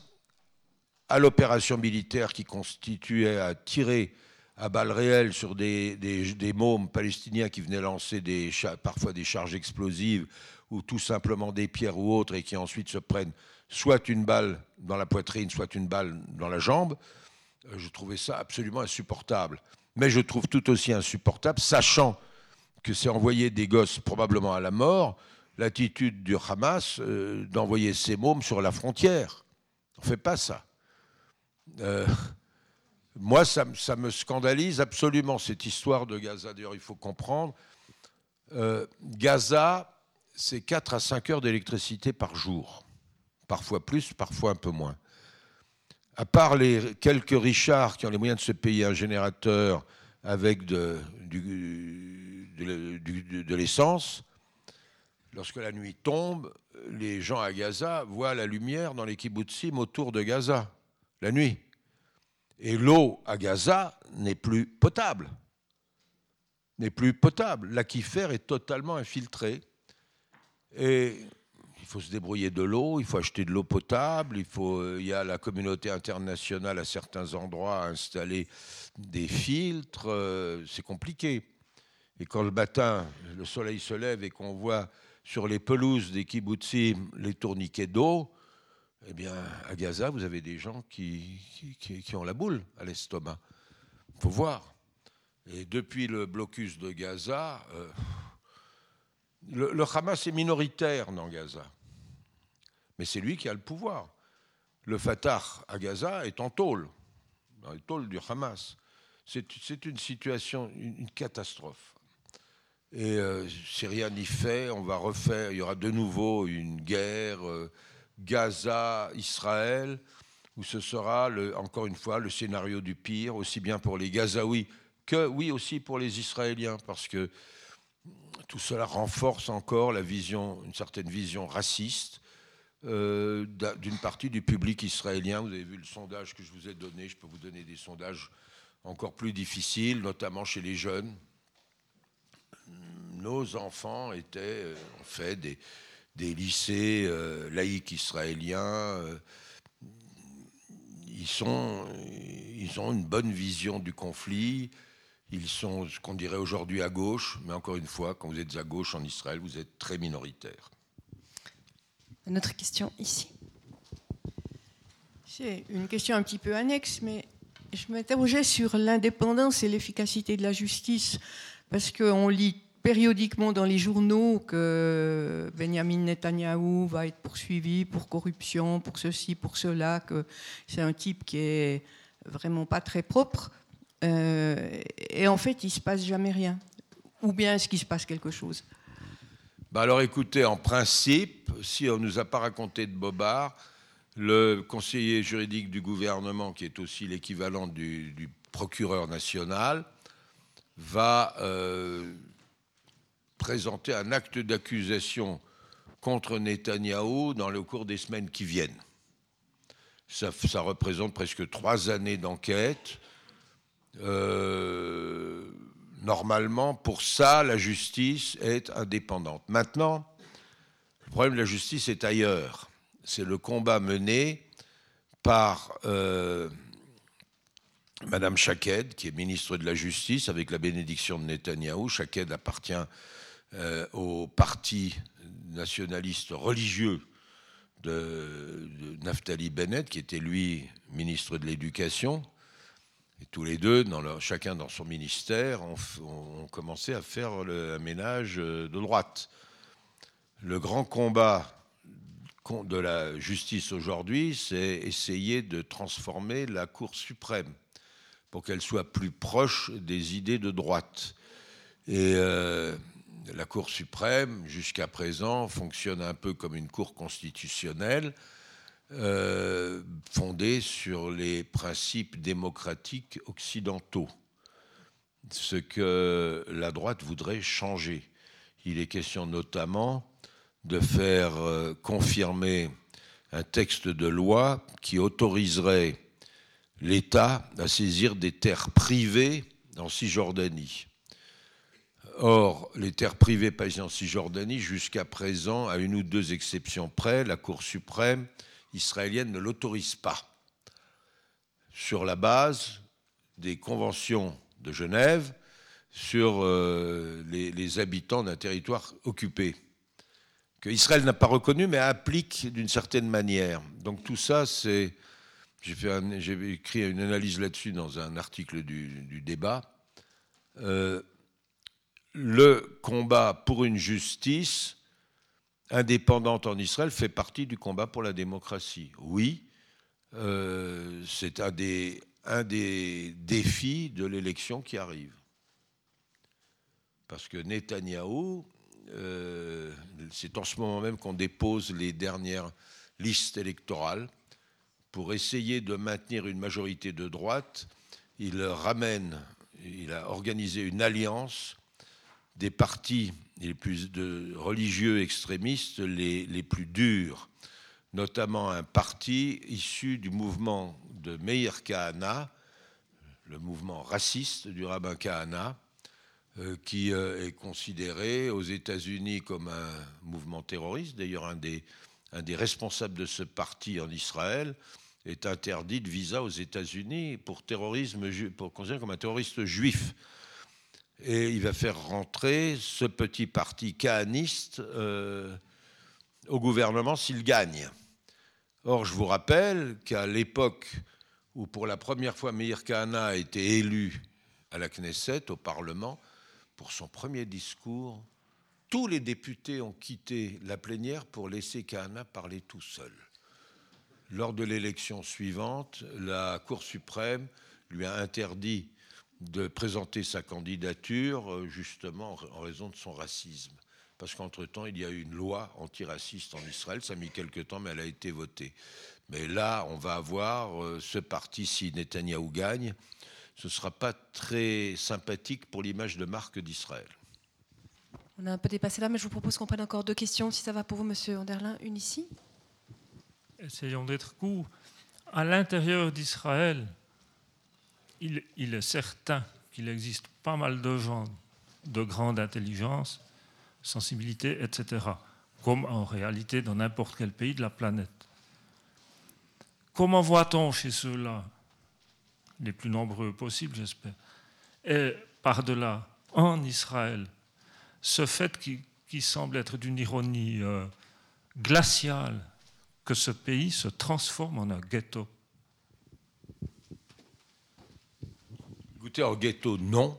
à l'opération militaire qui constituait à tirer à balles réelles sur des, des, mômes palestiniens qui venaient lancer des, parfois des charges explosives ou tout simplement des pierres ou autres et qui ensuite se prennent soit une balle dans la poitrine, soit une balle dans la jambe, euh, je trouvais ça absolument insupportable. Mais je trouve tout aussi insupportable, sachant que c'est envoyer des gosses probablement à la mort, l'attitude du Hamas euh, d'envoyer ses mômes sur la frontière. On ne fait pas ça. Euh, moi, ça, me scandalise absolument cette histoire de Gaza. D'ailleurs, il faut comprendre. Euh, Gaza, c'est 4 à 5 heures d'électricité par jour. Parfois plus, parfois un peu moins. À part les quelques richards qui ont les moyens de se payer un générateur avec de, de l'essence, lorsque la nuit tombe, les gens à Gaza voient la lumière dans les kibbutzim autour de Gaza, la nuit. Et l'eau à Gaza n'est plus potable. N'est plus potable. L'aquifère est totalement infiltré. Et il faut se débrouiller de l'eau, il faut acheter de l'eau potable, il, faut, il y a la communauté internationale à certains endroits à installer des filtres. Euh, c'est compliqué. Et quand le matin, le soleil se lève et qu'on voit sur les pelouses des kibbutzim les tourniquets d'eau, eh bien, à Gaza, vous avez des gens qui, qui, ont la boule à l'estomac. Il faut voir. Et depuis le blocus de Gaza, euh, le, Hamas est minoritaire dans Gaza. Mais c'est lui qui a le pouvoir. Le Fatah à Gaza est en tôle, dans les tôles du Hamas. C'est une situation, une catastrophe. Et euh, si rien n'y fait, on va refaire, il y aura de nouveau une guerre euh, Gaza-Israël, où ce sera, encore une fois, le scénario du pire, aussi bien pour les Gazaouis que, oui, aussi pour les Israéliens, parce que tout cela renforce encore la vision, une certaine vision raciste euh, d'une partie du public israélien. Vous avez vu le sondage que je vous ai donné, je peux vous donner des sondages encore plus difficiles, notamment chez les jeunes nos enfants étaient euh, en fait des, lycées euh, laïcs israéliens. Euh, ils, sont, ils ont une bonne vision du conflit. Ils sont ce qu'on dirait aujourd'hui à gauche, mais encore une fois, quand vous êtes à gauche en Israël, vous êtes très minoritaire. Une autre question ici. C'est une question un petit peu annexe, mais je m'interrogeais sur l'indépendance et l'efficacité de la justice, parce qu'on lit périodiquement dans les journaux que Benjamin Netanyahou va être poursuivi pour corruption, pour ceci, pour cela, que c'est un type qui est vraiment pas très propre. Euh, et en fait, il se passe jamais rien. Ou bien est-ce qu'il se passe quelque chose? Bah Alors écoutez, en principe, si on ne nous a pas raconté de Bobard, le conseiller juridique du gouvernement, qui est aussi l'équivalent du, procureur national, va euh, présenter un acte d'accusation contre Netanyahou dans le cours des semaines qui viennent. Ça, représente presque trois années d'enquête. Euh, normalement, pour ça, la justice est indépendante. Maintenant, le problème de la justice est ailleurs c'est le combat mené par euh, Madame Chaked, qui est ministre de la Justice, avec la bénédiction de Netanyahou. Chaked appartient euh, au parti nationaliste religieux de, Naftali Bennett, qui était lui ministre de l'Éducation. Et tous les deux, chacun dans son ministère, ont, commencé à faire le ménage de droite. Le grand combat de la justice aujourd'hui, c'est essayer de transformer la Cour suprême pour qu'elle soit plus proche des idées de droite. Et euh, la Cour suprême, jusqu'à présent, fonctionne un peu comme une Cour constitutionnelle, euh, fondée sur les principes démocratiques occidentaux, ce que la droite voudrait changer. Il est question notamment de faire euh, confirmer un texte de loi qui autoriserait l'État à saisir des terres privées en Cisjordanie. Or, les terres privées pas en Cisjordanie, jusqu'à présent, à une ou deux exceptions près, la Cour suprême israélienne ne l'autorise pas, sur la base des conventions de Genève sur euh, les habitants d'un territoire occupé qu'Israël n'a pas reconnu, mais applique d'une certaine manière. Donc tout ça, c'est... J'ai écrit une analyse là-dessus dans un article du, débat. Euh, le combat pour une justice indépendante en Israël fait partie du combat pour la démocratie. Oui, euh, c'est un des, défis de l'élection qui arrive. Parce que Netanyahou, euh, c'est en ce moment même qu'on dépose les dernières listes électorales pour essayer de maintenir une majorité de droite. Il ramène, il a organisé une alliance des partis les plus religieux extrémistes les, les plus durs, notamment un parti issu du mouvement de Meir Kahana, le mouvement raciste du rabbin Kahana, euh, qui euh, est considéré aux États-Unis comme un mouvement terroriste. D'ailleurs, un des, un des responsables de ce parti en Israël est interdit de visa aux États-Unis pour terrorisme, pour considéré comme un terroriste juif. Et il va faire rentrer ce petit parti kahaniste euh, au gouvernement s'il gagne. Or, je vous rappelle qu'à l'époque où pour la première fois Meir Kahana a été élu à la Knesset, au Parlement, pour son premier discours, tous les députés ont quitté la plénière pour laisser Kahana parler tout seul. Lors de l'élection suivante, la Cour suprême lui a interdit de présenter sa candidature euh, justement en raison de son racisme. Parce qu'entre-temps, il y a eu une loi antiraciste en Israël, ça a mis quelque temps, mais elle a été votée. Mais là, on va avoir euh, ce parti, si Netanyahou gagne, ce ne sera pas très sympathique pour l'image de marque d'Israël. On a un peu dépassé là, mais je vous propose qu'on prenne encore deux questions, si ça va pour vous, Monsieur Anderlin. Une ici. Essayons d'être courts. À l'intérieur d'Israël, il, est certain qu'il existe pas mal de gens de grande intelligence, sensibilité, etc., comme en réalité dans n'importe quel pays de la planète. Comment voit-on chez ceux-là les plus nombreux possibles, j'espère. Et par-delà, en Israël, ce fait qui, semble être d'une ironie euh, glaciale, que ce pays se transforme en un ghetto? Écoutez, en ghetto, non.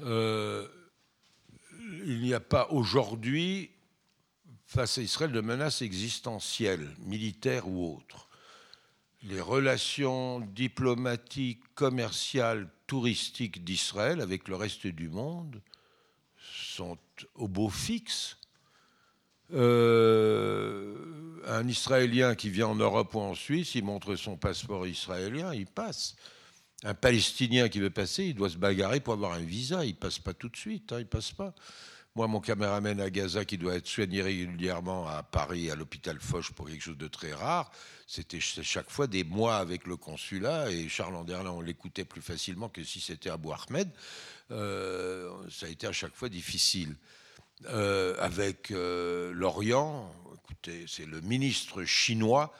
Euh, il n'y a pas aujourd'hui, face à Israël, de menace existentielle, militaire ou autre. Les relations diplomatiques, commerciales, touristiques d'Israël avec le reste du monde sont au beau fixe. Euh, un Israélien qui vient en Europe ou en Suisse, il montre son passeport israélien, il passe. Un Palestinien qui veut passer, il doit se bagarrer pour avoir un visa. Il passe pas tout de suite, hein, il passe pas. Moi, mon caméraman à Gaza, qui doit être soigné régulièrement à Paris, à l'hôpital Foch pour quelque chose de très rare, c'était chaque fois des mois avec le consulat. Et Charles Anderlin, on l'écoutait plus facilement que si c'était Abou Ahmed. Euh, ça a été à chaque fois difficile. Euh, avec euh, l'Orient, écoutez, c'est le ministre chinois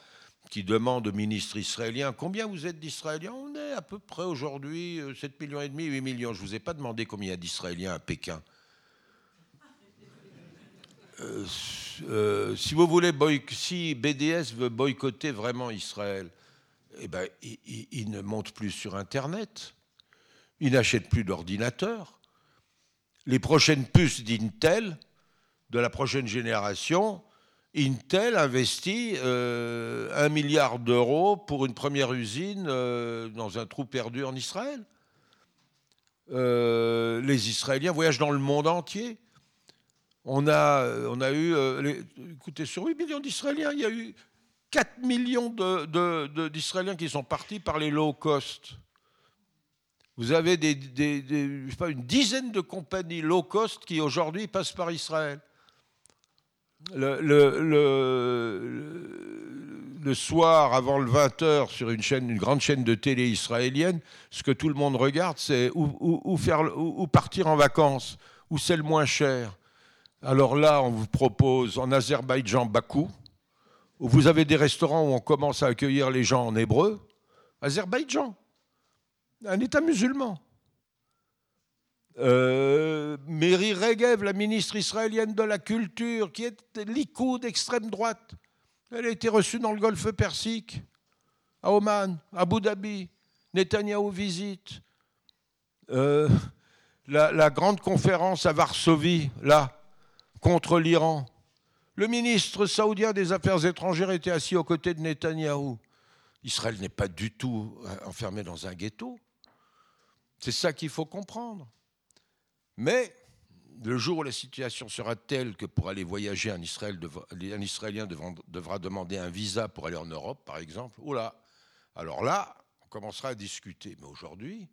qui demande au ministre israélien combien vous êtes d'Israéliens? On est à peu près aujourd'hui 7 millions et demi, 8 millions. Je ne vous ai pas demandé combien il y a d'Israéliens à Pékin. si vous voulez, si BDS veut boycotter vraiment Israël, eh ben, il ne monte plus sur Internet. Il n'achète plus d'ordinateurs. Les prochaines puces d'Intel, de la prochaine génération, Intel investit euh, un milliard d'euros pour une première usine euh, dans un trou perdu en Israël. Euh, les Israéliens voyagent dans le monde entier. On a, eu, écoutez, sur 8 millions d'Israéliens, il y a eu 4 millions d'Israéliens qui sont partis par les low cost. Vous avez des, une dizaine de compagnies low cost qui aujourd'hui passent par Israël. Le, soir, avant le 20h, sur une, grande chaîne de télé israélienne, ce que tout le monde regarde, c'est faire, où, partir en vacances, où c'est le moins cher. Alors là, on vous propose en Azerbaïdjan, Bakou, où vous avez des restaurants où on commence à accueillir les gens en hébreu. Azerbaïdjan un État musulman. Euh, Mary Regev, la ministre israélienne de la Culture, qui est l'ICO d'extrême droite, elle a été reçue dans le golfe Persique, à Oman, à Abu Dhabi. Netanyahou visite. Euh, la, la, grande conférence à Varsovie, là, contre l'Iran. Le ministre saoudien des Affaires étrangères était assis aux côtés de Netanyahou. Israël n'est pas du tout enfermé dans un ghetto. C'est ça qu'il faut comprendre. Mais le jour où la situation sera telle que pour aller voyager en Israël, un Israélien devra demander un visa pour aller en Europe, par exemple, oula, alors là, on commencera à discuter. Mais aujourd'hui,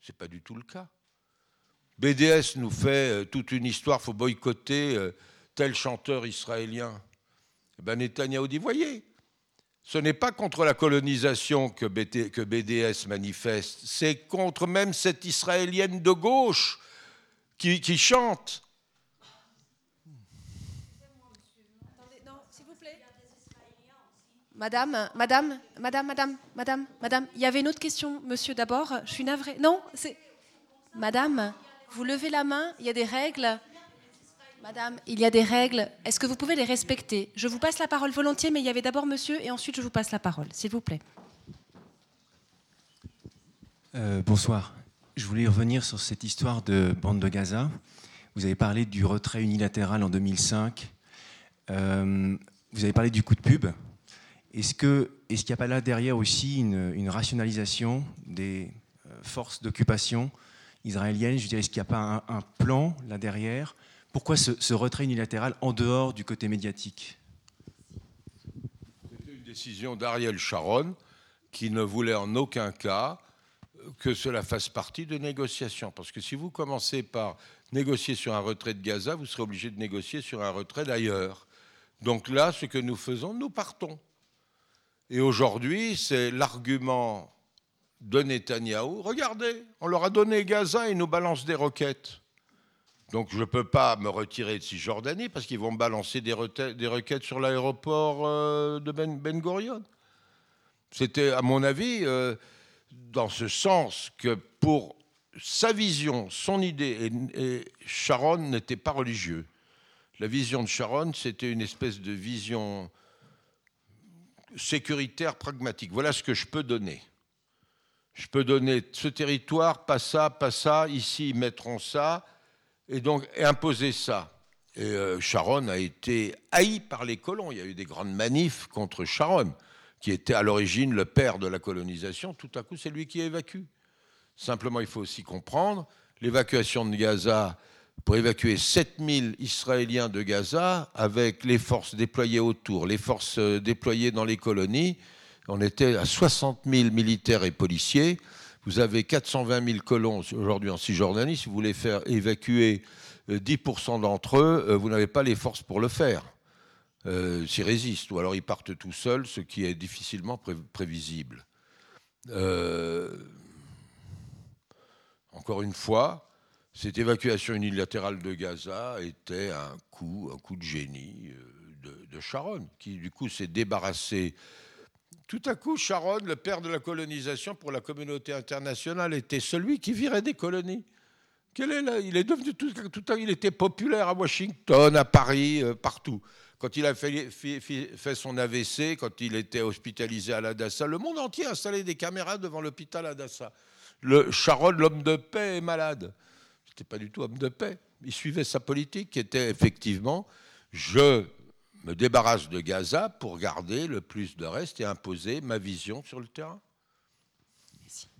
ce n'est pas du tout le cas. BDS nous fait euh, toute une histoire, faut boycotter euh, tel chanteur israélien. Eh ben Netanyahu dit, voyez, ce n'est pas contre la colonisation que, BDS manifeste, c'est contre même cette Israélienne de gauche qui, chante. Madame, madame, madame, madame, madame, madame, il y avait une autre question, monsieur d'abord. Je suis navrée. Non, c'est. Madame, vous levez la main, il y a des règles. Madame, il y a des règles. Est-ce que vous pouvez les respecter? Je vous passe la parole volontiers, mais il y avait d'abord monsieur et ensuite je vous passe la parole, s'il vous plaît. Euh, bonsoir. Je voulais revenir sur cette histoire de bande de Gaza. Vous avez parlé du retrait unilatéral en 2005. Euh, vous avez parlé du coup de pub. Est-ce qu'il n'y a pas là derrière aussi une, rationalisation des euh, forces d'occupation israéliennes? Je est-ce qu'il n'y a pas un, un plan là derrière? Pourquoi ce, retrait unilatéral en dehors du côté médiatique? C'était une décision d'Ariel Sharon qui ne voulait en aucun cas que cela fasse partie de négociations. Parce que si vous commencez par négocier sur un retrait de Gaza, vous serez obligé de négocier sur un retrait d'ailleurs. Donc là, ce que nous faisons, nous partons. Et aujourd'hui, c'est l'argument de Netanyahou. Regardez, on leur a donné Gaza et ils nous balancent des roquettes. Donc je ne peux pas me retirer de Cisjordanie parce qu'ils vont me balancer des, requêtes sur l'aéroport euh, de Ben, ben. C'était, à mon avis, euh, dans ce sens que pour sa vision, son idée, et, Sharon n'était pas religieux. La vision de Sharon, c'était une espèce de vision sécuritaire, pragmatique. Voilà ce que je peux donner. Je peux donner ce territoire, pas ça, pas ça, ici ils mettront ça, et donc imposer ça. Et euh, Sharon a été haï par les colons. Il y a eu des grandes manifs contre Sharon, qui était à l'origine le père de la colonisation. Tout à coup, c'est lui qui évacue. Simplement, il faut aussi comprendre l'évacuation de Gaza pour évacuer 7000 Israéliens de Gaza avec les forces déployées autour, les forces euh, déployées dans les colonies. On était à 60 000 militaires et policiers. Vous avez 420 000 colons aujourd'hui en Cisjordanie. Si vous voulez faire évacuer 10% euh, d'entre eux, euh, vous n'avez pas les forces pour le faire. Euh, S'ils résistent, ou alors ils partent tout seuls, ce qui est difficilement prévisible. encore une fois, cette évacuation unilatérale de Gaza était un coup, un coup de génie de, de Sharon, qui du coup s'est débarrassé tout à coup, Sharon, le père de la colonisation pour la communauté internationale, était celui qui virait des colonies. Est Il est devenu tout, tout il était populaire à Washington, à Paris, euh, partout. Quand il a fait, son AVC, quand il était hospitalisé à l'Adassa, le monde entier a installé des caméras devant l'hôpital Adassa. Le Sharon, l'homme de paix, est malade. C'était pas du tout homme de paix. Il suivait sa politique, qui était effectivement je me débarrasse de Gaza pour garder le plus de reste et imposer ma vision sur le terrain.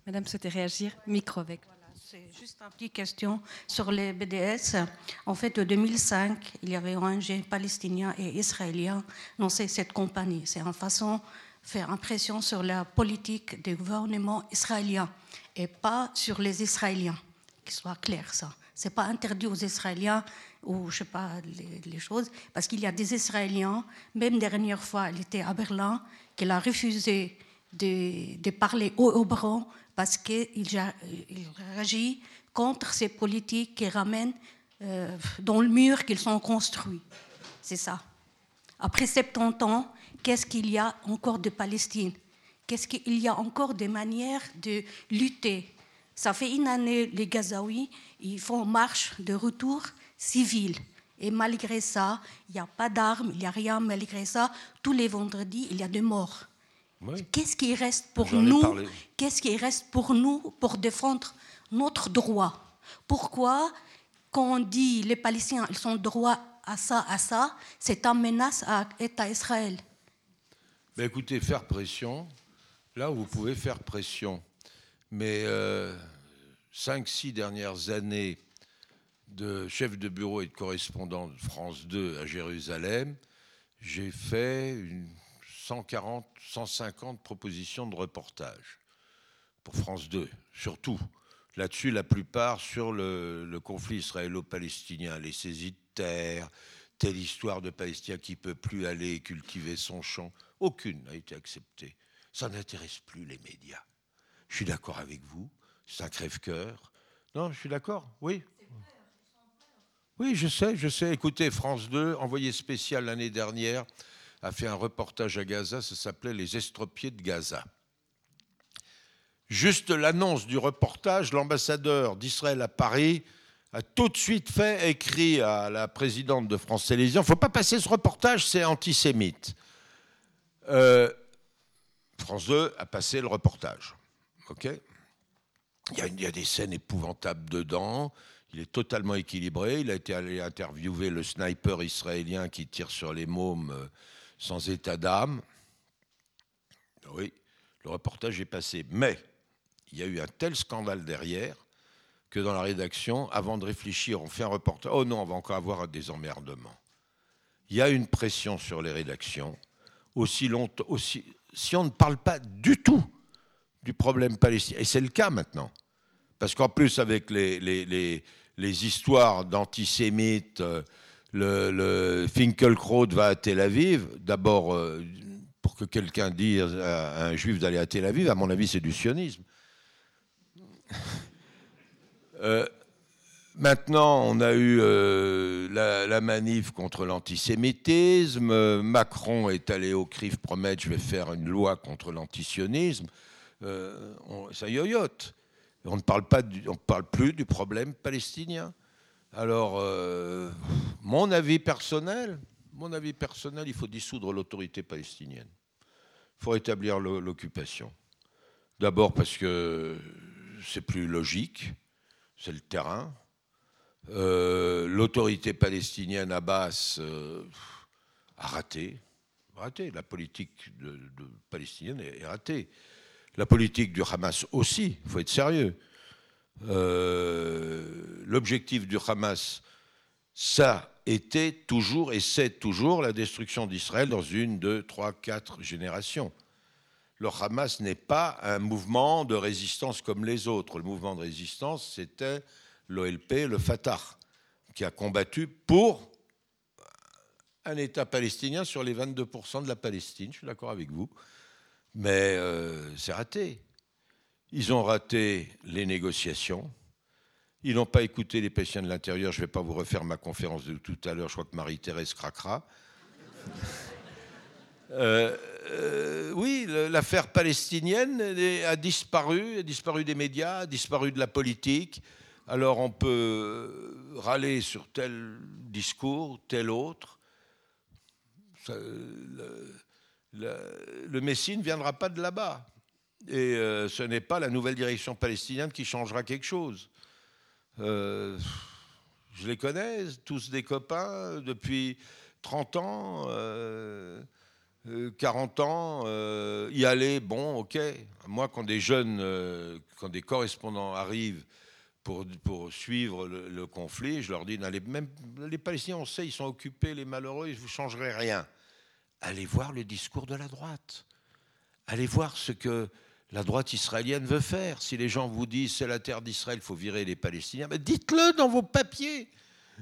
Madame souhaitait réagir Micro avec. C'est juste une petite question sur les BDS. En fait, en 2005, il y avait ONG palestinien et israélien lancé cette compagnie. C'est une façon de faire impression sur la politique du gouvernement israélien et pas sur les Israéliens. Qu'il soit clair ça. C'est pas interdit aux Israéliens ou je sais pas les, choses, parce qu'il y a des Israéliens, même dernière fois, elle était à Berlin, qu'elle a refusé de, parler au Hébreu parce qu'il il réagit contre ces politiques qui ramènent euh, dans le mur qu'ils ont construit. C'est ça. Après 70 ans, qu'est-ce qu'il y a encore de Palestine? Qu'est-ce qu'il y a encore des manières de lutter? Ça fait une année, les Gazaouis, ils font marche de retour civile. Et malgré ça, il n'y a pas d'armes, il n'y a rien. Malgré ça, tous les vendredis, il y a des morts. Qu'est-ce qui reste pour nous Qu'est-ce qui reste pour nous pour défendre notre droit? Pourquoi, quand on dit les Palestiniens ils ont droit à ça, à ça, c'est une menace à l'État Israël? Ben Écoutez, faire pression, là où vous pouvez faire pression. Mais euh, cinq, six dernières années, de chef de bureau et de correspondant de France 2 à Jérusalem, j'ai fait une 140, 150 propositions de reportage pour France 2, surtout. Là-dessus, la plupart sur le, conflit israélo-palestinien, les saisies de terre, telle histoire de Palestinien qui ne peut plus aller cultiver son champ. Aucune n'a été acceptée. Ça n'intéresse plus les médias. Je suis d'accord avec vous, c'est un crève-cœur. Non, je suis d'accord, oui, oui, je sais, je sais. Écoutez, France 2, envoyé spécial l'année dernière, a fait un reportage à Gaza, ça s'appelait Les estropiés de Gaza. Juste l'annonce du reportage, l'ambassadeur d'Israël à Paris a tout de suite fait écrit à la présidente de France Télévisions, il ne faut pas passer ce reportage, c'est antisémite. Euh, France 2 a passé le reportage. Il y, a, il y, a, des scènes épouvantables dedans. Il est totalement équilibré. Il a été allé interviewer le sniper israélien qui tire sur les mômes euh, sans état d'âme. Oui, le reportage est passé. Mais il y a eu un tel scandale derrière que dans la rédaction, avant de réfléchir, on fait un reportage. Oh non, on va encore avoir des emmerdements. Il y a une pression sur les rédactions. Aussi longtemps, si on ne parle pas du tout du problème palestinien, et c'est le cas maintenant, parce qu'en plus, avec les, histoires d'antisémites, euh, le, le Finkelkraut va à Tel Aviv. D'abord, euh, pour que quelqu'un dise à un juif d'aller à Tel Aviv, à mon avis, c'est du sionisme. *laughs* Euh, maintenant, on a eu la, la, manif contre l'antisémitisme. Macron est allé au CRIF promettre je vais faire une loi contre l'antisionisme. euh, ça yoyote. On ne parle, pas on parle plus du problème palestinien. Alors, euh, mon avis personnel, mon avis personnel, il faut dissoudre l'autorité palestinienne. Il faut rétablir l'occupation. D'abord parce que c'est plus logique, c'est le terrain. Euh, l'autorité palestinienne, Abbas, euh, a raté. raté. La politique palestinienne est, ratée. La politique du Hamas aussi, il faut être sérieux. Euh, l'objectif du Hamas, ça était toujours et c'est toujours la destruction d'Israël dans une, deux, trois, quatre générations. Le Hamas n'est pas un mouvement de résistance comme les autres. Le mouvement de résistance, c'était l'OLP, le Fatah, qui a combattu pour un État palestinien sur les 22% de la Palestine. Je suis d'accord avec vous. Mais euh, c'est raté. Ils ont raté les négociations. Ils n'ont pas écouté les patients de l'intérieur. Je ne vais pas vous refaire ma conférence de tout à l'heure. Je crois que Marie-Thérèse craquera. *laughs* Euh, euh, oui, l'affaire palestinienne a disparu, a disparu des médias, a disparu de la politique. Alors on peut râler sur tel discours, tel autre. le, le, Messie ne viendra pas de là-bas. Et euh, ce n'est pas la nouvelle direction palestinienne qui changera quelque chose. Euh, je les connais, tous des copains depuis 30 ans, 40 ans. y aller, bon, ok. Moi, quand des jeunes, quand des correspondants arrivent pour, suivre le, conflit. Je leur dis, même les Palestiniens, on sait, ils sont occupés, les malheureux, vous ne changerez rien. Allez voir le discours de la droite. Allez voir ce que la droite israélienne veut faire. Si les gens vous disent c'est la terre d'Israël, il faut virer les Palestiniens, dites-le dans vos papiers,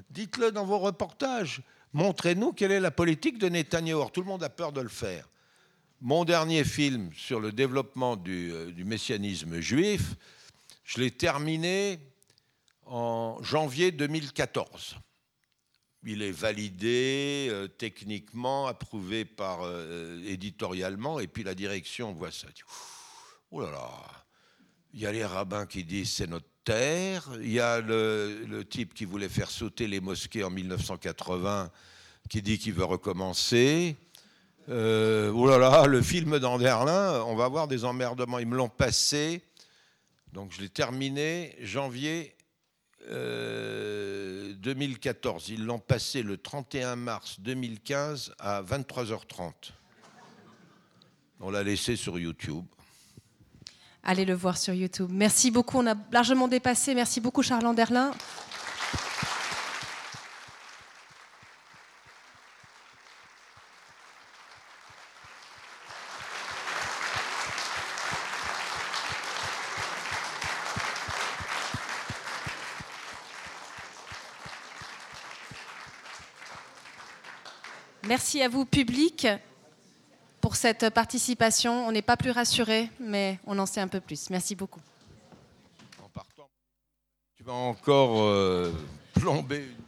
dites-le dans vos reportages. Montrez-nous quelle est la politique de Netanyahu. tout le monde a peur de le faire. Mon dernier film sur le développement du, euh, messianisme juif, je l'ai terminé en janvier 2014. Il est validé euh, techniquement, approuvé par euh, éditorialement, et puis la direction voit ça. Oh là là, il y a les rabbins qui disent c'est notre terre, il y a le, type qui voulait faire sauter les mosquées en 1980 qui dit qu'il veut recommencer. Euh, oh là là, le film d'Anderlin, on va avoir des emmerdements. Ils me l'ont passé. Donc je l'ai terminé janvier 2014. Euh, Ils l'ont passé le 31 mars 2015 à 23h30. On l'a laissé sur YouTube. Allez le voir sur YouTube. Merci beaucoup. On a largement dépassé. Merci beaucoup, Charles Anderlin. Merci à vous, public, pour cette participation. On n'est pas plus rassuré, mais on en sait un peu plus. Merci beaucoup. Euh, *laughs*